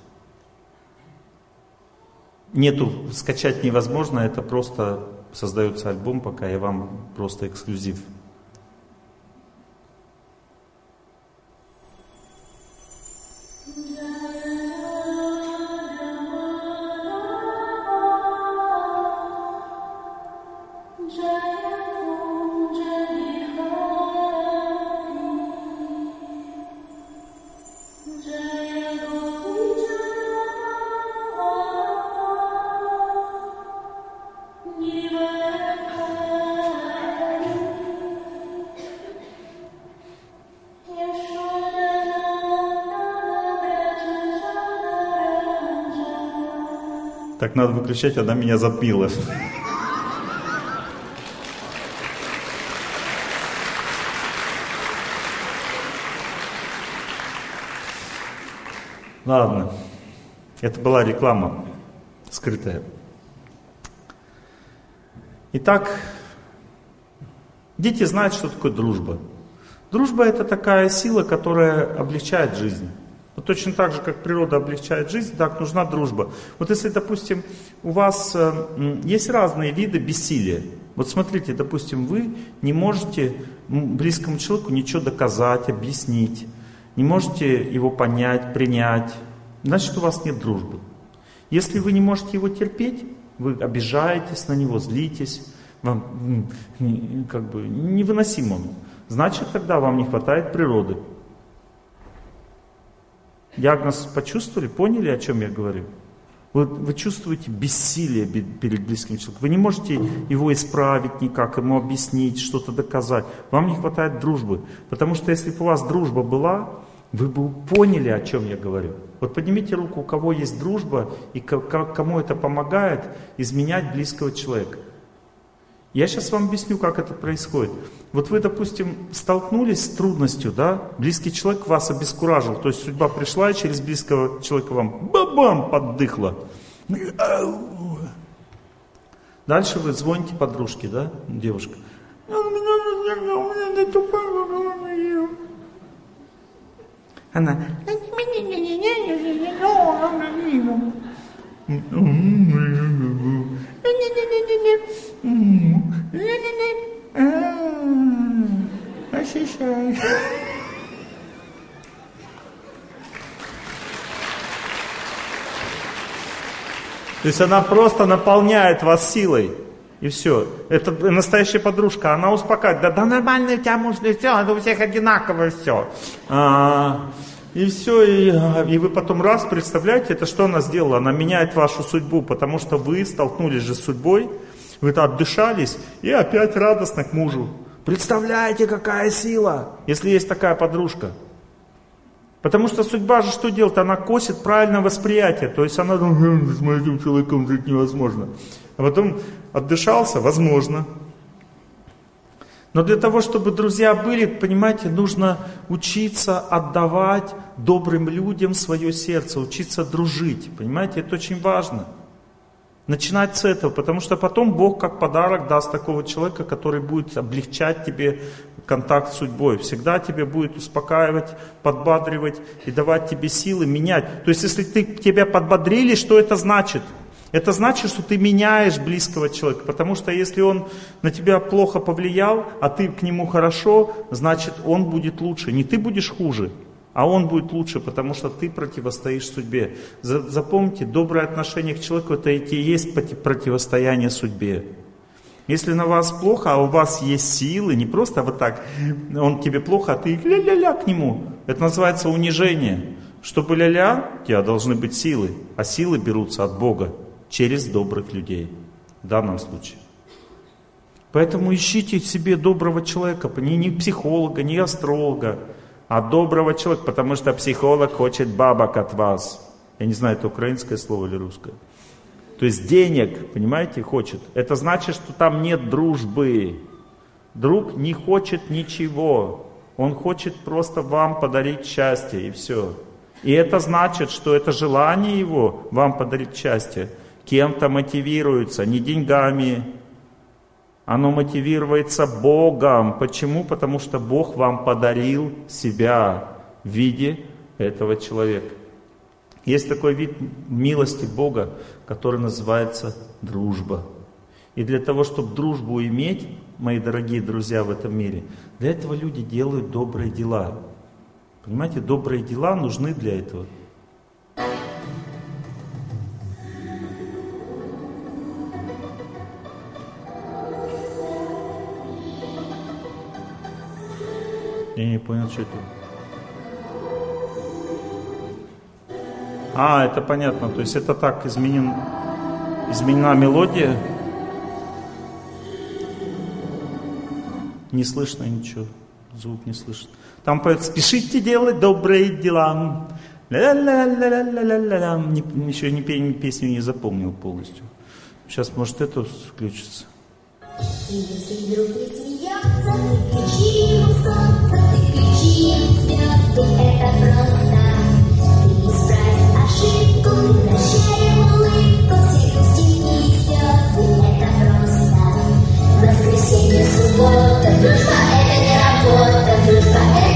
Нету, скачать невозможно, это просто создается альбом, пока я вам просто эксклюзив Так надо выключать, она меня затмила. Ладно, это была реклама скрытая. Итак, дети знают, что такое дружба. Дружба это такая сила, которая облегчает жизнь. Вот точно так же, как природа облегчает жизнь, так нужна дружба. Вот если, допустим, у вас э, есть разные виды бессилия. Вот смотрите, допустим, вы не можете близкому человеку ничего доказать, объяснить, не можете его понять, принять, значит у вас нет дружбы. Если вы не можете его терпеть, вы обижаетесь на него, злитесь, вам как бы невыносимо значит тогда вам не хватает природы. Диагноз почувствовали, поняли, о чем я говорю? Вы, вы чувствуете бессилие перед близким человеком. Вы не можете его исправить никак, ему объяснить, что-то доказать. Вам не хватает дружбы. Потому что если бы у вас дружба была, вы бы поняли, о чем я говорю. Вот поднимите руку, у кого есть дружба и кому это помогает изменять близкого человека. Я сейчас вам объясню, как это происходит. Вот вы, допустим, столкнулись с трудностью, да, близкий человек вас обескуражил, то есть судьба пришла и через близкого человека вам бабам поддыхла. Дальше вы звоните подружке, да, девушка. Она. Ощущай. То есть она просто наполняет вас силой. И все. Это настоящая подружка. Она успокаивает. Да, да нормально у тебя муж, все, это у всех одинаково все. А, и все, и, и вы потом раз представляете, это что она сделала? Она меняет вашу судьбу, потому что вы столкнулись же с судьбой, вы отдышались и опять радостно к мужу. Представляете, какая сила, если есть такая подружка. Потому что судьба же что делает? Она косит правильное восприятие. То есть она думает, с моим человеком жить невозможно. А потом отдышался, возможно. Но для того, чтобы друзья были, понимаете, нужно учиться отдавать добрым людям свое сердце, учиться дружить. Понимаете, это очень важно. Начинать с этого, потому что потом Бог как подарок даст такого человека, который будет облегчать тебе контакт с судьбой. Всегда тебе будет успокаивать, подбадривать и давать тебе силы менять. То есть, если ты, тебя подбодрили, что это значит? Это значит, что ты меняешь близкого человека, потому что если он на тебя плохо повлиял, а ты к нему хорошо, значит он будет лучше. Не ты будешь хуже, а он будет лучше, потому что ты противостоишь судьбе. Запомните, доброе отношение к человеку это и есть противостояние судьбе. Если на вас плохо, а у вас есть силы, не просто вот так, он тебе плохо, а ты ля-ля-ля к нему. Это называется унижение. Чтобы ля-ля, у тебя должны быть силы, а силы берутся от Бога через добрых людей в данном случае. Поэтому ищите себе доброго человека, не, не психолога, не астролога, а доброго человека, потому что психолог хочет бабок от вас. Я не знаю, это украинское слово или русское. То есть денег, понимаете, хочет. Это значит, что там нет дружбы. Друг не хочет ничего. Он хочет просто вам подарить счастье и все. И это значит, что это желание его вам подарить счастье кем-то мотивируется, не деньгами. Оно мотивируется Богом. Почему? Потому что Бог вам подарил себя в виде этого человека. Есть такой вид милости Бога, который называется дружба. И для того, чтобы дружбу иметь, мои дорогие друзья в этом мире, для этого люди делают добрые дела. Понимаете, добрые дела нужны для этого. Я не понял, что это. А, это понятно. То есть это так изменен, изменена мелодия. Не слышно ничего. Звук не слышно. Там поет «Спешите делать добрые дела». Ля-ля-ля-ля-ля-ля-ля. Еще не, песню не запомнил полностью. Сейчас, может, это включится. И если вдруг не смеется, ты кричи ему солнце, ты это просто. Ты исправь ошибку, ты прощай улыбку, все грусти и это просто. Воскресенье, суббота, дружба это не работа, дружба это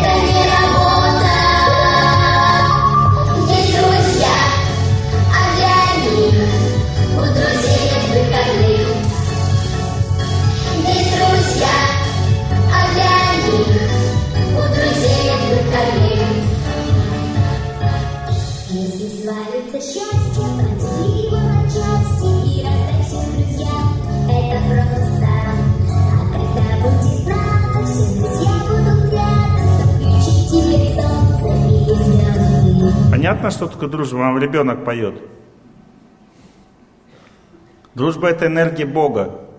Понятно, что такое дружба? Вам ребенок поет. Дружба это энергия Бога.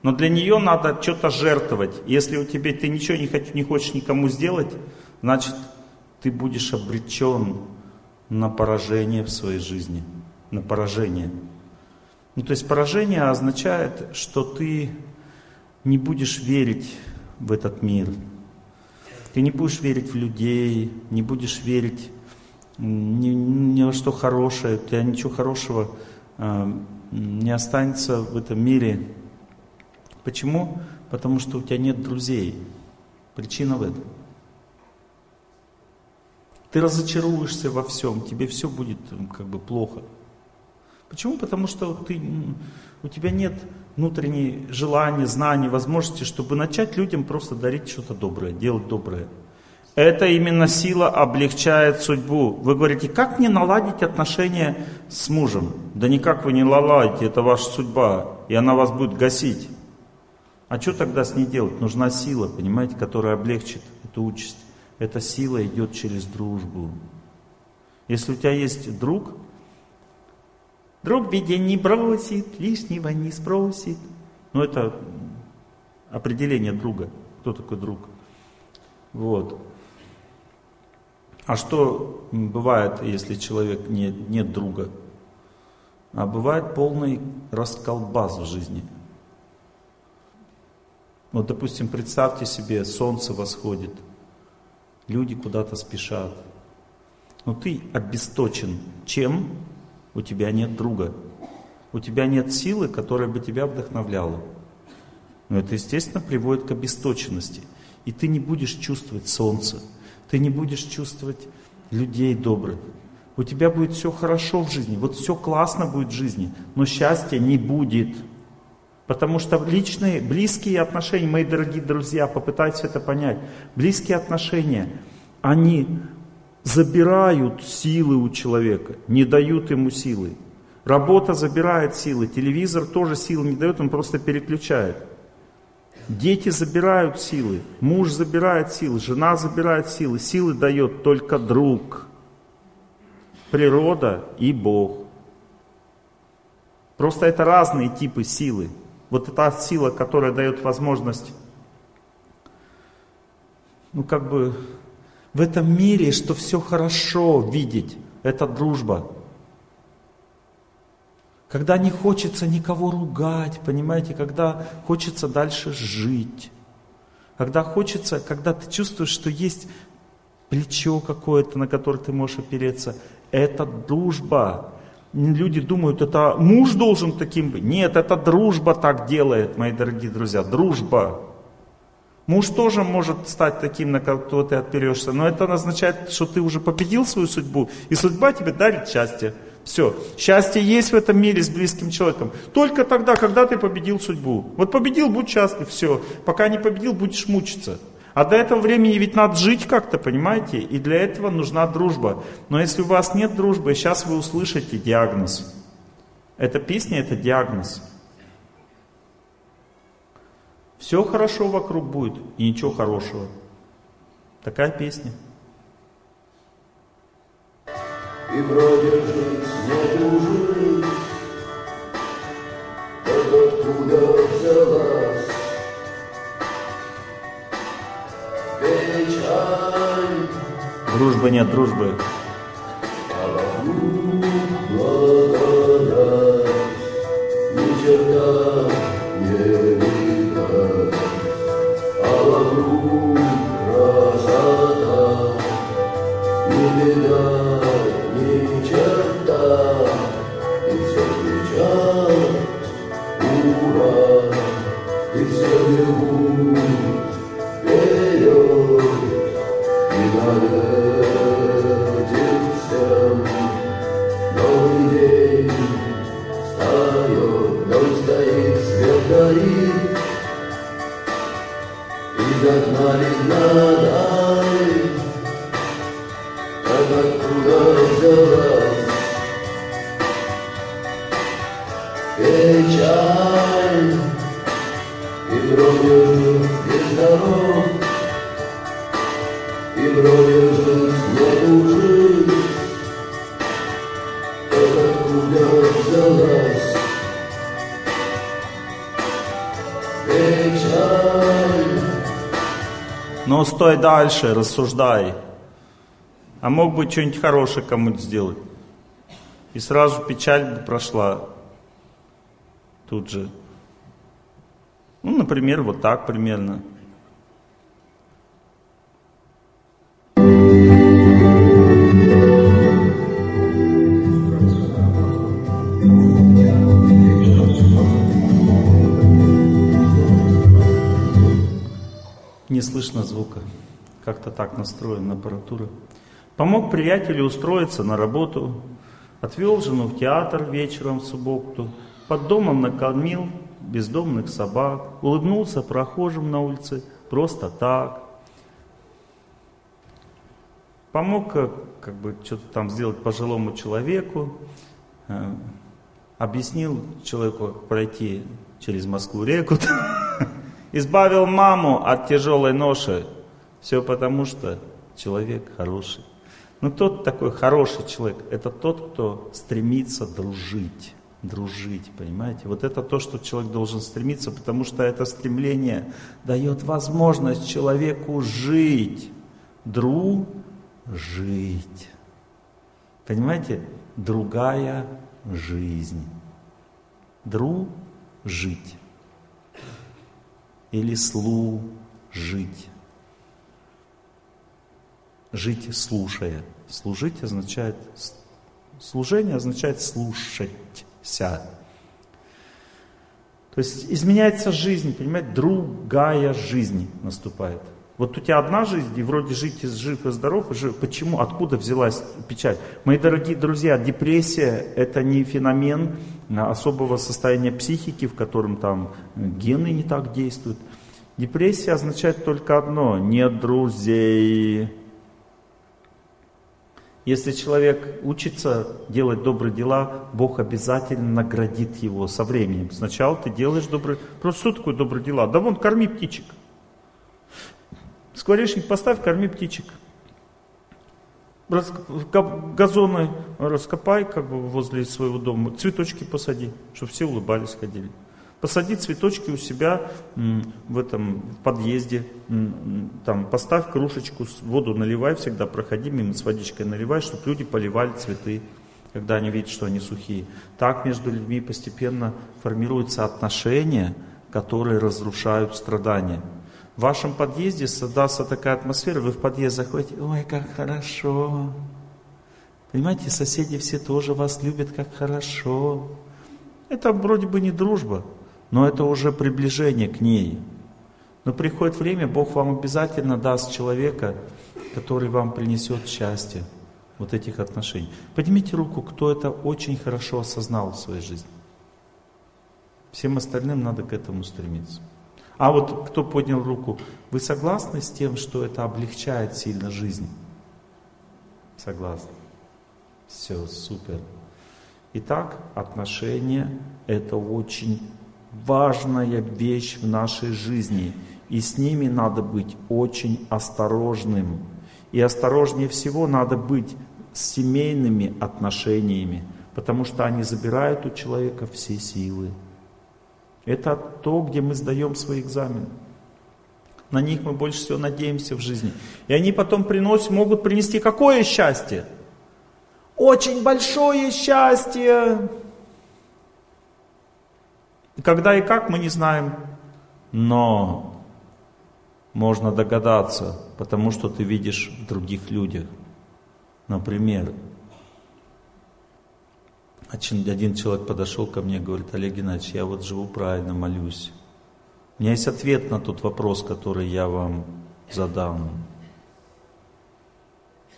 Но для нее надо что-то жертвовать. Если у тебя ты ничего не, хочешь, не хочешь никому сделать, значит ты будешь обречен на поражение в своей жизни. На поражение. Ну, то есть поражение означает, что ты не будешь верить в этот мир. Ты не будешь верить в людей, не будешь верить ни, ни во что хорошее, у тебя ничего хорошего э, не останется в этом мире. Почему? Потому что у тебя нет друзей. Причина в этом. Ты разочаруешься во всем, тебе все будет как бы плохо. Почему? Потому что ты, у тебя нет внутренней желания, знаний, возможности, чтобы начать людям просто дарить что-то доброе, делать доброе. Это именно сила облегчает судьбу. Вы говорите, как мне наладить отношения с мужем? Да никак вы не наладите, это ваша судьба, и она вас будет гасить. А что тогда с ней делать? Нужна сила, понимаете, которая облегчит эту участь. Эта сила идет через дружбу. Если у тебя есть друг, друг беде не бросит, лишнего не спросит. Ну это определение друга. Кто такой друг? Вот. А что бывает, если человек не, нет друга? А бывает полный расколбас в жизни. Вот, допустим, представьте себе, солнце восходит, люди куда-то спешат. Но ты обесточен чем? У тебя нет друга. У тебя нет силы, которая бы тебя вдохновляла. Но это, естественно, приводит к обесточенности. И ты не будешь чувствовать солнце ты не будешь чувствовать людей добрых. У тебя будет все хорошо в жизни, вот все классно будет в жизни, но счастья не будет. Потому что личные, близкие отношения, мои дорогие друзья, попытайтесь это понять. Близкие отношения, они забирают силы у человека, не дают ему силы. Работа забирает силы, телевизор тоже силы не дает, он просто переключает. Дети забирают силы, муж забирает силы, жена забирает силы. Силы дает только друг. Природа и Бог. Просто это разные типы силы. Вот эта сила, которая дает возможность, ну как бы в этом мире, что все хорошо видеть, это дружба. Когда не хочется никого ругать, понимаете, когда хочется дальше жить. Когда хочется, когда ты чувствуешь, что есть плечо какое-то, на которое ты можешь опереться. Это дружба. Люди думают, это муж должен таким быть. Нет, это дружба так делает, мои дорогие друзья. Дружба. Муж тоже может стать таким, на кого ты оперешься, но это означает, что ты уже победил свою судьбу, и судьба тебе дарит счастье. Все. Счастье есть в этом мире с близким человеком. Только тогда, когда ты победил судьбу. Вот победил, будь счастлив, все. Пока не победил, будешь мучиться. А до этого времени ведь надо жить как-то, понимаете? И для этого нужна дружба. Но если у вас нет дружбы, сейчас вы услышите диагноз. Эта песня – это диагноз. Все хорошо вокруг будет, и ничего хорошего. Такая песня. И бродишь не тужить, так откуда взялась печаль. Дружбы нет дружбы. Дальше, рассуждай. А мог бы что-нибудь хорошее кому-нибудь сделать. И сразу печаль бы прошла тут же. Ну, например, вот так примерно. Не слышно звука. Как-то так настроена аппаратура. Помог приятелю устроиться на работу. Отвел жену в театр вечером в субботу, под домом накормил бездомных собак, улыбнулся прохожим на улице просто так. Помог э, как бы что-то там сделать пожилому человеку, э, объяснил человеку, как пройти через Москву-реку, избавил маму от тяжелой ноши. Все потому, что человек хороший. Но тот такой хороший человек, это тот, кто стремится дружить. Дружить, понимаете? Вот это то, что человек должен стремиться, потому что это стремление дает возможность человеку жить. Дружить. Понимаете? Другая жизнь. Дружить. Или служить. Жить слушая. Служить означает, служение означает слушаться. То есть изменяется жизнь, понимаете, другая жизнь наступает. Вот у тебя одна жизнь, и вроде жить жив и здоров, и жив. Почему? Откуда взялась печаль? Мои дорогие друзья, депрессия – это не феномен особого состояния психики, в котором там гены не так действуют. Депрессия означает только одно – нет друзей. Если человек учится делать добрые дела, Бог обязательно наградит его со временем. Сначала ты делаешь добрые... Просто что такое добрые дела? Да вон, корми птичек. Скворечник поставь, корми птичек. Газоны раскопай как бы возле своего дома, цветочки посади, чтобы все улыбались, ходили. Посади цветочки у себя в этом подъезде, там поставь кружечку, воду наливай всегда, проходи мимо с водичкой наливай, чтобы люди поливали цветы, когда они видят, что они сухие. Так между людьми постепенно формируются отношения, которые разрушают страдания. В вашем подъезде создастся такая атмосфера, вы в подъезд заходите, ой, как хорошо. Понимаете, соседи все тоже вас любят, как хорошо. Это вроде бы не дружба, но это уже приближение к ней. Но приходит время, Бог вам обязательно даст человека, который вам принесет счастье вот этих отношений. Поднимите руку, кто это очень хорошо осознал в своей жизни. Всем остальным надо к этому стремиться. А вот кто поднял руку, вы согласны с тем, что это облегчает сильно жизнь? Согласны. Все, супер. Итак, отношения – это очень важная вещь в нашей жизни, и с ними надо быть очень осторожным. И осторожнее всего надо быть с семейными отношениями, потому что они забирают у человека все силы. Это то, где мы сдаем свои экзамены. На них мы больше всего надеемся в жизни. И они потом приносят, могут принести какое счастье? Очень большое счастье. Когда и как мы не знаем, но можно догадаться, потому что ты видишь в других людях. Например, один человек подошел ко мне и говорит, Олег Геннадьевич, я вот живу правильно, молюсь. У меня есть ответ на тот вопрос, который я вам задам.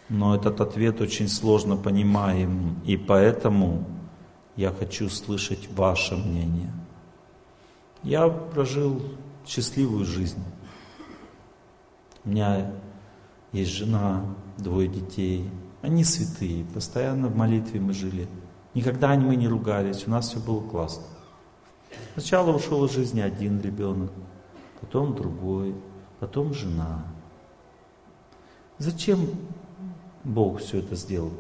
Но этот ответ очень сложно понимаем, и поэтому я хочу слышать ваше мнение. Я прожил счастливую жизнь. У меня есть жена, двое детей. Они святые, постоянно в молитве мы жили. Никогда мы не ругались, у нас все было классно. Сначала ушел из жизни один ребенок, потом другой, потом жена. Зачем Бог все это сделал?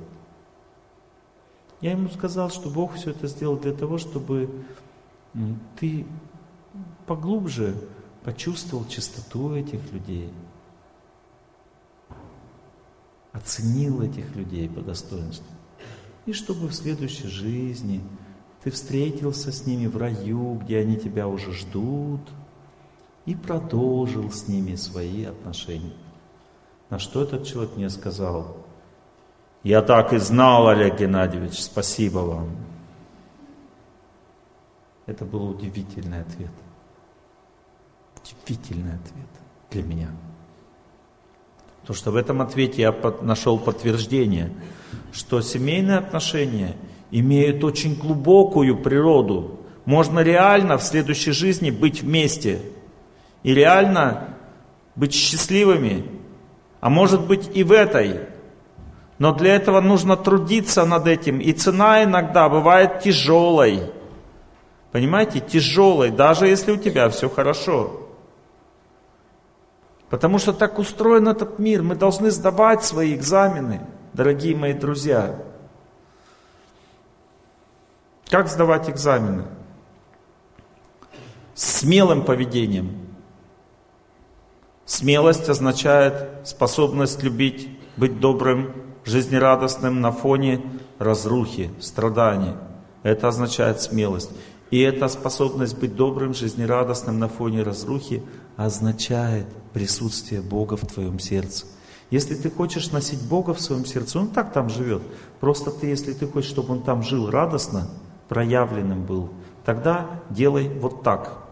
Я ему сказал, что Бог все это сделал для того, чтобы ты поглубже почувствовал чистоту этих людей, оценил этих людей по достоинству. И чтобы в следующей жизни ты встретился с ними в раю, где они тебя уже ждут, и продолжил с ними свои отношения. На что этот человек мне сказал, я так и знал, Олег Геннадьевич, спасибо вам. Это был удивительный ответ. Удивительный ответ для меня. Потому что в этом ответе я нашел подтверждение, что семейные отношения имеют очень глубокую природу. Можно реально в следующей жизни быть вместе. И реально быть счастливыми. А может быть и в этой. Но для этого нужно трудиться над этим. И цена иногда бывает тяжелой. Понимаете, тяжелой, даже если у тебя все хорошо. Потому что так устроен этот мир. Мы должны сдавать свои экзамены, дорогие мои друзья. Как сдавать экзамены? Смелым поведением. Смелость означает способность любить, быть добрым, жизнерадостным на фоне разрухи, страданий. Это означает смелость. И эта способность быть добрым, жизнерадостным на фоне разрухи означает присутствие Бога в твоем сердце. Если ты хочешь носить Бога в своем сердце, Он так там живет. Просто ты, если ты хочешь, чтобы Он там жил радостно, проявленным был, тогда делай вот так.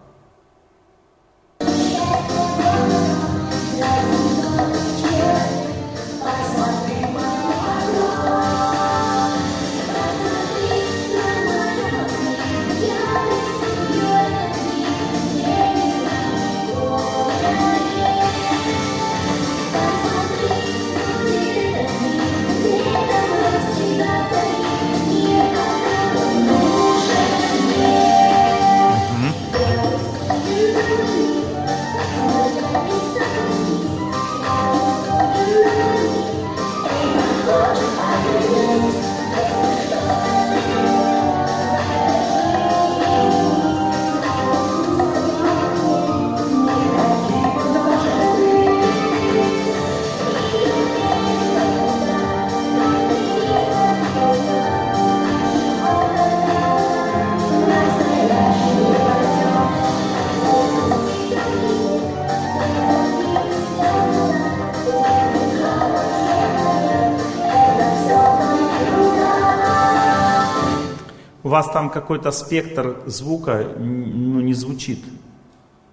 Вас там какой-то спектр звука ну, не звучит.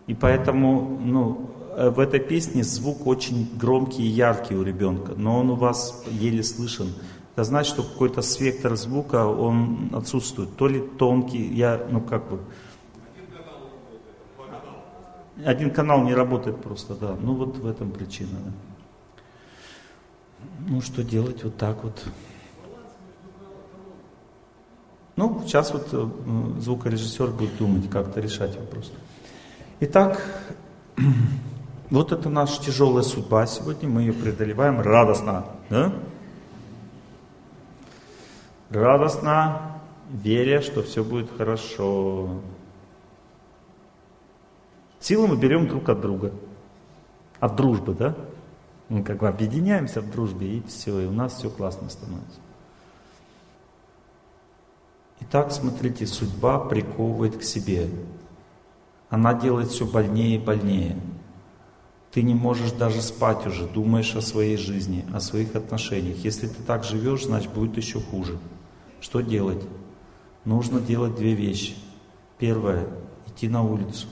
И поэтому ну, э, в этой песне звук очень громкий и яркий у ребенка, но он у вас еле слышен. Это значит, что какой-то спектр звука, он отсутствует. То ли тонкий, я, ну как бы... Один канал не работает просто, да. Ну вот в этом причина. Да. Ну что делать, вот так вот. Ну, сейчас вот э, звукорежиссер будет думать, как-то решать вопрос. Итак, вот это наша тяжелая судьба сегодня, мы ее преодолеваем радостно. Да? Радостно, веря, что все будет хорошо. Силы мы берем друг от друга. От дружбы, да? Мы как бы объединяемся в дружбе, и все, и у нас все классно становится. Итак, смотрите, судьба приковывает к себе. Она делает все больнее и больнее. Ты не можешь даже спать уже, думаешь о своей жизни, о своих отношениях. Если ты так живешь, значит будет еще хуже. Что делать? Нужно делать две вещи. Первое – идти на улицу.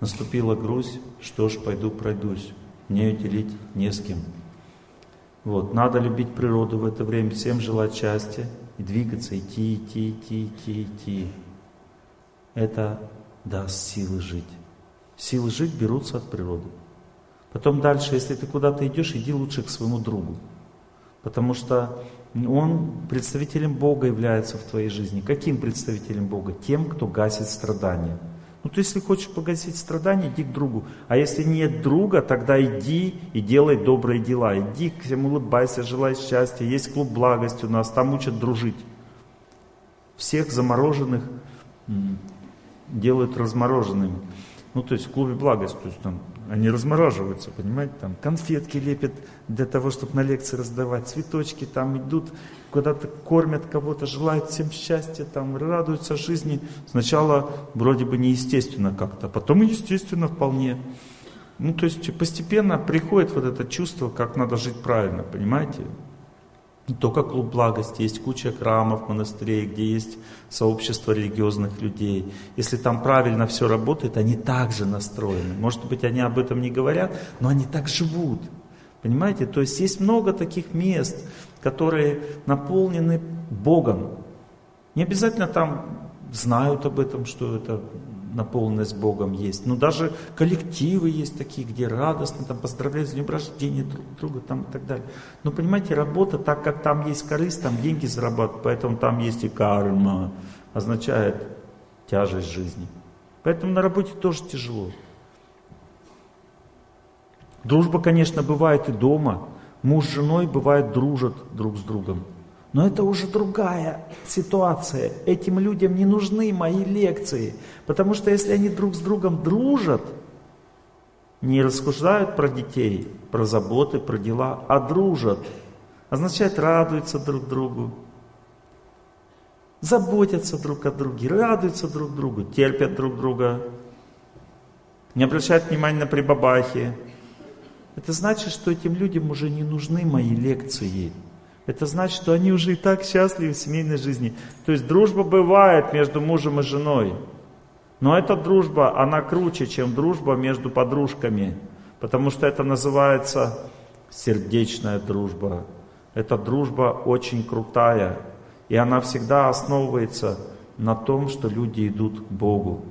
Наступила грусть, что ж, пойду пройдусь. Мне делить не с кем. Вот. Надо любить природу в это время, всем желать счастья, и двигаться, идти, идти, идти, идти, идти. Это даст силы жить. Силы жить берутся от природы. Потом дальше, если ты куда-то идешь, иди лучше к своему другу. Потому что он представителем Бога является в твоей жизни. Каким представителем Бога? Тем, кто гасит страдания. Ну, если хочешь погасить страдания, иди к другу. А если нет друга, тогда иди и делай добрые дела. Иди к всем улыбайся, желай счастья. Есть клуб благости у нас, там учат дружить. Всех замороженных делают размороженными. Ну, то есть в клубе благость, то есть там они размораживаются, понимаете, там конфетки лепят для того, чтобы на лекции раздавать, цветочки там идут, куда-то кормят кого-то, желают всем счастья, там радуются жизни. Сначала вроде бы неестественно как-то, а потом естественно вполне. Ну, то есть постепенно приходит вот это чувство, как надо жить правильно, понимаете? Не только клуб благости, есть куча храмов, монастырей, где есть сообщество религиозных людей. Если там правильно все работает, они также настроены. Может быть, они об этом не говорят, но они так живут. Понимаете? То есть есть много таких мест, которые наполнены Богом. Не обязательно там знают об этом, что это наполненность Богом есть. Но даже коллективы есть такие, где радостно там поздравляют с днем рождения друг друга там и так далее. Но понимаете, работа, так как там есть корысть, там деньги зарабатывают, поэтому там есть и карма, означает тяжесть жизни. Поэтому на работе тоже тяжело. Дружба, конечно, бывает и дома. Муж с женой бывает дружат друг с другом. Но это уже другая ситуация. Этим людям не нужны мои лекции. Потому что если они друг с другом дружат, не рассуждают про детей, про заботы, про дела, а дружат, означает радуются друг другу, заботятся друг о друге, радуются друг другу, терпят друг друга, не обращают внимания на прибабахи. Это значит, что этим людям уже не нужны мои лекции. Это значит, что они уже и так счастливы в семейной жизни. То есть дружба бывает между мужем и женой. Но эта дружба, она круче, чем дружба между подружками. Потому что это называется сердечная дружба. Эта дружба очень крутая. И она всегда основывается на том, что люди идут к Богу.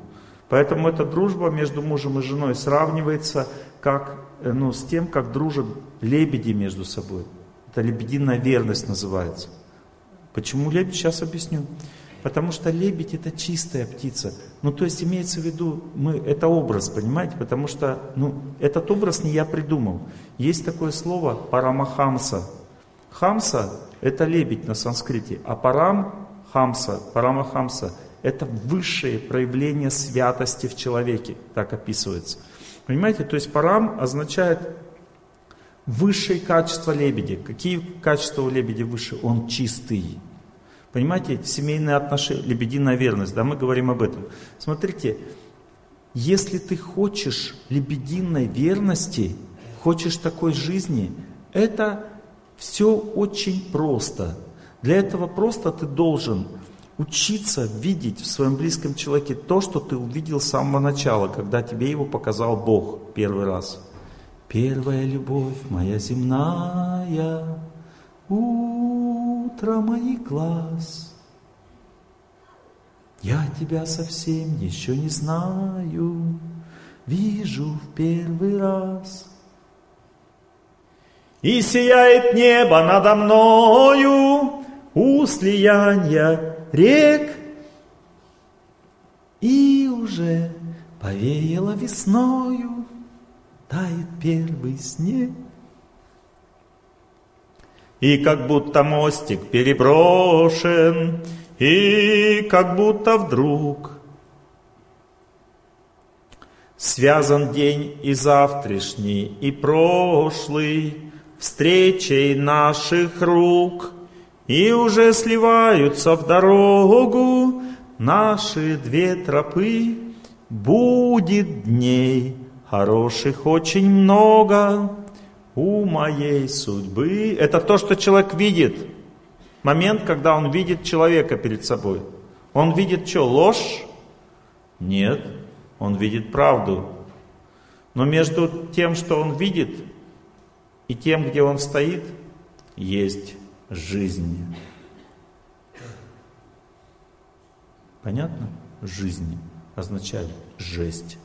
Поэтому эта дружба между мужем и женой сравнивается как, ну, с тем, как дружат лебеди между собой. Это лебединая верность называется. Почему лебедь? Сейчас объясню. Потому что лебедь это чистая птица. Ну, то есть имеется в виду, мы, это образ, понимаете? Потому что, ну, этот образ не я придумал. Есть такое слово парамахамса. Хамса – это лебедь на санскрите, а парам хамса, парамахамса – это высшее проявление святости в человеке, так описывается. Понимаете, то есть парам означает высшие качества лебеди. Какие качества у лебеди выше? Он чистый. Понимаете, семейные отношения, лебединая верность, да, мы говорим об этом. Смотрите, если ты хочешь лебединой верности, хочешь такой жизни, это все очень просто. Для этого просто ты должен учиться видеть в своем близком человеке то, что ты увидел с самого начала, когда тебе его показал Бог первый раз. Первая любовь моя земная, утро моих глаз. Я тебя совсем еще не знаю, вижу в первый раз. И сияет небо надо мною у слияния рек, и уже повеяло весною, тает первый снег. И как будто мостик переброшен, и как будто вдруг связан день и завтрашний, и прошлый, встречей наших рук, и уже сливаются в дорогу наши две тропы. Будет дней хороших очень много у моей судьбы. Это то, что человек видит. Момент, когда он видит человека перед собой. Он видит что, ложь? Нет, он видит правду. Но между тем, что он видит, и тем, где он стоит, есть жизнь. Понятно? Жизнь означает жесть.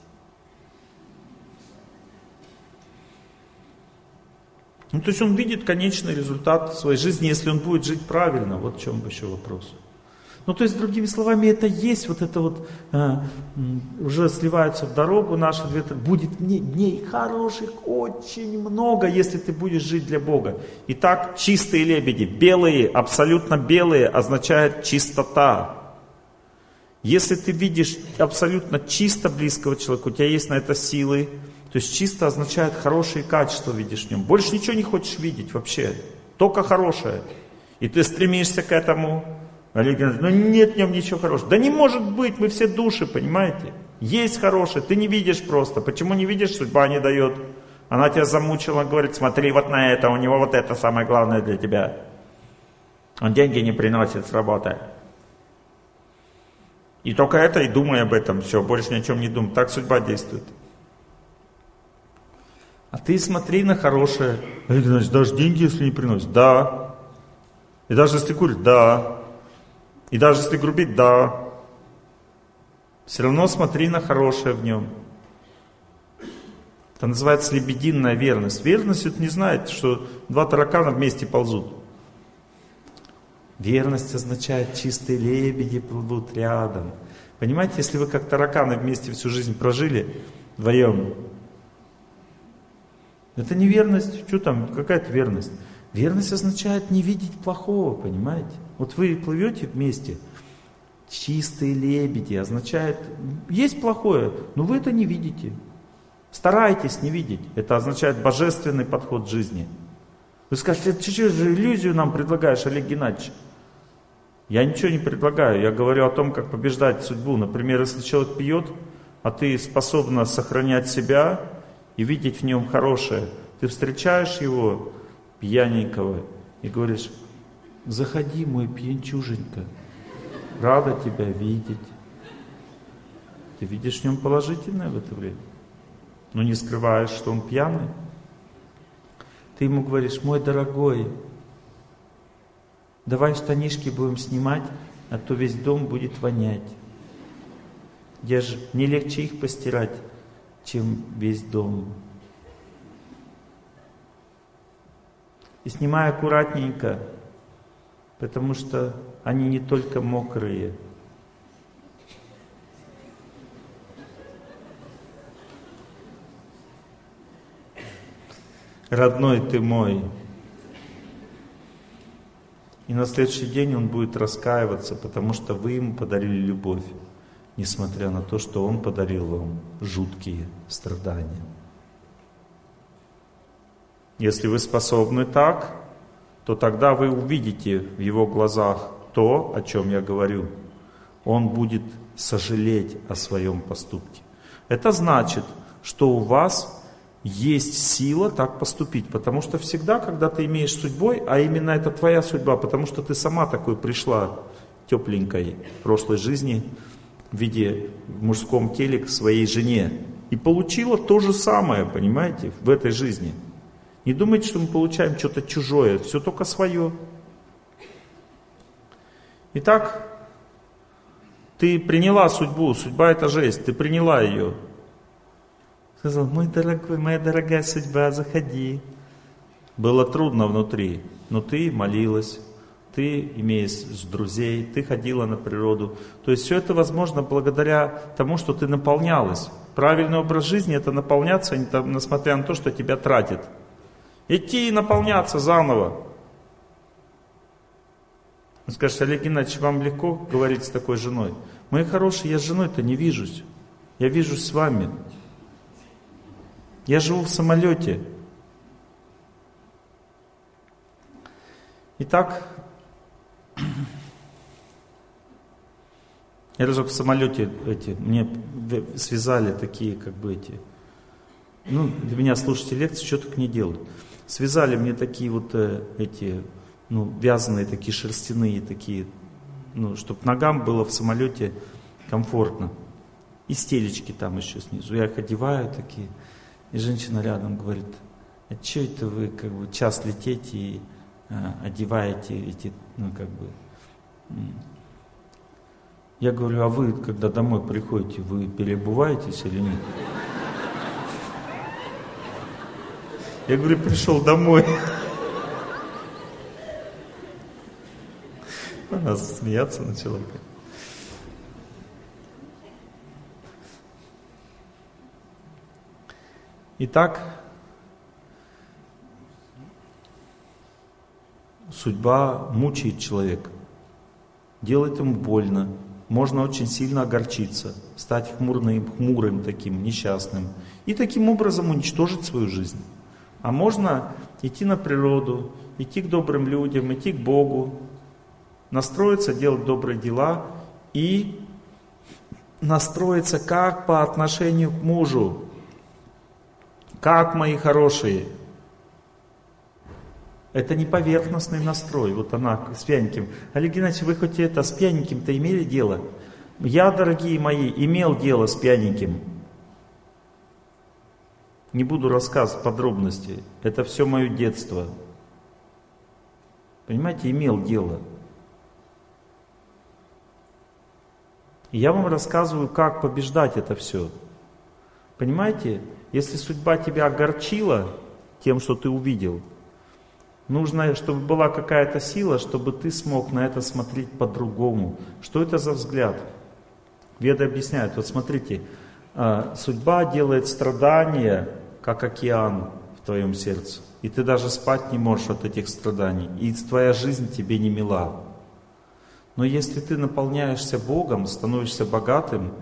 Ну, то есть он видит конечный результат своей жизни, если он будет жить правильно. Вот в чем еще вопрос. Ну, то есть, другими словами, это есть вот это вот, э, уже сливаются в дорогу наши две, будет дней, хороших очень много, если ты будешь жить для Бога. Итак, чистые лебеди, белые, абсолютно белые, означает чистота. Если ты видишь абсолютно чисто близкого человека, у тебя есть на это силы, то есть чисто означает хорошие качества видишь в нем. Больше ничего не хочешь видеть вообще, только хорошее. И ты стремишься к этому, Олег Геннадьевич, ну нет в нем ничего хорошего. Да не может быть, мы все души, понимаете? Есть хорошее, ты не видишь просто. Почему не видишь, судьба не дает? Она тебя замучила, говорит, смотри вот на это, у него вот это самое главное для тебя. Он деньги не приносит с работы. И только это и думай об этом, все, больше ни о чем не думай. Так судьба действует. А ты смотри на хорошее. Олег Геннадьевич, даже деньги, если не приносит? Да. И даже если курит? Да. И даже если грубить, да. Все равно смотри на хорошее в нем. Это называется лебединая верность. Верность это не знает, что два таракана вместе ползут. Верность означает чистые лебеди плывут рядом. Понимаете, если вы как тараканы вместе всю жизнь прожили вдвоем, это не верность, что там, какая-то верность. Верность означает не видеть плохого, понимаете? Вот вы плывете вместе, чистые лебеди, означает, есть плохое, но вы это не видите. Старайтесь не видеть. Это означает божественный подход к жизни. Вы скажете, ты что же иллюзию нам предлагаешь, Олег Геннадьевич? Я ничего не предлагаю, я говорю о том, как побеждать судьбу. Например, если человек пьет, а ты способна сохранять себя и видеть в нем хорошее, ты встречаешь его, пьяненького, и говоришь, заходи, мой пьянчуженька, рада тебя видеть. Ты видишь в нем положительное в это время но не скрываешь, что он пьяный. Ты ему говоришь, мой дорогой, давай штанишки будем снимать, а то весь дом будет вонять. Я же, не легче их постирать, чем весь дом. И снимай аккуратненько, потому что они не только мокрые – родной ты мой. И на следующий день он будет раскаиваться, потому что вы ему подарили любовь, несмотря на то, что он подарил вам жуткие страдания. Если вы способны так, то тогда вы увидите в его глазах то, о чем я говорю. Он будет сожалеть о своем поступке. Это значит, что у вас есть сила так поступить. Потому что всегда, когда ты имеешь судьбой, а именно это твоя судьба, потому что ты сама такой пришла тепленькой в прошлой жизни в виде в мужском теле к своей жене. И получила то же самое, понимаете, в этой жизни. Не думайте, что мы получаем что-то чужое, все только свое. Итак, ты приняла судьбу, судьба это жесть, ты приняла ее. Сказал, мой дорогой, моя дорогая судьба, заходи. Было трудно внутри, но ты молилась, ты имеешь друзей, ты ходила на природу. То есть все это возможно благодаря тому, что ты наполнялась. Правильный образ жизни это наполняться, несмотря на то, что тебя тратит. Идти и наполняться заново. Он скажет, Олег Геннадьевич, вам легко говорить с такой женой? Мои хорошие, я с женой-то не вижусь. Я вижусь с вами. Я живу в самолете. Итак, я даже в самолете эти, мне связали такие, как бы эти, ну, для меня слушайте лекции, что только не делают. Связали мне такие вот э, эти, ну, вязаные такие шерстяные такие, ну, чтобы ногам было в самолете комфортно. И стелечки там еще снизу. Я их одеваю такие. И женщина рядом говорит, а что это вы как бы час летите и а, одеваете эти, ну как бы. Я говорю, а вы, когда домой приходите, вы переобуваетесь или нет? Я говорю, пришел домой. Она смеяться начала. Итак, судьба мучает человека, делает ему больно, можно очень сильно огорчиться, стать хмурным, хмурым таким, несчастным и таким образом уничтожить свою жизнь. А можно идти на природу, идти к добрым людям, идти к Богу, настроиться, делать добрые дела и настроиться как по отношению к мужу, как мои хорошие. Это не поверхностный настрой. Вот она с пьяненьким. Олег Геннадьевич, вы хоть это с пьяненьким-то имели дело? Я, дорогие мои, имел дело с пьяненьким. Не буду рассказывать подробности. Это все мое детство. Понимаете, имел дело. Я вам рассказываю, как побеждать это все. Понимаете? Если судьба тебя огорчила тем, что ты увидел, нужно, чтобы была какая-то сила, чтобы ты смог на это смотреть по-другому. Что это за взгляд? Веды объясняют, вот смотрите, а, судьба делает страдания, как океан в твоем сердце. И ты даже спать не можешь от этих страданий. И твоя жизнь тебе не мила. Но если ты наполняешься Богом, становишься богатым,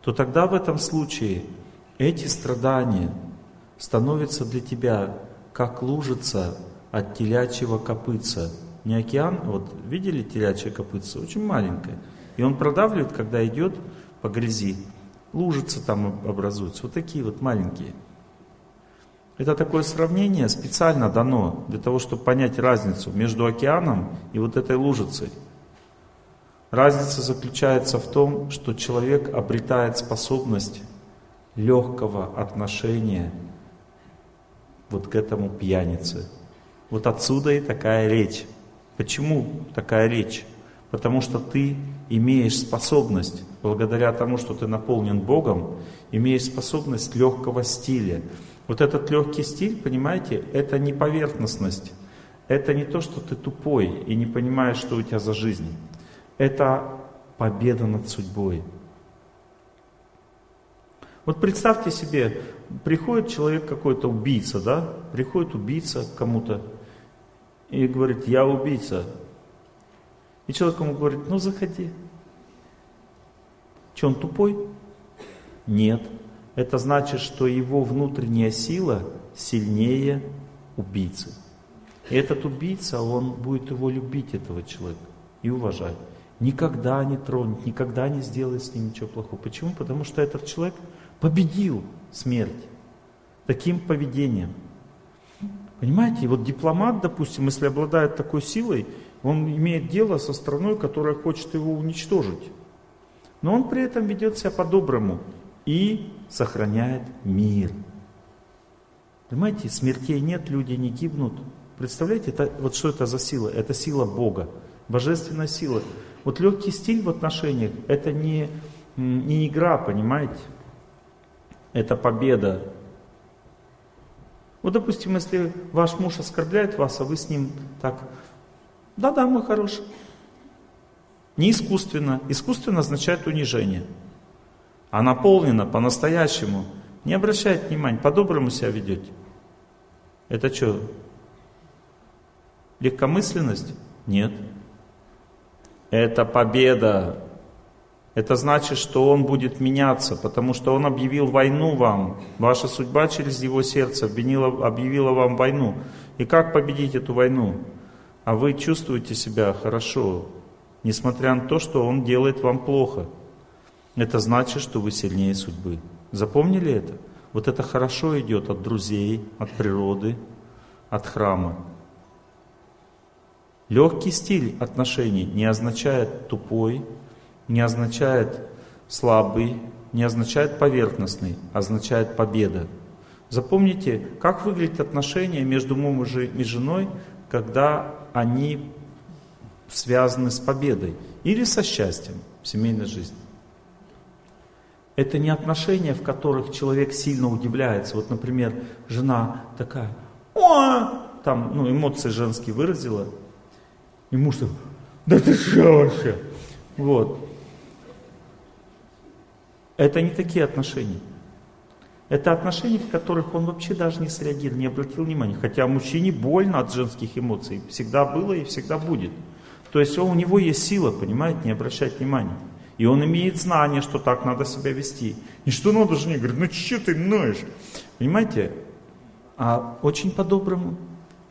то тогда в этом случае эти страдания становятся для тебя как лужица от телячьего копытца. Не океан, вот видели телячье копытце? Очень маленькое. И он продавливает, когда идет по грязи. Лужица там образуются, вот такие вот маленькие. Это такое сравнение специально дано для того, чтобы понять разницу между океаном и вот этой лужицей. Разница заключается в том, что человек обретает способность легкого отношения вот к этому пьянице. Вот отсюда и такая речь. Почему такая речь? Потому что ты имеешь способность, благодаря тому, что ты наполнен Богом, имеешь способность легкого стиля. Вот этот легкий стиль, понимаете, это не поверхностность. Это не то, что ты тупой и не понимаешь, что у тебя за жизнь. Это победа над судьбой. Вот представьте себе, приходит человек какой-то убийца, да? Приходит убийца кому-то и говорит, я убийца. И человек ему говорит, ну заходи. Че, он тупой? Нет. Это значит, что его внутренняя сила сильнее убийцы. И этот убийца, он будет его любить, этого человека, и уважать. Никогда не тронет, никогда не сделает с ним ничего плохого. Почему? Потому что этот человек победил смерть таким поведением. Понимаете, вот дипломат, допустим, если обладает такой силой, он имеет дело со страной, которая хочет его уничтожить. Но он при этом ведет себя по-доброму и сохраняет мир. Понимаете, смертей нет, люди не гибнут. Представляете, это, вот что это за сила? Это сила Бога, божественная сила. Вот легкий стиль в отношениях, это не, не игра, понимаете? Это победа. Вот, допустим, если ваш муж оскорбляет вас, а вы с ним так да-да, мой хороший. Не искусственно. Искусственно означает унижение. А наполнено по-настоящему. Не обращает внимания, по-доброму себя ведете. Это что? Легкомысленность? Нет. Это победа. Это значит, что он будет меняться, потому что он объявил войну вам. Ваша судьба через его сердце объявила, объявила вам войну. И как победить эту войну? а вы чувствуете себя хорошо, несмотря на то, что он делает вам плохо. Это значит, что вы сильнее судьбы. Запомнили это? Вот это хорошо идет от друзей, от природы, от храма. Легкий стиль отношений не означает тупой, не означает слабый, не означает поверхностный, означает победа. Запомните, как выглядят отношения между мужем и женой, когда они связаны с победой или со счастьем в семейной жизни. Это не отношения, в которых человек сильно удивляется. Вот, например, жена такая, о, там, ну, эмоции женские выразила, и муж такой, да ты что вообще? Вот. Это не такие отношения. Это отношения, в которых он вообще даже не среагировал, не обратил внимания. Хотя мужчине больно от женских эмоций. Всегда было и всегда будет. То есть у него есть сила, понимаете, не обращать внимания. И он имеет знание, что так надо себя вести. И что надо жене говорит, ну что ты ноешь? Понимаете? А очень по-доброму.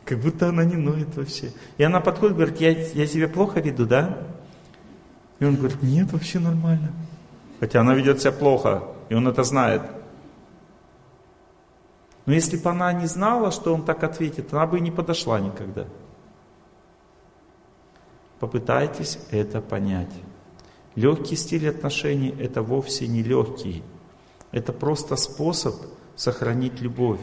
Как будто она не ноет вообще. И она подходит, говорит, я, я себя плохо веду, да? И он говорит, нет, вообще нормально. Хотя она ведет себя плохо, и он это знает. Но если бы она не знала, что он так ответит, она бы и не подошла никогда. Попытайтесь это понять. Легкий стиль отношений – это вовсе не легкий. Это просто способ сохранить любовь.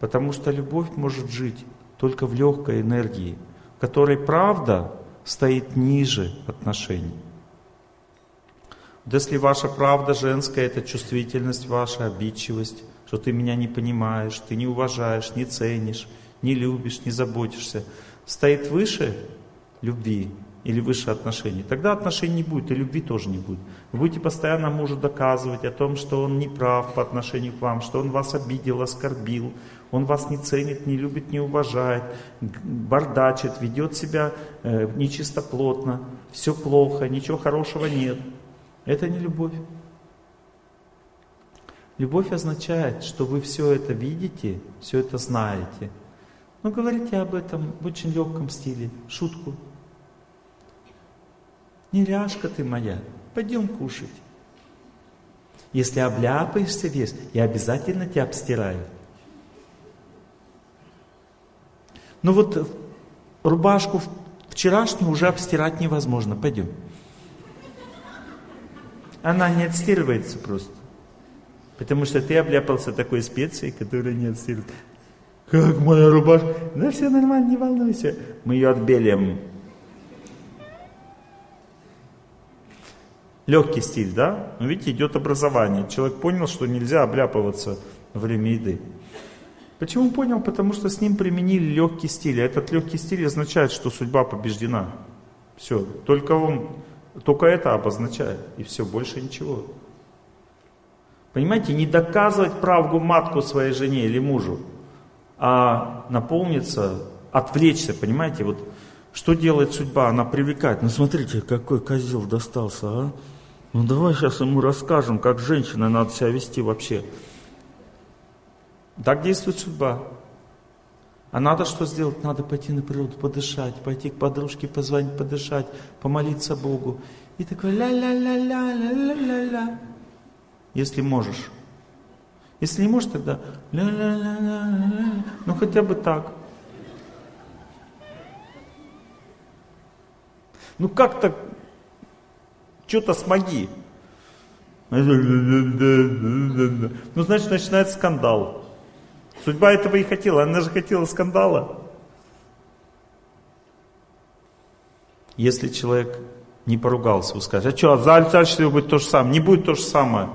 Потому что любовь может жить только в легкой энергии, в которой правда стоит ниже отношений. Вот если ваша правда женская, это чувствительность ваша, обидчивость, что ты меня не понимаешь, ты не уважаешь, не ценишь, не любишь, не заботишься, стоит выше любви или выше отношений, тогда отношений не будет, и любви тоже не будет. Вы будете постоянно мужу доказывать о том, что он не прав по отношению к вам, что он вас обидел, оскорбил, он вас не ценит, не любит, не уважает, бардачит, ведет себя э, нечистоплотно, все плохо, ничего хорошего нет. Это не любовь. Любовь означает, что вы все это видите, все это знаете. Но говорите об этом в очень легком стиле, шутку. Неряшка ты моя, пойдем кушать. Если обляпаешься весь, я обязательно тебя обстираю. Ну вот рубашку вчерашнюю уже обстирать невозможно. Пойдем. Она не отстирывается просто. Потому что ты обляпался такой специей, которая не отстирывается. Как моя рубашка? Да все нормально, не волнуйся. Мы ее отбелим. Легкий стиль, да? Но видите, идет образование. Человек понял, что нельзя обляпываться во время еды. Почему понял? Потому что с ним применили легкий стиль. А этот легкий стиль означает, что судьба побеждена. Все. Только он, только это обозначает. И все, больше ничего. Понимаете, не доказывать правду матку своей жене или мужу, а наполниться, отвлечься, понимаете, вот что делает судьба? Она привлекает. Ну смотрите, какой козел достался, а? Ну давай сейчас ему расскажем, как женщина надо себя вести вообще. Так действует судьба. А надо что сделать? Надо пойти на природу, подышать, пойти к подружке, позвонить, подышать, помолиться Богу. И такой ля-ля-ля-ля-ля-ля-ля-ля. Если можешь. Если не можешь, тогда ля-ля-ля-ля-ля. Ну хотя бы так. Ну как-то, что-то смоги. Ну, значит, начинается скандал. Судьба этого и хотела. Она же хотела скандала. Если человек не поругался, вы скажете, а что, а дальше будет то же самое? Не будет то же самое.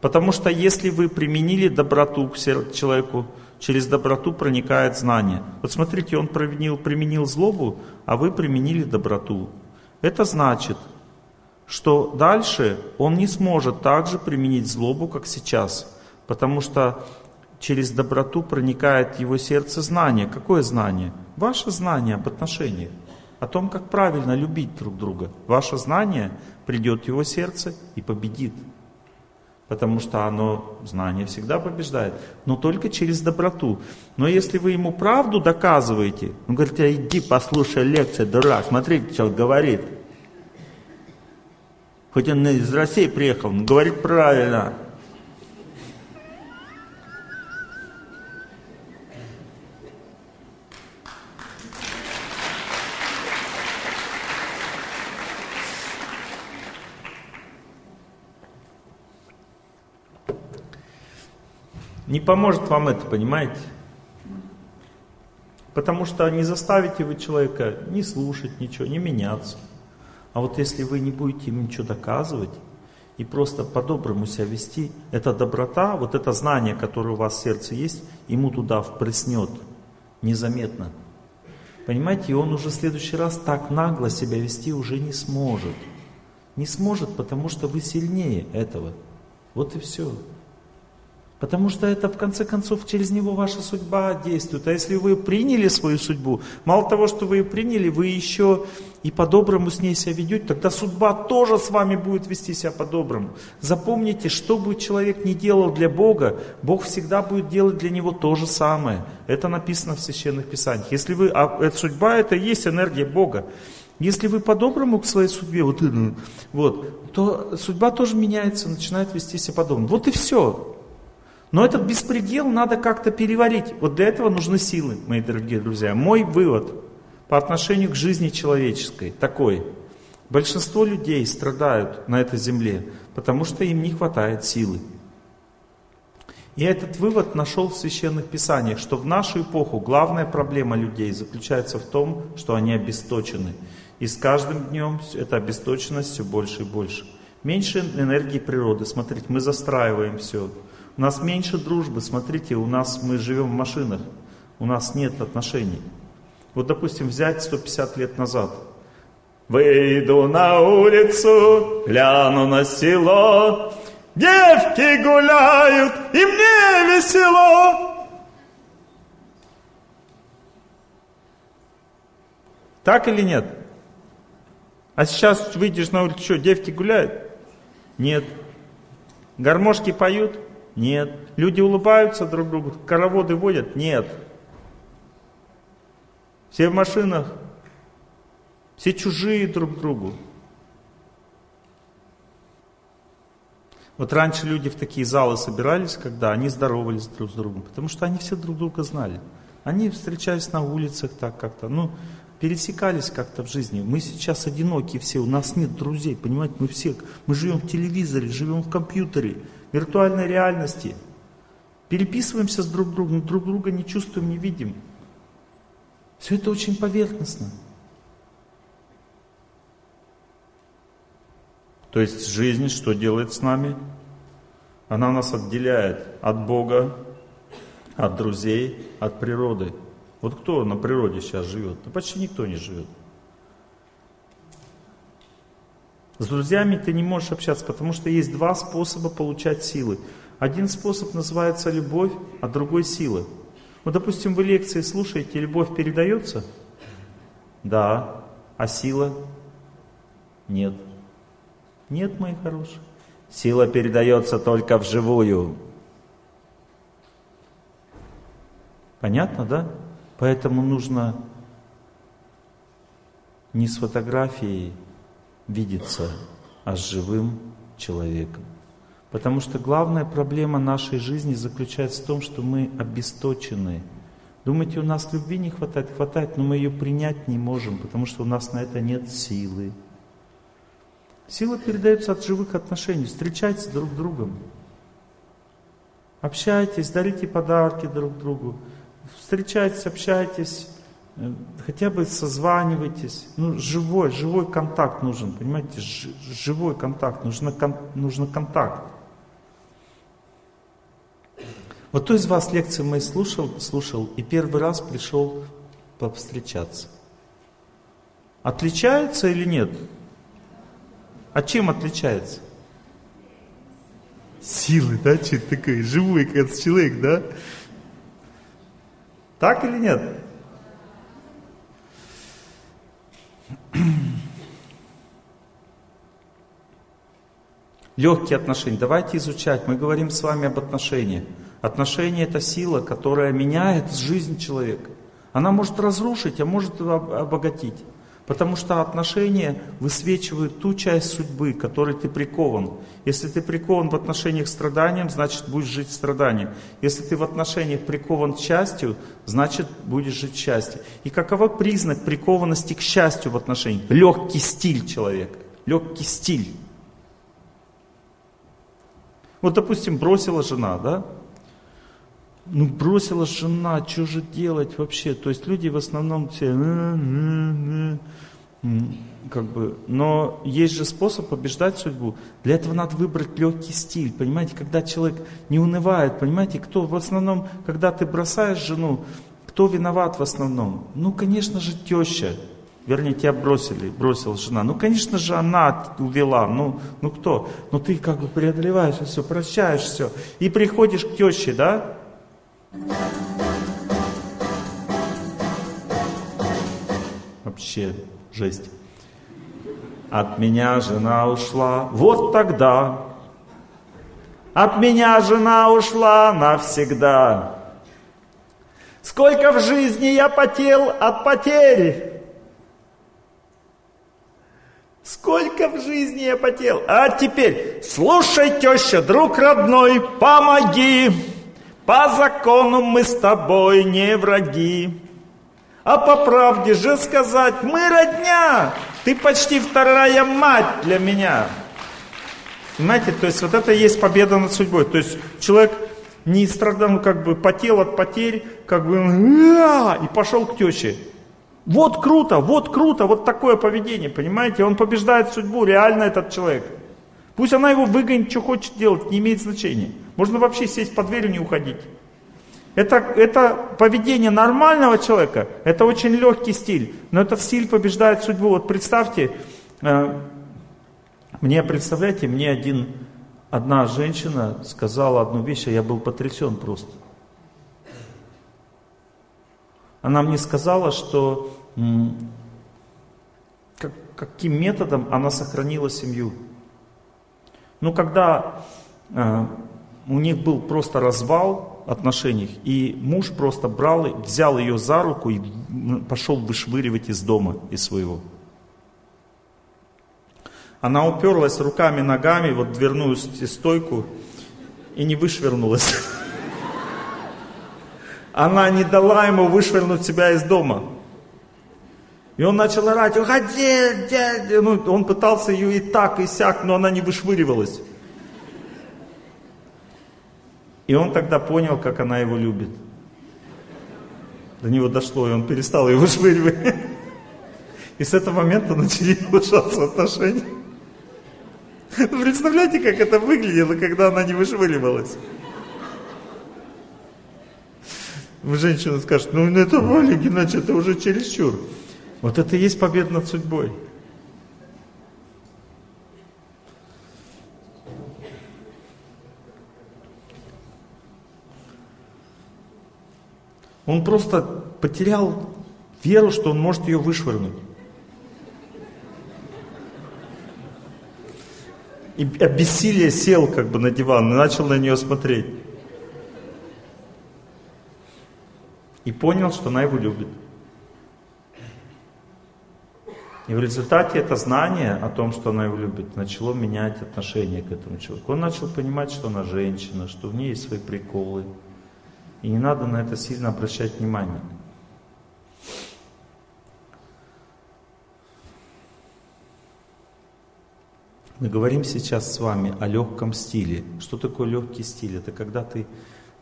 Потому что если вы применили доброту к человеку, через доброту проникает знание. Вот смотрите, он применил, применил злобу, а вы применили доброту. Это значит, что дальше он не сможет также применить злобу, как сейчас. Потому что через доброту проникает в его сердце знание. Какое знание? Ваше знание об отношениях, о том, как правильно любить друг друга. Ваше знание придет в его сердце и победит. Потому что оно, знание всегда побеждает, но только через доброту. Но если вы ему правду доказываете, он говорит, иди послушай лекцию, дурак, смотри, что говорит. Хоть он из России приехал, но говорит правильно. Не поможет вам это, понимаете? Потому что не заставите вы человека не слушать ничего, не меняться. А вот если вы не будете ему ничего доказывать и просто по-доброму себя вести, эта доброта, вот это знание, которое у вас в сердце есть, ему туда впрыснет незаметно. Понимаете, и он уже в следующий раз так нагло себя вести уже не сможет. Не сможет, потому что вы сильнее этого. Вот и все. Потому что это, в конце концов, через него ваша судьба действует. А если вы приняли свою судьбу, мало того, что вы ее приняли, вы еще и по-доброму с ней себя ведете, тогда судьба тоже с вами будет вести себя по-доброму. Запомните, что бы человек ни делал для Бога, Бог всегда будет делать для него то же самое. Это написано в Священных Писаниях. Если вы, а эта судьба это и есть энергия Бога. Если вы по-доброму к своей судьбе, вот, вот, то судьба тоже меняется, начинает вести себя по-доброму. Вот и все. Но этот беспредел надо как-то переварить. Вот для этого нужны силы, мои дорогие друзья. Мой вывод по отношению к жизни человеческой такой. Большинство людей страдают на этой земле, потому что им не хватает силы. Я этот вывод нашел в священных писаниях, что в нашу эпоху главная проблема людей заключается в том, что они обесточены. И с каждым днем эта обесточенность все больше и больше. Меньше энергии природы. Смотрите, мы застраиваем все. У нас меньше дружбы. Смотрите, у нас мы живем в машинах. У нас нет отношений. Вот, допустим, взять 150 лет назад. Выйду на улицу, гляну на село, Девки гуляют, и мне весело. Так или нет? А сейчас выйдешь на улицу, что, девки гуляют? Нет. Гармошки поют? Нет. Люди улыбаются друг другу, короводы водят? Нет. Все в машинах, все чужие друг другу. Вот раньше люди в такие залы собирались, когда они здоровались друг с другом, потому что они все друг друга знали. Они встречались на улицах так как-то, ну, пересекались как-то в жизни. Мы сейчас одиноки все, у нас нет друзей, понимаете, мы все, мы живем в телевизоре, живем в компьютере, виртуальной реальности. Переписываемся с друг другом, друг друга не чувствуем, не видим. Все это очень поверхностно. То есть жизнь что делает с нами? Она нас отделяет от Бога, от друзей, от природы. Вот кто на природе сейчас живет? Да почти никто не живет. С друзьями ты не можешь общаться, потому что есть два способа получать силы. Один способ называется любовь, а другой сила. Вот, допустим, вы лекции слушаете, любовь передается? Да. А сила? Нет. Нет, мои хорошие. Сила передается только вживую. Понятно, да? Поэтому нужно не с фотографией видеться, а с живым человеком. Потому что главная проблема нашей жизни заключается в том, что мы обесточены. Думаете, у нас любви не хватает? Хватает, но мы ее принять не можем, потому что у нас на это нет силы. Сила передается от живых отношений. Встречайтесь друг с другом. Общайтесь, дарите подарки друг другу. Встречайтесь, общайтесь, хотя бы созванивайтесь. Ну, живой, живой контакт нужен, понимаете? Живой контакт, нужно, кон, нужно контакт. Вот кто из вас лекции мои слушал, слушал и первый раз пришел повстречаться? Отличается или нет? А чем отличается? Силы, да, что-то такое, живой как человек, да? Так или нет? Легкие отношения. Давайте изучать. Мы говорим с вами об отношениях. Отношения это сила, которая меняет жизнь человека. Она может разрушить, а может обогатить. Потому что отношения высвечивают ту часть судьбы, которой ты прикован. Если ты прикован в отношениях к страданиям, значит будешь жить в страдании. Если ты в отношениях прикован к счастью, значит будешь жить в счастье. И каков признак прикованности к счастью в отношениях? Легкий стиль человека. Легкий стиль. Вот, допустим, бросила жена, да? Ну, бросила жена, что же делать вообще? То есть люди в основном все, как бы, но есть же способ побеждать судьбу. Для этого надо выбрать легкий стиль, понимаете, когда человек не унывает, понимаете, кто в основном, когда ты бросаешь жену, кто виноват в основном? Ну, конечно же, теща, вернее, тебя бросили, бросила жена. Ну, конечно же, она увела, ну, ну кто? Ну, ты как бы преодолеваешь все, прощаешь все, и приходишь к теще, да, Вообще жесть. От меня жена ушла, вот тогда. От меня жена ушла навсегда. Сколько в жизни я потел от потери. Сколько в жизни я потел. А теперь, слушай, теща, друг родной, помоги. По закону мы с тобой не враги. А по правде же сказать, мы родня, ты почти вторая мать для меня. Понимаете, то есть вот это и есть победа над судьбой. То есть человек не страдал, ну как бы потел от потерь, как бы и пошел к теще. Вот круто, вот круто, вот такое поведение, понимаете? Он побеждает судьбу, реально этот человек. Пусть она его выгонит, что хочет делать, не имеет значения. Можно вообще сесть под дверью и не уходить. Это, это поведение нормального человека, это очень легкий стиль, но этот стиль побеждает судьбу. Вот представьте, э, мне, представляете, мне один, одна женщина сказала одну вещь, а я был потрясен просто. Она мне сказала, что как, каким методом она сохранила семью. Ну, когда э, у них был просто развал отношениях, и муж просто брал, взял ее за руку и пошел вышвыривать из дома, из своего. Она уперлась руками, ногами вот дверную стойку и не вышвернулась. Она не дала ему вышвырнуть себя из дома. И он начал орать, уходи, дядя. Ну, он пытался ее и так, и сяк, но она не вышвыривалась. И он тогда понял, как она его любит. До него дошло, и он перестал ее вышвыривать. И с этого момента начали улучшаться отношения. Представляете, как это выглядело, когда она не вышвыривалась? Женщина скажет, ну это Валик, иначе это уже чересчур. Вот это и есть победа над судьбой. Он просто потерял веру, что он может ее вышвырнуть. И обессилие сел как бы на диван и начал на нее смотреть. И понял, что она его любит. И в результате это знание о том, что она его любит, начало менять отношение к этому человеку. Он начал понимать, что она женщина, что в ней есть свои приколы. И не надо на это сильно обращать внимание. Мы говорим сейчас с вами о легком стиле. Что такое легкий стиль? Это когда ты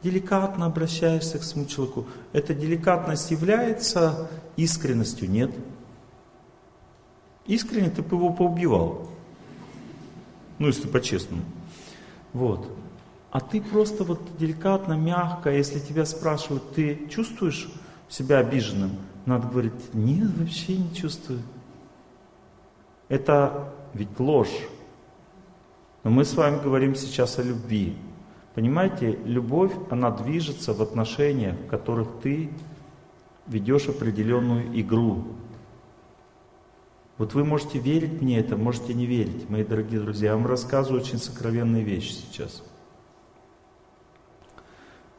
деликатно обращаешься к своему человеку. Эта деликатность является искренностью? Нет. Искренне ты бы его поубивал. Ну, если по-честному. Вот. А ты просто вот деликатно, мягко, если тебя спрашивают, ты чувствуешь себя обиженным? Надо говорить, нет, вообще не чувствую. Это ведь ложь. Но мы с вами говорим сейчас о любви. Понимаете, любовь, она движется в отношениях, в которых ты ведешь определенную игру. Вот вы можете верить мне это, можете не верить, мои дорогие друзья. Я вам рассказываю очень сокровенные вещи сейчас.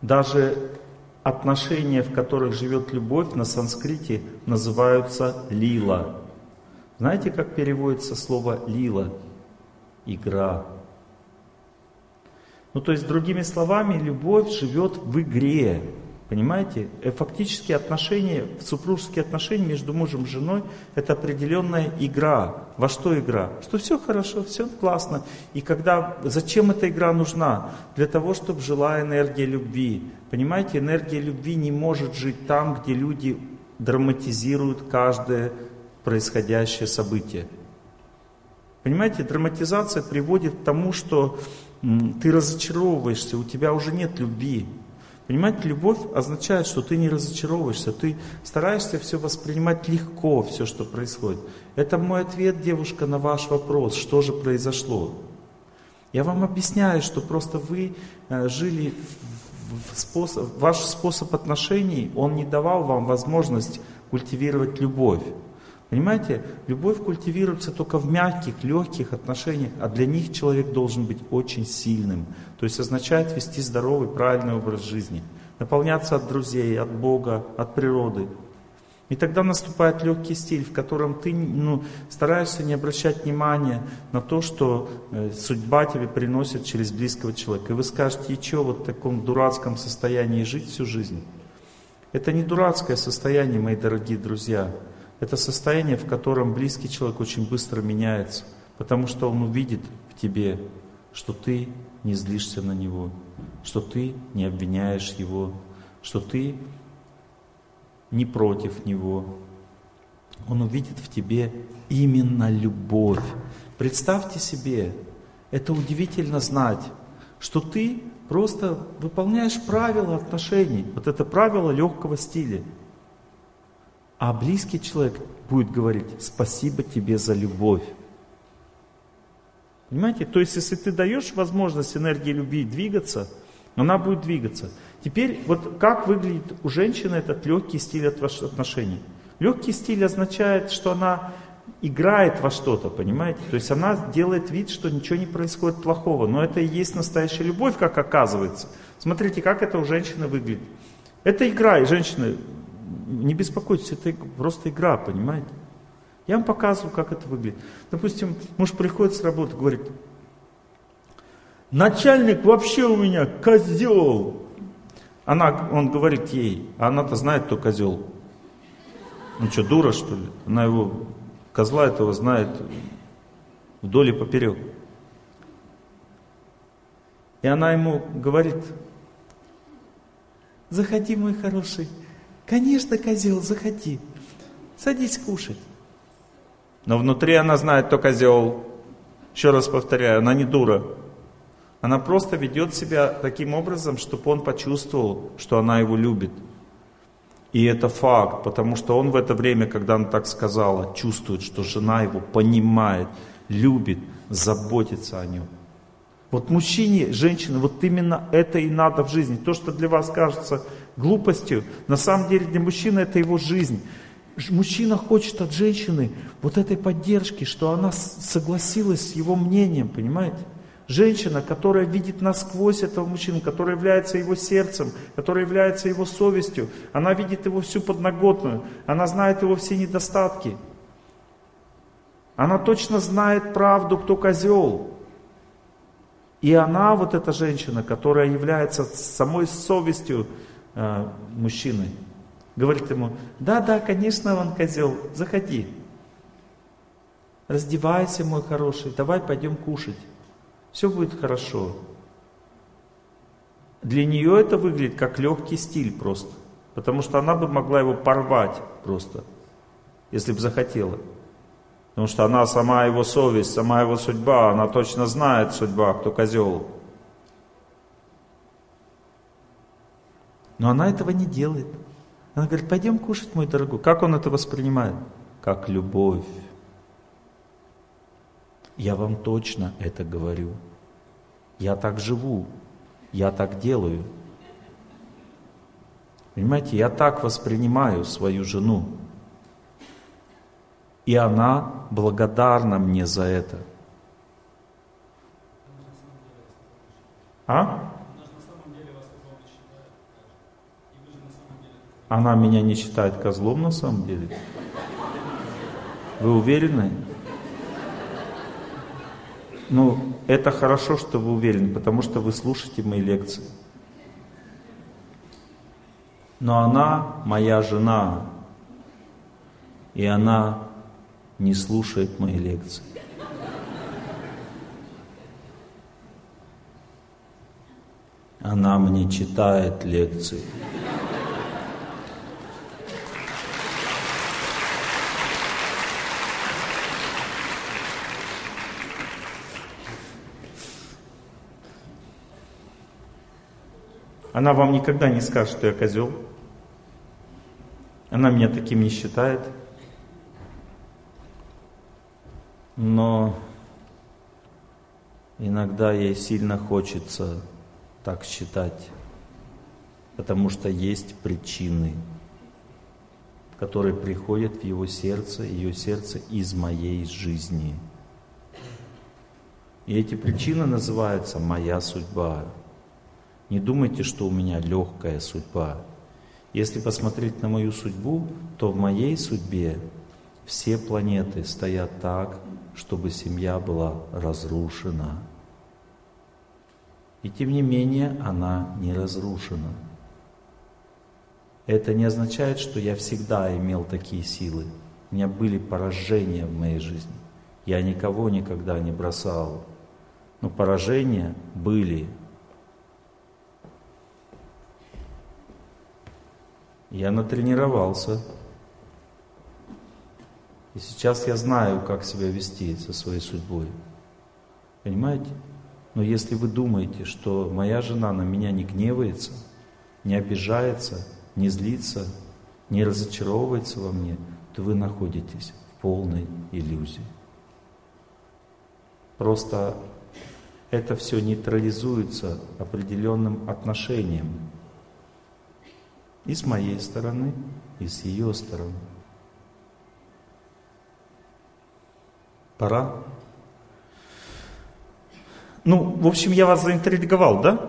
Даже отношения, в которых живет любовь, на санскрите называются лила. Знаете, как переводится слово лила? Игра. Ну, то есть, другими словами, любовь живет в игре. Понимаете? Э, фактически отношения, супружеские отношения между мужем и женой – это определенная игра. Во что игра? Что все хорошо, все классно. И когда, зачем эта игра нужна? Для того, чтобы жила энергия любви. Понимаете, энергия любви не может жить там, где люди драматизируют каждое происходящее событие. Понимаете, драматизация приводит к тому, что ты разочаровываешься, у тебя уже нет любви. Понимаете, любовь означает, что ты не разочаровываешься, ты стараешься все воспринимать легко, все, что происходит. Это мой ответ, девушка, на ваш вопрос, что же произошло. Я вам объясняю, что просто вы э, жили в способ, ваш способ отношений, он не давал вам возможность культивировать любовь. Понимаете, любовь культивируется только в мягких, легких отношениях, а для них человек должен быть очень сильным. То есть означает вести здоровый, правильный образ жизни, наполняться от друзей, от Бога, от природы. И тогда наступает легкий стиль, в котором ты ну, стараешься не обращать внимания на то, что э, судьба тебе приносит через близкого человека. И вы скажете, и что вот в таком дурацком состоянии жить всю жизнь? Это не дурацкое состояние, мои дорогие друзья. Это состояние, в котором близкий человек очень быстро меняется, потому что он увидит в тебе, что ты не злишься на него, что ты не обвиняешь его, что ты не против него. Он увидит в тебе именно любовь. Представьте себе, Это удивительно знать, что ты просто выполняешь правила отношений. Вот это правило легкого стиля. А близкий человек будет говорить, спасибо тебе за любовь. Понимаете? То есть, если ты даешь возможность энергии любви двигаться, она будет двигаться. Теперь, вот как выглядит у женщины этот легкий стиль отношений? Легкий стиль означает, что она играет во что-то, понимаете? То есть она делает вид, что ничего не происходит плохого. Но это и есть настоящая любовь, как оказывается. Смотрите, как это у женщины выглядит. Это игра, и женщины, не беспокойтесь, это просто игра, понимаете? Я вам показываю, как это выглядит. Допустим, муж приходит с работы, говорит, начальник вообще у меня козел. Она, он говорит ей, а она-то знает, кто козел. Ну что, дура что ли? Она его, козла этого знает вдоль и поперек. И она ему говорит, заходи, мой хороший. Конечно, козел, заходи. Садись кушать. Но внутри она знает, кто козел. Еще раз повторяю, она не дура. Она просто ведет себя таким образом, чтобы он почувствовал, что она его любит. И это факт, потому что он в это время, когда она так сказала, чувствует, что жена его понимает, любит, заботится о нем. Вот мужчине, женщине, вот именно это и надо в жизни. То, что для вас кажется глупостью, на самом деле для мужчины это его жизнь. Мужчина хочет от женщины вот этой поддержки, что она согласилась с его мнением, понимаете? Женщина, которая видит насквозь этого мужчину, которая является его сердцем, которая является его совестью, она видит его всю подноготную, она знает его все недостатки. Она точно знает правду, кто козел. И она, вот эта женщина, которая является самой совестью э, мужчины, говорит ему, да, да, конечно, он козел, заходи. Раздевайся, мой хороший, давай пойдем кушать все будет хорошо. Для нее это выглядит как легкий стиль просто. Потому что она бы могла его порвать просто, если бы захотела. Потому что она сама его совесть, сама его судьба, она точно знает судьба, кто козел. Но она этого не делает. Она говорит, пойдем кушать, мой дорогой. Как он это воспринимает? Как любовь. Я вам точно это говорю. Я так живу, я так делаю. Понимаете, я так воспринимаю свою жену. И она благодарна мне за это. А? Она меня не считает козлом на самом деле. Вы уверены? Ну, это хорошо, что вы уверены, потому что вы слушаете мои лекции. Но она моя жена, и она не слушает мои лекции. Она мне читает лекции. Она вам никогда не скажет, что я козел. Она меня таким не считает. Но иногда ей сильно хочется так считать, потому что есть причины, которые приходят в его сердце, ее сердце из моей жизни. И эти причины называются «моя судьба». Не думайте, что у меня легкая судьба. Если посмотреть на мою судьбу, то в моей судьбе все планеты стоят так, чтобы семья была разрушена. И тем не менее она не разрушена. Это не означает, что я всегда имел такие силы. У меня были поражения в моей жизни. Я никого никогда не бросал. Но поражения были. Я натренировался. И сейчас я знаю, как себя вести со своей судьбой. Понимаете? Но если вы думаете, что моя жена на меня не гневается, не обижается, не злится, не разочаровывается во мне, то вы находитесь в полной иллюзии. Просто это все нейтрализуется определенным отношением и с моей стороны, и с ее стороны. Пора. Ну, в общем, я вас заинтриговал, да?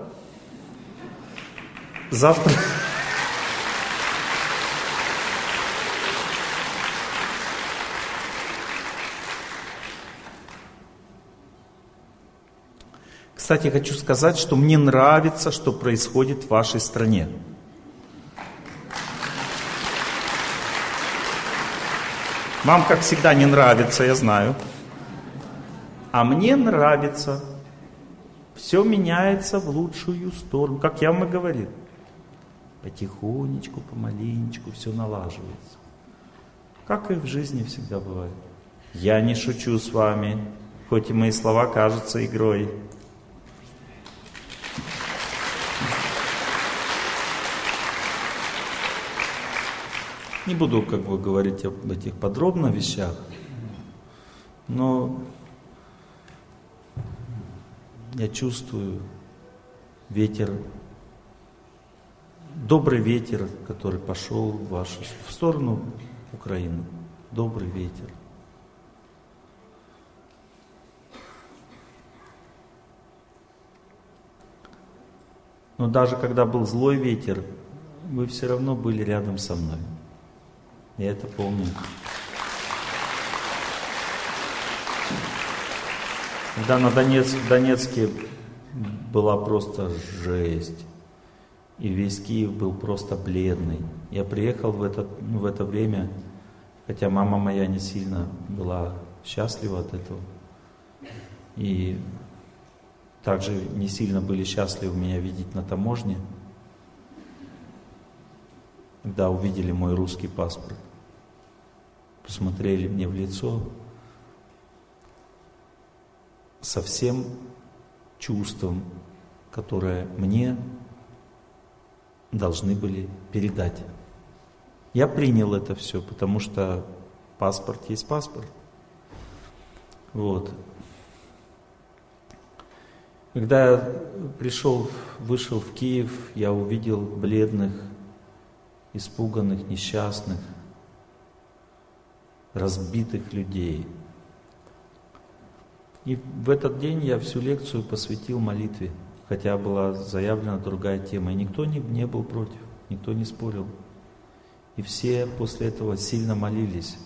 Завтра... Кстати, хочу сказать, что мне нравится, что происходит в вашей стране. Вам, как всегда, не нравится, я знаю. А мне нравится. Все меняется в лучшую сторону. Как я вам и говорил. Потихонечку, помаленечку все налаживается. Как и в жизни всегда бывает. Я не шучу с вами, хоть и мои слова кажутся игрой. Не буду как бы говорить об этих подробно вещах, но я чувствую ветер, добрый ветер, который пошел в вашу в сторону Украины. Добрый ветер. Но даже когда был злой ветер, вы все равно были рядом со мной. Я это помню. Когда на Донецк, Донецке была просто жесть. И весь Киев был просто бледный. Я приехал в это, ну, в это время, хотя мама моя не сильно была счастлива от этого. И также не сильно были счастливы меня видеть на таможне, когда увидели мой русский паспорт посмотрели мне в лицо со всем чувством, которое мне должны были передать. Я принял это все, потому что паспорт есть паспорт. Вот. Когда я пришел, вышел в Киев, я увидел бледных, испуганных, несчастных, разбитых людей. И в этот день я всю лекцию посвятил молитве, хотя была заявлена другая тема, и никто не, не был против, никто не спорил. И все после этого сильно молились.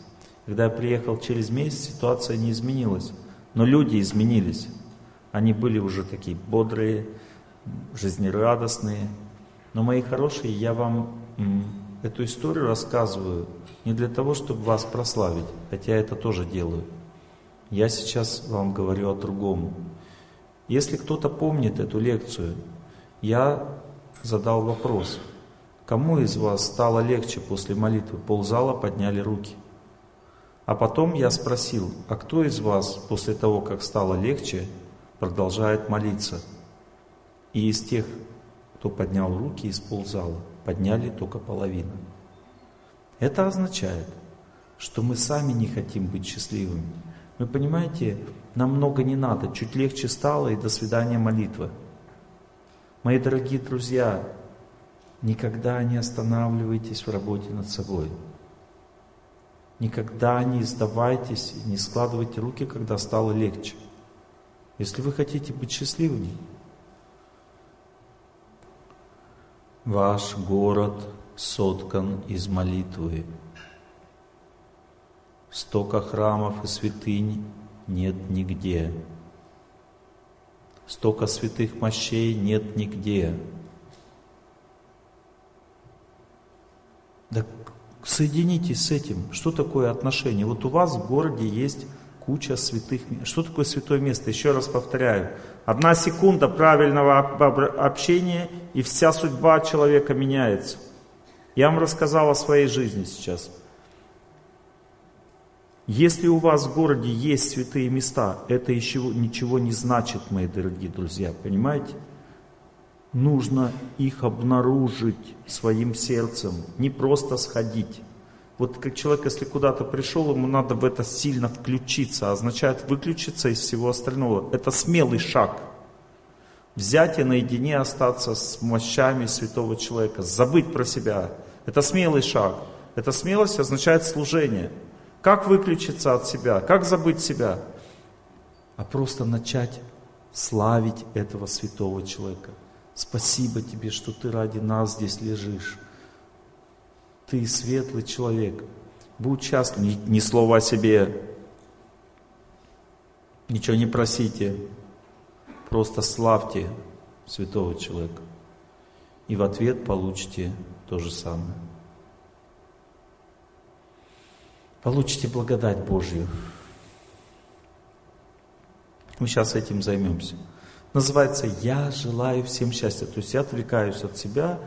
Когда я приехал через месяц, ситуация не изменилась, но люди изменились. Они были уже такие бодрые, жизнерадостные. Но мои хорошие, я вам эту историю рассказываю не для того, чтобы вас прославить, хотя это тоже делаю. Я сейчас вам говорю о другом. Если кто-то помнит эту лекцию, я задал вопрос, кому из вас стало легче после молитвы? Ползала подняли руки. А потом я спросил, а кто из вас после того, как стало легче, продолжает молиться? И из тех, кто поднял руки из ползала, подняли только половину. Это означает, что мы сами не хотим быть счастливыми. Вы понимаете, нам много не надо, чуть легче стало и до свидания молитва. Мои дорогие друзья, никогда не останавливайтесь в работе над собой. Никогда не сдавайтесь, не складывайте руки, когда стало легче. Если вы хотите быть счастливыми, Ваш город соткан из молитвы. Стока храмов и святынь нет нигде. Стока святых мощей нет нигде. Да соединитесь с этим. Что такое отношение? Вот у вас в городе есть куча святых мест. Что такое святое место? Еще раз повторяю. Одна секунда правильного общения, и вся судьба человека меняется. Я вам рассказал о своей жизни сейчас. Если у вас в городе есть святые места, это еще ничего не значит, мои дорогие друзья, понимаете? Нужно их обнаружить своим сердцем, не просто сходить. Вот как человек, если куда-то пришел, ему надо в это сильно включиться, означает выключиться из всего остального. Это смелый шаг. Взять и наедине остаться с мощами святого человека, забыть про себя. Это смелый шаг. Эта смелость означает служение. Как выключиться от себя? Как забыть себя? А просто начать славить этого святого человека. Спасибо тебе, что ты ради нас здесь лежишь. Ты светлый человек. Будь счастлив. Ни, ни слова о себе. Ничего не просите. Просто славьте святого человека. И в ответ получите то же самое. Получите благодать Божью. Мы сейчас этим займемся. Называется «Я желаю всем счастья». То есть я отвлекаюсь от себя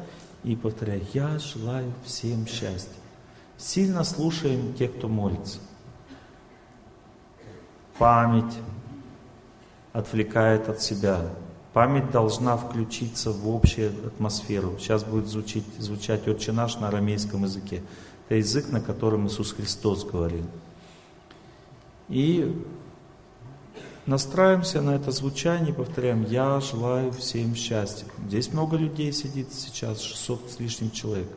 и повторяю «Я желаю всем счастья». Сильно слушаем тех, кто молится. Память отвлекает от себя. Память должна включиться в общую атмосферу. Сейчас будет звучать, звучать «Отче наш» на арамейском языке. Это язык, на котором Иисус Христос говорил. И настраиваемся на это звучание, повторяем, я желаю всем счастья. Здесь много людей сидит сейчас, 600 с лишним человек.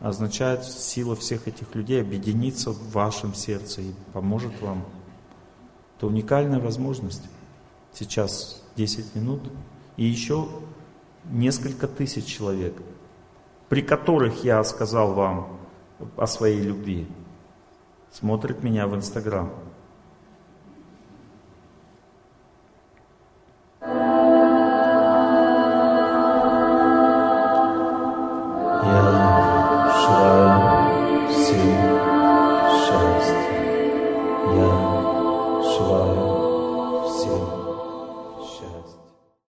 Означает сила всех этих людей объединиться в вашем сердце и поможет вам. Это уникальная возможность. Сейчас 10 минут и еще несколько тысяч человек – при которых я сказал вам о своей любви, смотрит меня в Инстаграм.